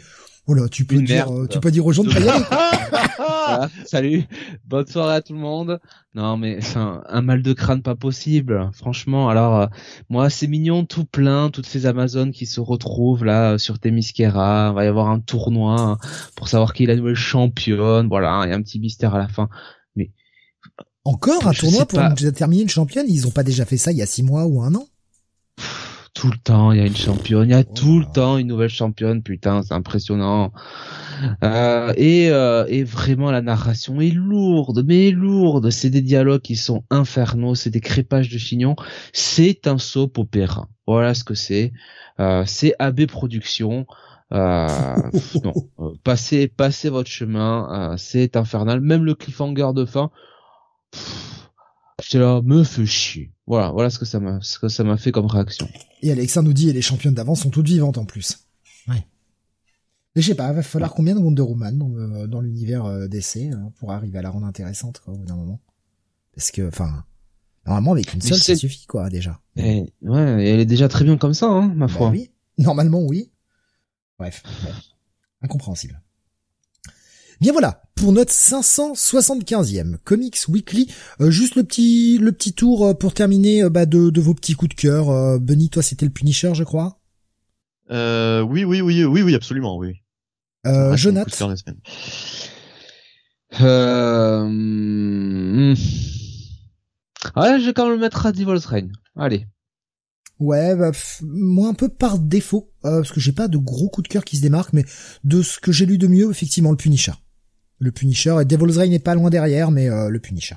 voilà, tu peux dire, euh, tu peux dire aux gens de pas y aller. salut, bonne soirée à tout le monde. Non, mais c'est un, mal de crâne pas possible, franchement. Alors, euh, moi, c'est mignon, tout plein, toutes ces Amazones qui se retrouvent là sur Themyscira. Il va y avoir un tournoi hein, pour savoir qui est la nouvelle championne. Voilà, il y a un petit mystère à la fin. Encore un tournoi pour déterminer une championne? Ils ont pas déjà fait ça il y a six mois ou un an? Tout le temps, il y a une championne, il y a tout le temps une nouvelle championne, putain, c'est impressionnant. Euh, et, euh, et vraiment la narration est lourde, mais lourde. C'est des dialogues qui sont infernaux, c'est des crépages de chignons. C'est un soap opéra. Voilà ce que c'est. Euh, c'est AB Productions. Euh, non, euh, passez, passez votre chemin. Euh, c'est infernal. Même le cliffhanger de fin. J'étais là, me fait chier. Voilà, voilà ce que ça m'a, ce que ça m'a fait comme réaction. Et Alexa nous dit, et les championnes d'avant sont toutes vivantes en plus. Ouais. Mais je sais pas, il va falloir combien de Wonder Woman dans, euh, dans l'univers euh, d'essai hein, pour arriver à la rendre intéressante, quoi, au bout d'un moment. Parce que, enfin, normalement avec une seule, ça suffit, quoi, déjà. Et, ouais, elle est déjà très bien comme ça, hein, ma bah foi. oui, normalement oui. Bref, incompréhensible. Bien voilà, pour notre 575e Comics Weekly, euh, juste le petit le petit tour euh, pour terminer euh, bah, de, de, vos petits coups de cœur. Benny, toi c'était le Punisher, je crois. Euh, oui, oui, oui, oui, oui, absolument, oui. Euh, Jonathan. Euh... Hmm. Ouais, je vais quand même le mettre à Devil's Reign. Allez. Ouais, bah, moi un peu par défaut, parce que j'ai pas de gros coups de cœur qui se démarquent, mais de ce que j'ai lu de mieux, effectivement, le Punisher le Punisher, et Devil's Reign n'est pas loin derrière, mais euh, le Punisher.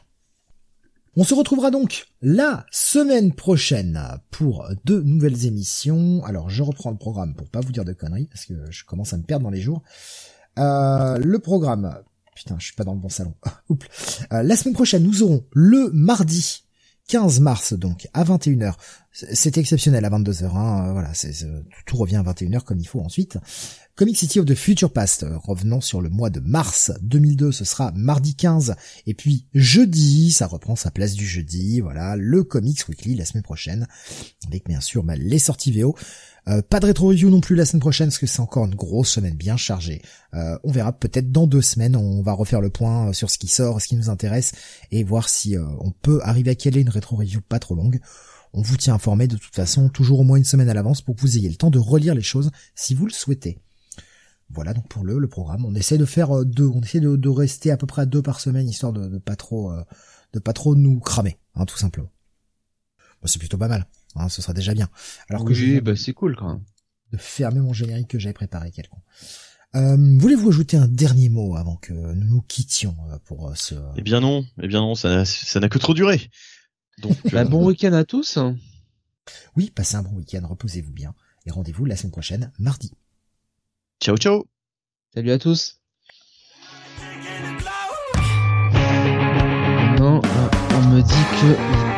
On se retrouvera donc la semaine prochaine pour deux nouvelles émissions. Alors je reprends le programme pour pas vous dire de conneries, parce que je commence à me perdre dans les jours. Euh, le programme... Putain, je suis pas dans le bon salon. Euh, la semaine prochaine, nous aurons le mardi 15 mars donc à 21h. C'est exceptionnel à 22h. Hein, voilà, c'est tout revient à 21h comme il faut ensuite. Comic City of the Future Past, euh, revenant sur le mois de mars 2002, ce sera mardi 15, et puis jeudi, ça reprend sa place du jeudi, voilà, le Comics Weekly la semaine prochaine, avec bien sûr bah, les sorties VO. Euh, pas de rétro review non plus la semaine prochaine parce que c'est encore une grosse semaine bien chargée. Euh, on verra peut-être dans deux semaines, on va refaire le point sur ce qui sort, ce qui nous intéresse et voir si on peut arriver à caler une rétro review pas trop longue. On vous tient informé de toute façon, toujours au moins une semaine à l'avance pour que vous ayez le temps de relire les choses si vous le souhaitez. Voilà donc pour le, le programme. On essaie de faire euh, deux, on essaie de, de rester à peu près à deux par semaine histoire de, de pas trop euh, de pas trop nous cramer, hein, tout simplement. c'est plutôt pas mal. Hein, ce sera déjà bien. Alors que oui, bah c'est cool quand même. De fermer mon générique que j'avais préparé quelqu'un. Euh, Voulez-vous ajouter un dernier mot avant que nous nous quittions euh, pour ce Eh bien non, eh bien non, ça ça n'a que trop duré. Donc bah, bon week-end à tous. Oui, passez un bon week-end, reposez-vous bien et rendez-vous la semaine prochaine, mardi. Ciao, ciao. Salut à tous. Non, on me dit que...